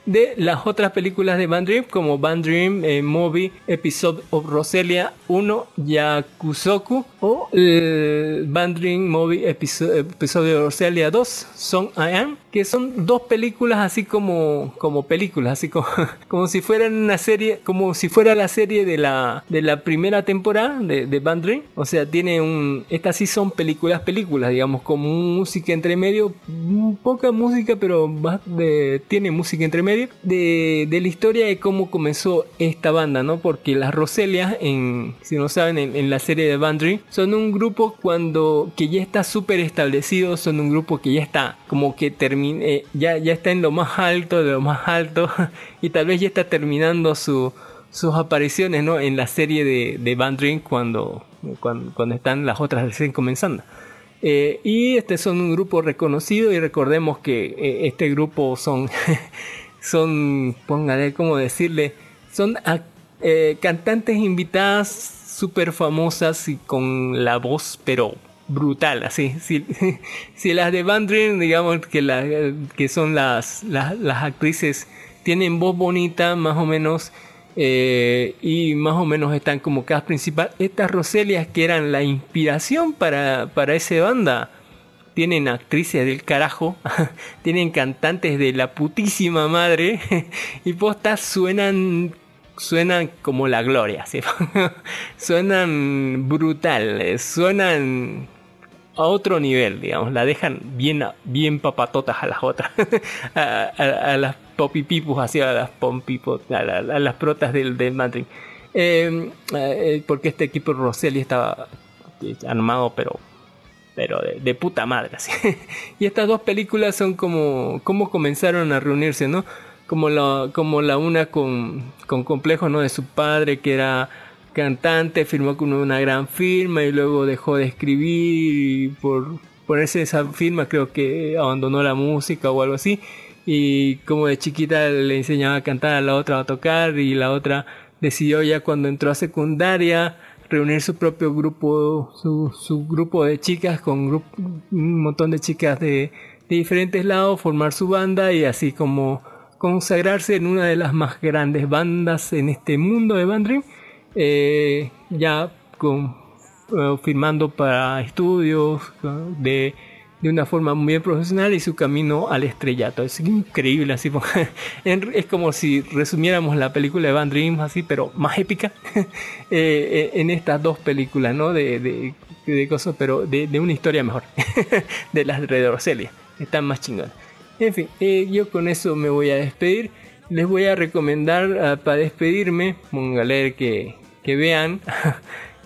de las otras películas de Band Dream como Band Dream eh, Movie Episode of Roselia 1 Yakusoku o el Band Dream Movie Episo- Episodio de Roselia 2 Song I Am que son dos películas así como como películas así como, como si fueran una serie como si fuera la serie de la de la primera temporada de, de Band Dream. O sea tiene un estas sí son películas películas digamos con música entre medio poca música pero más de- tiene música entre medio de, la historia de cómo comenzó esta banda no porque las Roselias en si no saben en, la serie de Band Dream son un grupo cuando que ya está súper establecido son un grupo que ya está como que termina ya ya está en lo más alto de lo más alto y tal vez ya está terminando su sus apariciones ¿no? en la serie de, de cuando, cuando están las otras recién comenzando. Eh, y este son un grupo reconocido y recordemos que eh, este grupo son, son, póngale cómo decirle, son eh, cantantes invitadas súper famosas y con la voz, pero brutal, así. Si, si las de Van Dream, digamos que, la, que son las, las, las actrices, tienen voz bonita, más o menos, eh, y más o menos están como cast principal. Estas Roselias que eran la inspiración para, para esa banda, tienen actrices del carajo, tienen cantantes de la putísima madre, y postas suenan suenan como la gloria, suenan brutal, suenan a otro nivel, digamos, la dejan bien, bien papatotas a las otras, a, las popipipus, así a las pompipos, a, la- a las protas del, del. Eh, eh, porque este equipo Rosselli estaba eh, armado, pero pero de, de puta madre. así. y estas dos películas son como, como comenzaron a reunirse, ¿no? Como la, como la una con, con complejo, ¿no? De su padre que era cantante, firmó con una gran firma y luego dejó de escribir y por ponerse esa firma creo que abandonó la música o algo así. Y como de chiquita le enseñaba a cantar a la otra a tocar y la otra decidió ya cuando entró a secundaria reunir su propio grupo, su, grupo de chicas con un montón de chicas de, diferentes lados, formar su banda y así como consagrarse en una de las más grandes bandas en este mundo de Band eh, ya con, eh, firmando para estudios de, de una forma muy profesional y su camino al estrellato. Es increíble, así es como si resumiéramos la película de Van Dream así, pero más épica eh, eh, en estas dos películas, ¿no? De, de, de cosas, pero de, de una historia mejor, de las de Roselia, están más chingonas. En fin, eh, yo con eso me voy a despedir. Les voy a recomendar ah, para despedirme, póngale que, que vean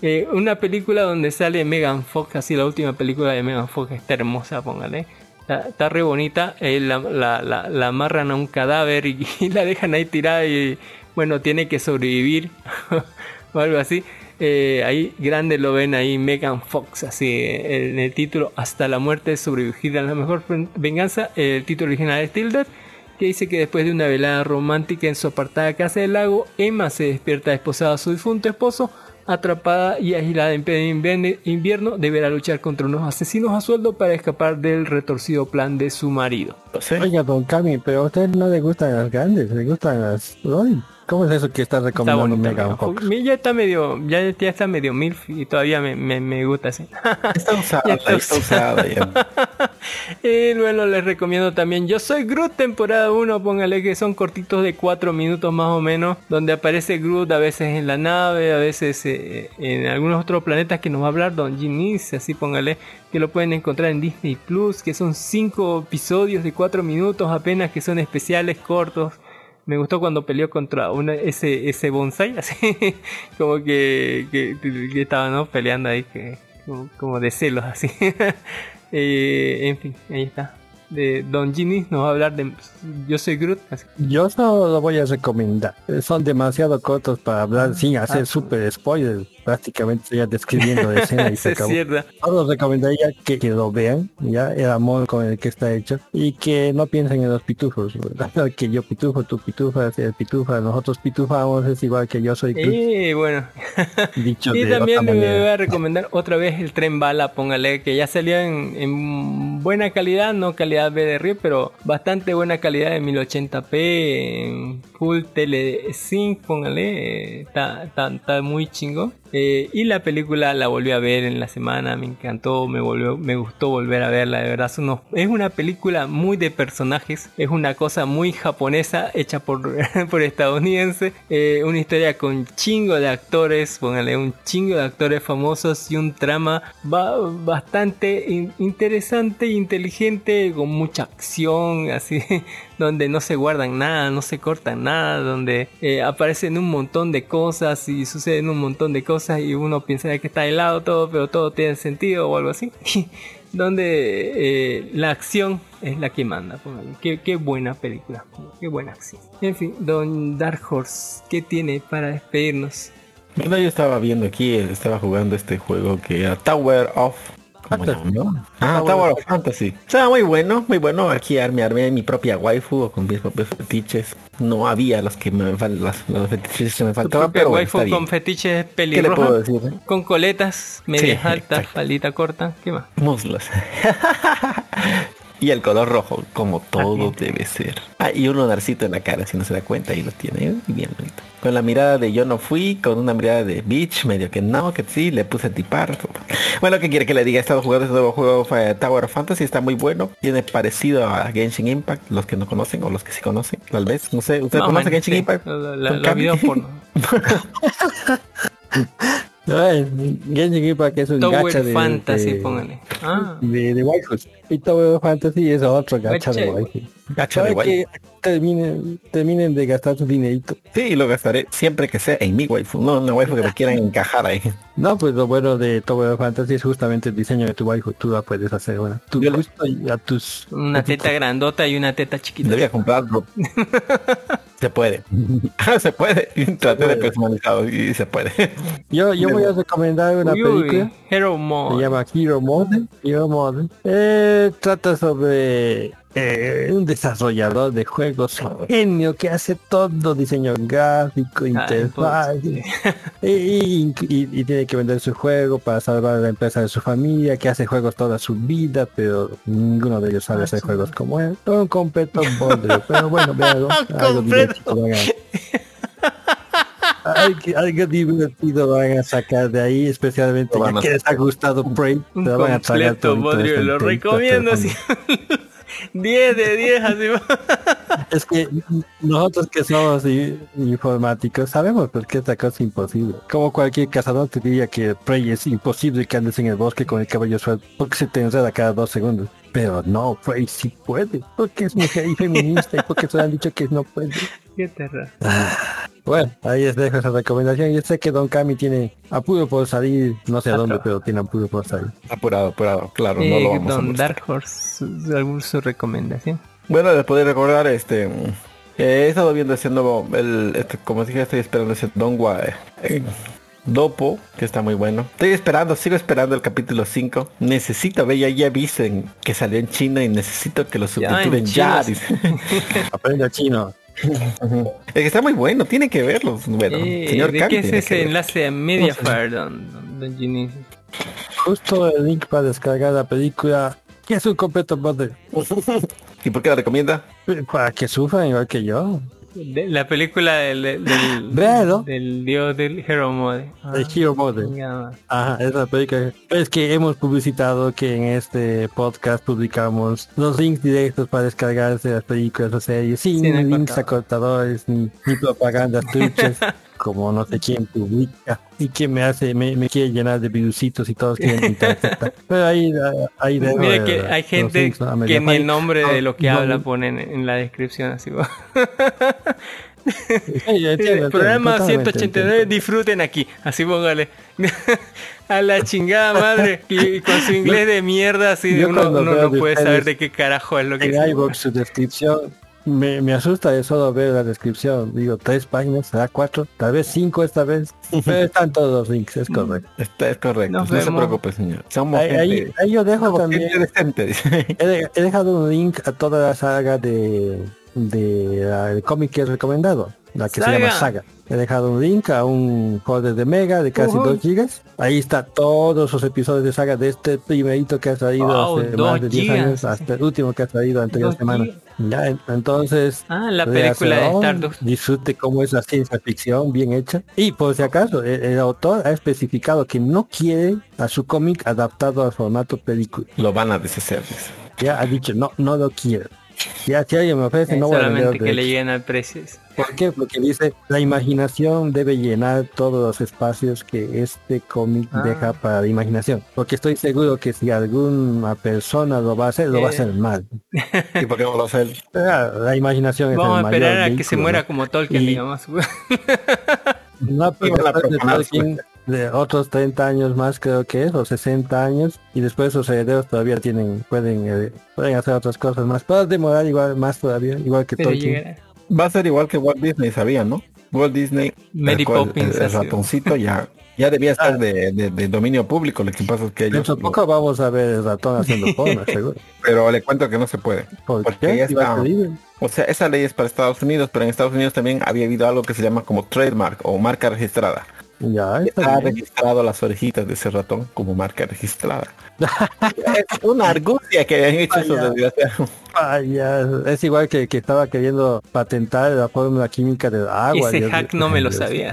eh, una película donde sale Megan Fox, así la última película de Megan Fox está hermosa, póngale. Está, está re bonita, eh, la, la- la- la amarran a un cadáver y, la dejan ahí tirada y bueno, tiene que sobrevivir o algo así. Eh, ahí grande lo ven ahí Megan Fox, así en el título Hasta la muerte sobrevivir a la mejor ven- venganza. El título original es Tilted, que dice que después de una velada romántica en su apartada casa del lago, Emma se despierta esposada a su difunto esposo. Atrapada y aislada en pleno invierno, deberá luchar contra unos asesinos a sueldo para escapar del retorcido plan de su marido. Oiga, don Cami, pero a usted no le gustan las grandes, le gustan las... ¿Cómo es eso que está Está recomendando? Fox. Ya está medio, ya, ya está medio milf y todavía me, me, me gusta así. Está usada, Ya está, está usada ya. Y bueno, les recomiendo también Yo Soy Groot temporada 1, póngale que son cortitos de 4 minutos más o menos, donde aparece Groot a veces en la nave, a veces eh, en algunos otros planetas que nos va a hablar Don Ginis, así póngale, que lo pueden encontrar en Disney Plus, que son 5 episodios de 4 minutos apenas, que son especiales, cortos. Me gustó cuando peleó contra una, ese, ese bonsai, así como que, que, que estaba ¿no? peleando ahí, que, como, como de celos, así. Eh, en fin, ahí está. De Don Ginny nos va a hablar de Yo soy Groot. así. Yo solo lo voy a recomendar. Son demasiado cortos para hablar sin hacer super spoilers. Prácticamente estoy ya describiendo la escena y se acabó. cierto. Solo recomendaría que, que lo vean, ya el amor con el que está hecho y que no piensen en los pitufos, ¿verdad? que yo pitufo, tú pitufas, el pitufa, nosotros pitufamos, es igual que yo soy Y bueno, dicho y de también me voy a recomendar otra vez el tren bala, póngale, que ya salió en, en buena calidad, no calidad BDR, pero bastante buena calidad en 1080p, en full tele póngale, eh, está, está, está muy chingo. Eh, y la película la volví a ver en la semana, me encantó, me volvió, me gustó volver a verla, de verdad. Es, una película muy de personajes, es una cosa muy japonesa, hecha por, por estadounidense, eh, una historia con chingo de actores, póngale un chingo de actores famosos y un trama ba- bastante in- interesante, inteligente, con mucha acción, así, donde no se guardan nada, no se cortan nada, donde eh, aparecen un montón de cosas y suceden un montón de cosas y uno piensa que está helado todo, pero todo tiene sentido o algo así. donde eh, la acción es la que manda. Qué, qué buena película, qué buena acción. En fin, Don Dark Horse, ¿qué tiene para despedirnos? Bueno, yo estaba viendo aquí, estaba jugando este juego que era Tower of... ¿Cómo se Fantasy, llama? Ah, Tower of Fantasy. O sea, muy bueno, muy bueno. Aquí me armé mi propia waifu o con mis propios fetiches. No había los que me los, los fetiches que me faltaban, pero bueno, waifu está con fetiches eh? con coletas, medias Sí, altas, faldita corta, ¿qué más? Muslos. y el color rojo, como todo debe ser. Ah, y un lunarcito en la cara, si no se da cuenta, ahí lo tiene. ¿eh? Bien bonito. Con la mirada de yo no fui, con una mirada de bitch, medio que no, que sí, le puse tipar. Bueno, ¿qué quiere que le diga? He estado jugando este nuevo juego Tower of Fantasy, está muy bueno. Tiene parecido a Genshin Impact, los que no conocen o los que sí conocen, tal vez. No sé, ¿usted Más o conoce menos, Genshin sí. Impact? La- la- Los Cami. Porno. Ay, Genshin Impact es un gacha Tower de, Fantasy, de, póngale. Ah, de, de waifus. Y Tower Fantasy es otro gacha de Gacha. waifus. Gacha de que terminen, terminen de gastar su dinerito. Sí, lo gastaré siempre que sea en mi waifu, no una waifu que me quieran encajar ahí. No, pues lo bueno de Tower Fantasy es justamente el diseño de tu waifu. Tú la puedes hacer una. Tu gusto a tus... una teta grandota y una teta chiquita. Debía comprarlo. se puede. se puede. Traté de personalizado y se puede. Yo, yo voy a recomendar una Uy, uy, película. Hero Se Mode. llama Hero Mode. Hero Mode. Eh, trata sobre eh, un desarrollador de juegos, genio que hace todo, diseño gráfico, interfaz, y, y- y- y tiene que vender su juego para salvar a la empresa de su familia, que hace juegos toda su vida, pero ninguno de ellos sabe hacer juegos como él. Un completo bodrio, pero bueno, ve algo, algo divertido van a- Algo, algo divertido van a sacar de ahí, especialmente van ya a que les ha gustado Prey, Un van a completo bodrio, eso lo recomiendo. 10 de 10 así. Es que nosotros que somos informáticos sabemos por qué esta cosa es imposible. Como cualquier cazador te diría que Prey es imposible que andes en el bosque con el cabello suelto porque se te enreda cada dos segundos. Pero no, Prey sí puede, porque es mujer y feminista y porque se han dicho que no puede. Qué terror. Bueno, ahí les dejo esa recomendación. Yo sé que Don Cami tiene apuro por salir, no sé a dónde, pero tiene apuro por salir. Apurado, apurado, claro, no Eh, lo vamos a Don molestar. Dark Horse, algún- su recomendación. Bueno, les podría recordar, este, mm, he estado viendo ese nuevo, el, este, como dije, estoy esperando ese Dongwa eh, Dopo, que está muy bueno. Estoy esperando, sigo esperando el capítulo 5. Necesito ver, ya, ya dicen que salió en China y necesito que lo subtitulen ya. Aprende chino. es que está muy bueno, tiene que verlo. Bueno, Eh, señor ¿De Khan qué es ese enlace a Mediafire, don, don, don Ginny? Justo el link para descargar la película, que es un completo bot ¿Y por qué la recomienda? para que sufran igual que yo. De- la película del, del, del, del dios del Hero Mode. Ah, El Hero Mode. Ajá, esa película. Es que hemos publicitado que en este podcast publicamos los links directos para descargarse las películas o series sin Sin links cortado. acortadores ni, ni propagandas truchas como no sé quién publica y que me hace, me, me quiere llenar de virusitos y todos quieren. Pero ahí, ahí dejo, Mira que hay gente que ni el nombre de lo que no, habla no. ponen en la descripción así. va. Sí, entiendo, Programa totalmente 189, entiendo. disfruten aquí. Así póngale. A la chingada madre. Y, con su inglés de mierda, así uno, uno no de puede saber de qué carajo es lo que en iVoox su descripción me, me asusta de solo ver la descripción. Digo, tres páginas, será cuatro, tal vez cinco esta vez. Pero están todos los links, es correcto. Está, es correcto, Nos no se preocupe, señor. Somos Ahí, ahí- gente, ahí yo dejo somos también. gente decente, dice. He, de- he dejado un link a toda la saga de, de la- el cómic que he recomendado, la que se llama Saga. He dejado un link a un folder de Mega de casi Ujú. 2 gigas. Ahí está todos los episodios de Saga de este primerito que ha salido Wow, hace dos más de 10 gigas. años hasta el último que ha salido anterior semana. gigas. Ya, en- entonces Ah, la película de Stardust. Disfrute cómo es la ciencia ficción bien hecha. Y por si acaso, el, el autor ha especificado que no quiere a su cómic adaptado al formato película. Lo van a deshacer. Ya ha dicho, no, no lo quiero. Ya si alguien me ofrece, Eh, no voy a vender solamente que le lleguen al precio. ¿Por qué? Porque dice, la imaginación debe llenar todos los espacios que este cómic Ah. deja para la imaginación. Porque estoy seguro que si alguna persona lo va a hacer, lo va a Eh. hacer mal. ¿Y por qué no lo hace él? Ah, La imaginación es Vamos el a esperar mayor a que se muera ¿no? como Tolkien, Y- digamos. Una Iban a película de de otros 30 años más creo que es, o 60 años, y después sus herederos todavía tienen, pueden, eh, pueden hacer otras cosas más, puede demorar igual más todavía, igual que Pero Tolkien. llegará. Va a ser igual que Walt Disney, sabía, ¿no? Walt Disney, Mary cual, Poppins el, ratoncito ya, ya debía estar de, de- de dominio público. Lo que pasa es que ellos, poco vamos a ver el ratón haciendo porno, seguro. pero le cuento que no se puede. ¿Por Porque qué? ya Si va está. O sea, esa ley es para Estados Unidos, pero en Estados Unidos también había habido algo que se llama como trademark o marca registrada. Ya, Está registrado las orejitas de ese ratón como marca registrada. es una argucia que habían hecho esos desgraciados. Vaya, es igual que, que estaba queriendo patentar la fórmula química del agua. Ese Dios hack no me lo Dios sabía.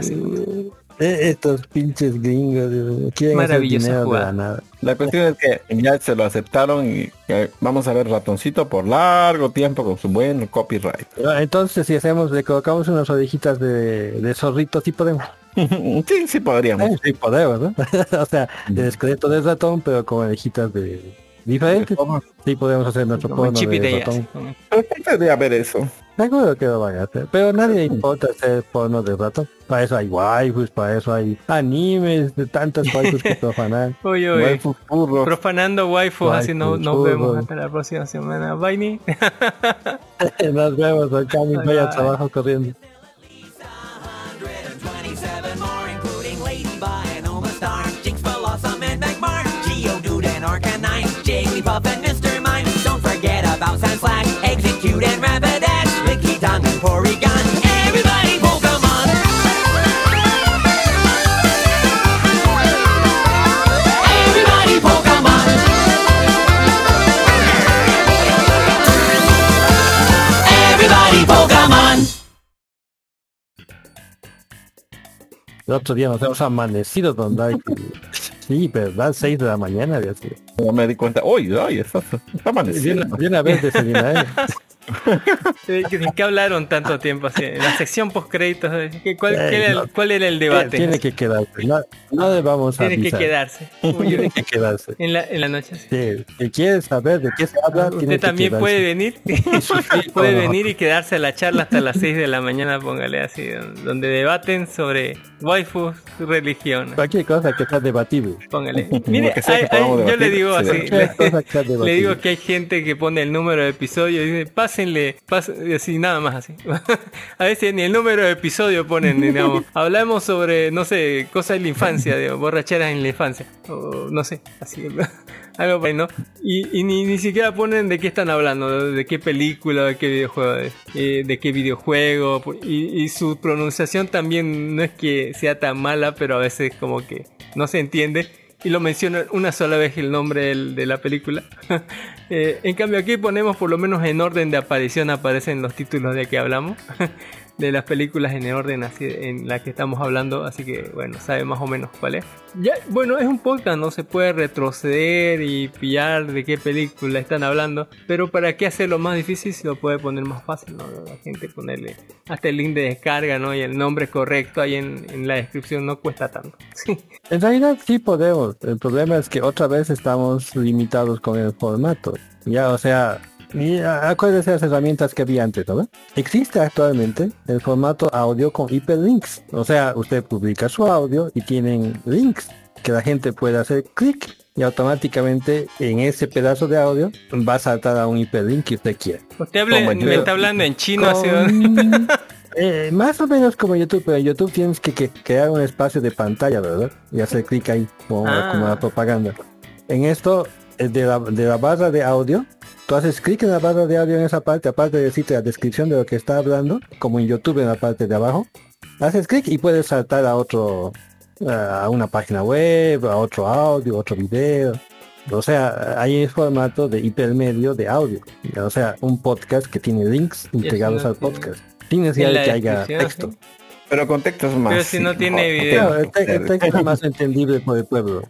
Eh, Estos pinches gringos quieren Maravillosa de la nada. La cuestión es que ya se lo aceptaron y eh, vamos a ver ratoncito por largo tiempo con su buen copyright. Pero Entonces, si hacemos, le colocamos unas orejitas de, de zorrito, sí podemos. sí, sí podríamos. Sí podemos, ¿no? o sea, el esqueleto del ratón, pero con orejitas de diferentes. Sí podemos hacer nuestro porno de ratón. Perfecto debería ver eso. Seguro que lo van a hacer. Pero nadie importa hacer porno de ratón. Para eso hay waifus, para eso hay animes, de tantas waifus que. Oye, oye. Waifus. Profanando waifu, así no, Waifus, nos vemos hasta la próxima semana. Bye, Ni. Nos vemos, trabajo corriendo. 127 more, including Ladybug and Oma Star, Jinx, Blossom, and Magmar, Geodude and Arcanine, el otro día nos hemos amanecido donde hay... Sí, pero dan 6 de la mañana, Dios mío. No me di cuenta. ¡Uy, ay! Está, está amaneciendo. Viene, viene a ver desayunar. ¿De qué- hablaron tanto tiempo? Así, la sección post créditos, ¿cuál, Eh, era el, no. cuál era el debate? Tiene que quedarse. No, no le vamos a Tiene que quedarse. Tiene que quedarse. en, la, en la noche. sí. Si quieres saber de qué se habla, tiene Usted que también quedarse. puede venir, puede venir y quedarse a la charla hasta las 6 de la mañana, póngale así, donde debaten sobre waifus, religión, Cualquier cosa que sea debatible. póngale. Mire, que que hay- hay- podamos yo le debatir, digo sí. así, que le debatible. digo que hay gente que pone el número de episodio y dice, pásenle, y así nada más así. a veces ni el número de episodio ponen, digamos, hablamos sobre, no sé, cosas de la infancia, digamos, borracheras en la infancia, o no sé, así. Algo por ahí, ¿no? Y, y ni, ni siquiera ponen de qué están hablando, de qué película, de qué videojuego, de, eh, de qué videojuego. Y, y su pronunciación también no es que sea tan mala, pero a veces como que no se entiende. Y lo mencionan una sola vez el nombre de la película. Eh, en cambio aquí ponemos por lo menos en orden de aparición aparecen los títulos de que hablamos. de las películas en el orden así en la que estamos hablando, así que bueno, sabe más o menos cuál es. Ya, bueno, es un podcast, no se puede retroceder y pillar de qué película están hablando, pero para qué hacerlo más difícil si lo puede poner más fácil, ¿no? La gente ponerle hasta el link de descarga, ¿no? Y el nombre correcto ahí en, en la descripción no cuesta tanto. En realidad sí podemos. El problema es que otra vez estamos limitados con el formato. Ya, o sea, y a- acuérdese de las herramientas que había antes, ¿no? Existe actualmente el formato audio con hiperlinks. O sea, usted publica su audio y tienen links que la gente puede hacer clic y automáticamente en ese pedazo de audio va a saltar a un hiperlink que usted quiera. Usted habla- me yo. está hablando en chino. Con- eh, más o menos como YouTube, pero en YouTube tienes que, que crear un espacio de pantalla, ¿verdad? Y hacer clic ahí, como, Ah. como la propaganda. En esto, eh, de la, de la barra de audio, tú haces clic en la barra de audio en esa parte, aparte de decirte la descripción de lo que está hablando, como en YouTube en la parte de abajo, haces clic y puedes saltar a otro, a una página web, a otro audio, otro video. O sea, hay formato de hipermedio de audio. O sea, un podcast que tiene links integrados no al tiene- podcast. La que haya texto. sí. Pero con texto es más. Pero si no tiene video. Claro, el, te- el texto es más entendible por el pueblo.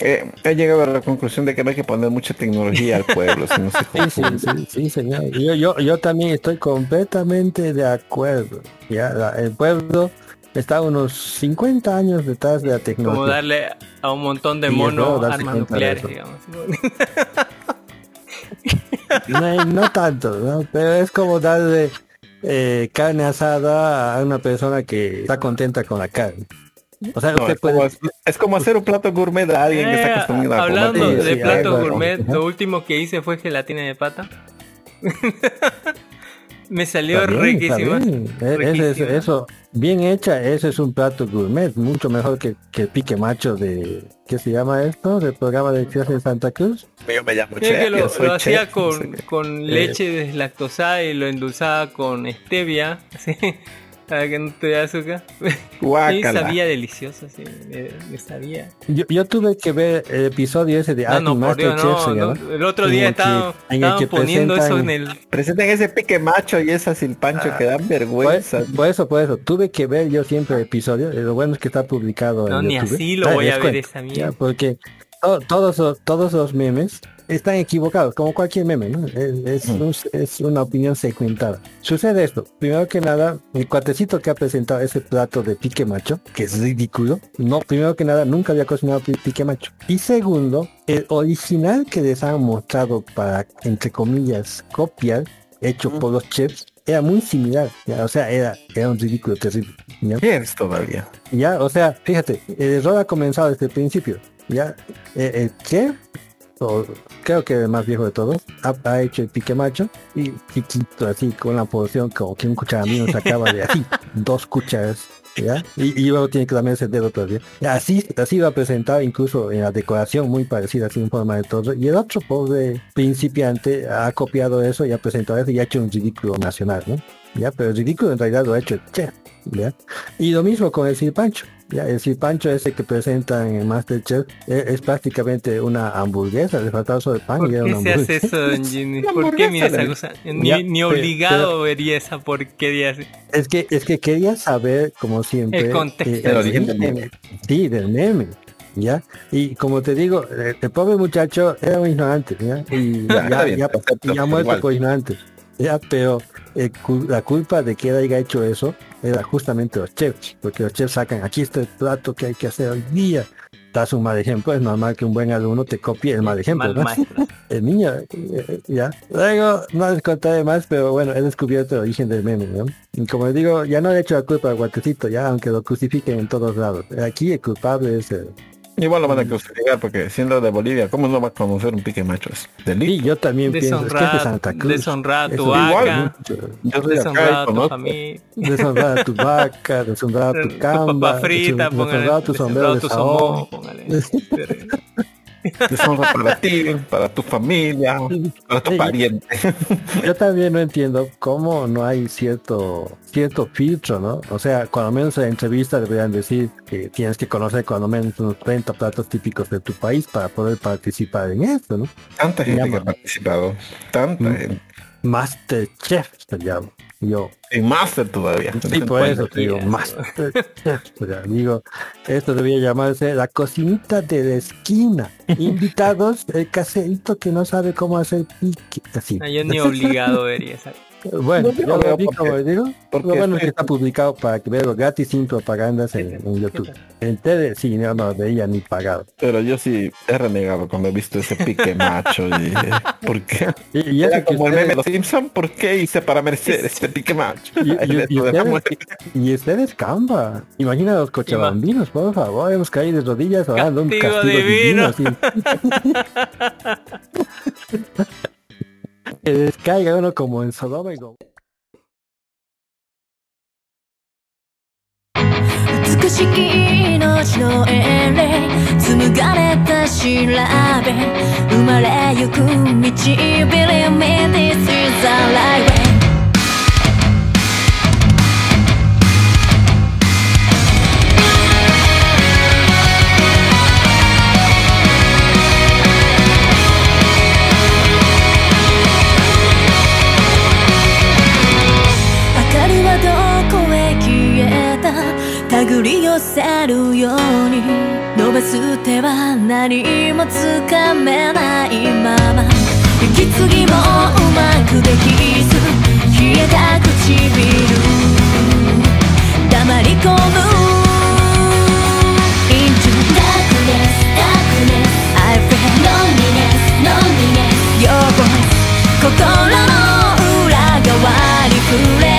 Eh, he llegado a la conclusión de que no hay que poner mucha tecnología al pueblo, si no se Sí, sí, sí, sí, señor. Yo, yo, yo también estoy completamente de acuerdo. Ya, la- el pueblo está unos 50 años detrás de la Como tecnología. darle a un montón de monos armas nucleares, digamos. No, no tanto, ¿no? pero es como darle eh, carne asada a una persona que está contenta con la carne. O sea, No, usted es, como, puede... es como hacer un plato gourmet a alguien que está Eh, acostumbrado a hablando comer. Sí, de sí, platos algo, gourmet, lo último que hice fue gelatina de pata. Me salió Está bien, está riquísima. bien. E- ese riquísima. eso, bien hecha, ese es un plato gourmet, mucho mejor que, que el pique macho de, ¿qué se llama esto? Del programa de Fiesta en Santa Cruz. Yo me llamo chef, que lo, yo soy lo hacía chef, no sé con, con leche deslactosada y lo endulzaba con stevia, así, que no dé azúcar. Y sabía delicioso, sí, me, me sabía. Yo, yo tuve que ver el episodio ese de Ah, no, por Dios, no, se no. llama. El otro día que- estaban, poniendo eso en presentan- el... Presenten ese pique macho y esa sin pancho que dan Por, vergüenza. por eso, por eso, tuve que ver yo siempre el episodio, eh, lo bueno es que está publicado No, en ni YouTube. así lo Ah, voy a ver cuento, esa ya, mierda. porque to- todos, todos los memes están equivocados, como cualquier meme, ¿no? Es, es un- es una opinión segmentada. Sucede esto, primero que nada, el cuatecito que ha presentado ese plato de pique macho, que es ridículo, no, primero que nada, nunca había cocinado pi- pique macho. Y segundo, el original que les han mostrado para, entre comillas, copiar, hecho por los chefs, era muy similar, ya, o sea, era, era un ridículo terrible. ¿ya? ¿Qué es todavía? Ya, o sea, fíjate, el error ha comenzado desde el principio. Ya, eh, el chef, o creo que el más viejo de todos, ha, ha hecho el pique macho y chiquito, así, con una porción como que un cucharamino sacaba de así, dos cucharas. ¿Ya? Y, y luego tiene que lamerse el dedo todavía. Así, así ha presentado incluso en la decoración muy parecida, así en forma de todo. Y el otro pobre principiante ha copiado eso y ha presentado eso y ha hecho un ridículo nacional, ¿no? ya, pero el ridículo en realidad lo ha hecho el chef, ya. Y lo mismo con el Sir Pancho, ya, el Sir Pancho ese que presentan en Masterchef es, es prácticamente una hamburguesa, le faltaba sobre pan ¿Por y era qué una se hace hamburguesa. eso? ¿Por qué mira esa cosa? Ni, Ya, ni pero- obligado vería esa porquería así. Es que, es que quería saber, como siempre, El contexto. El origen del meme. Sí, del meme. ¿Ya? Y como te digo, eh, el pobre muchacho era un ignorante, ¿ya? Y Ya, ya, bien, ya, perfecto, ya muerto igual. por ignorante. Ya, pero eh, cu- la culpa de que él haya hecho eso era justamente los chefs, porque los chefs sacan, aquí está el plato que hay que hacer hoy día. Das un mal ejemplo, es normal que un buen alumno te copie el mal ejemplo, Mal ¿no? El niño, eh, ya. Luego, no les contaré más, pero bueno, he descubierto el origen del meme, ¿no? Y como les digo, ya no le he hecho la culpa al guatecito, ya, aunque lo crucifiquen en todos lados. Aquí el culpable es el... Igual lo van a crucificar porque siendo de Bolivia, ¿cómo no va a conocer un pique macho? Es delito. Y yo también pienso, es que es de Santa Cruz. deshonrar a tu vaca, Yo deshonrar a tu familia, Deshonrar a tu vaca, deshonrar a tu tu papa frita, deshonrar a tu sombrero de tu saón. somón, póngale. Deshonra para ti, para tu familia, para tu Sí. pariente. Yo también no entiendo cómo no hay cierto cierto filtro, ¿no? O sea, cuando menos en la entrevista deberían decir que tienes que conocer cuando menos unos 30 platos típicos de tu país para poder participar en esto, ¿no? Tanta gente que ha participado. Tanta Mm. gente. Masterchef se llama. Yo, En Master todavía. sí, por eso te digo, sea, digo, esto debería llamarse la cocinita de la esquina. Invitados, el caserito que no sabe cómo hacer pique. Así. No, yo ni obligado vería esa. Bueno, No, yo yo lo lo veo vi porque- como digo. porque Lo bueno es estoy- que está publicado para que veas gratis sin propagandas en, en YouTube. En tele, sí, no, no veía ni pagado. Pero yo sí he renegado cuando he visto ese pique macho. Y dije, ¿Por qué? Y, y Era como el meme de los Simpson, ¿por qué hice para merecer este pique macho? y, y- ustedes, y ustedes camba. Imagina a los cochabambinos, por favor, hemos caído de rodillas orando un Castigo castigo divino. divino. que descaiga uno como en Sodoma y Gomorra. 美しき命の遠霊紡がれた調べ生まれゆく道 Believe me this is the right 寄せるように伸ばす手は何もつかめないまま息継ぎもうまくできず冷えた唇黙り込む心の裏側に触れ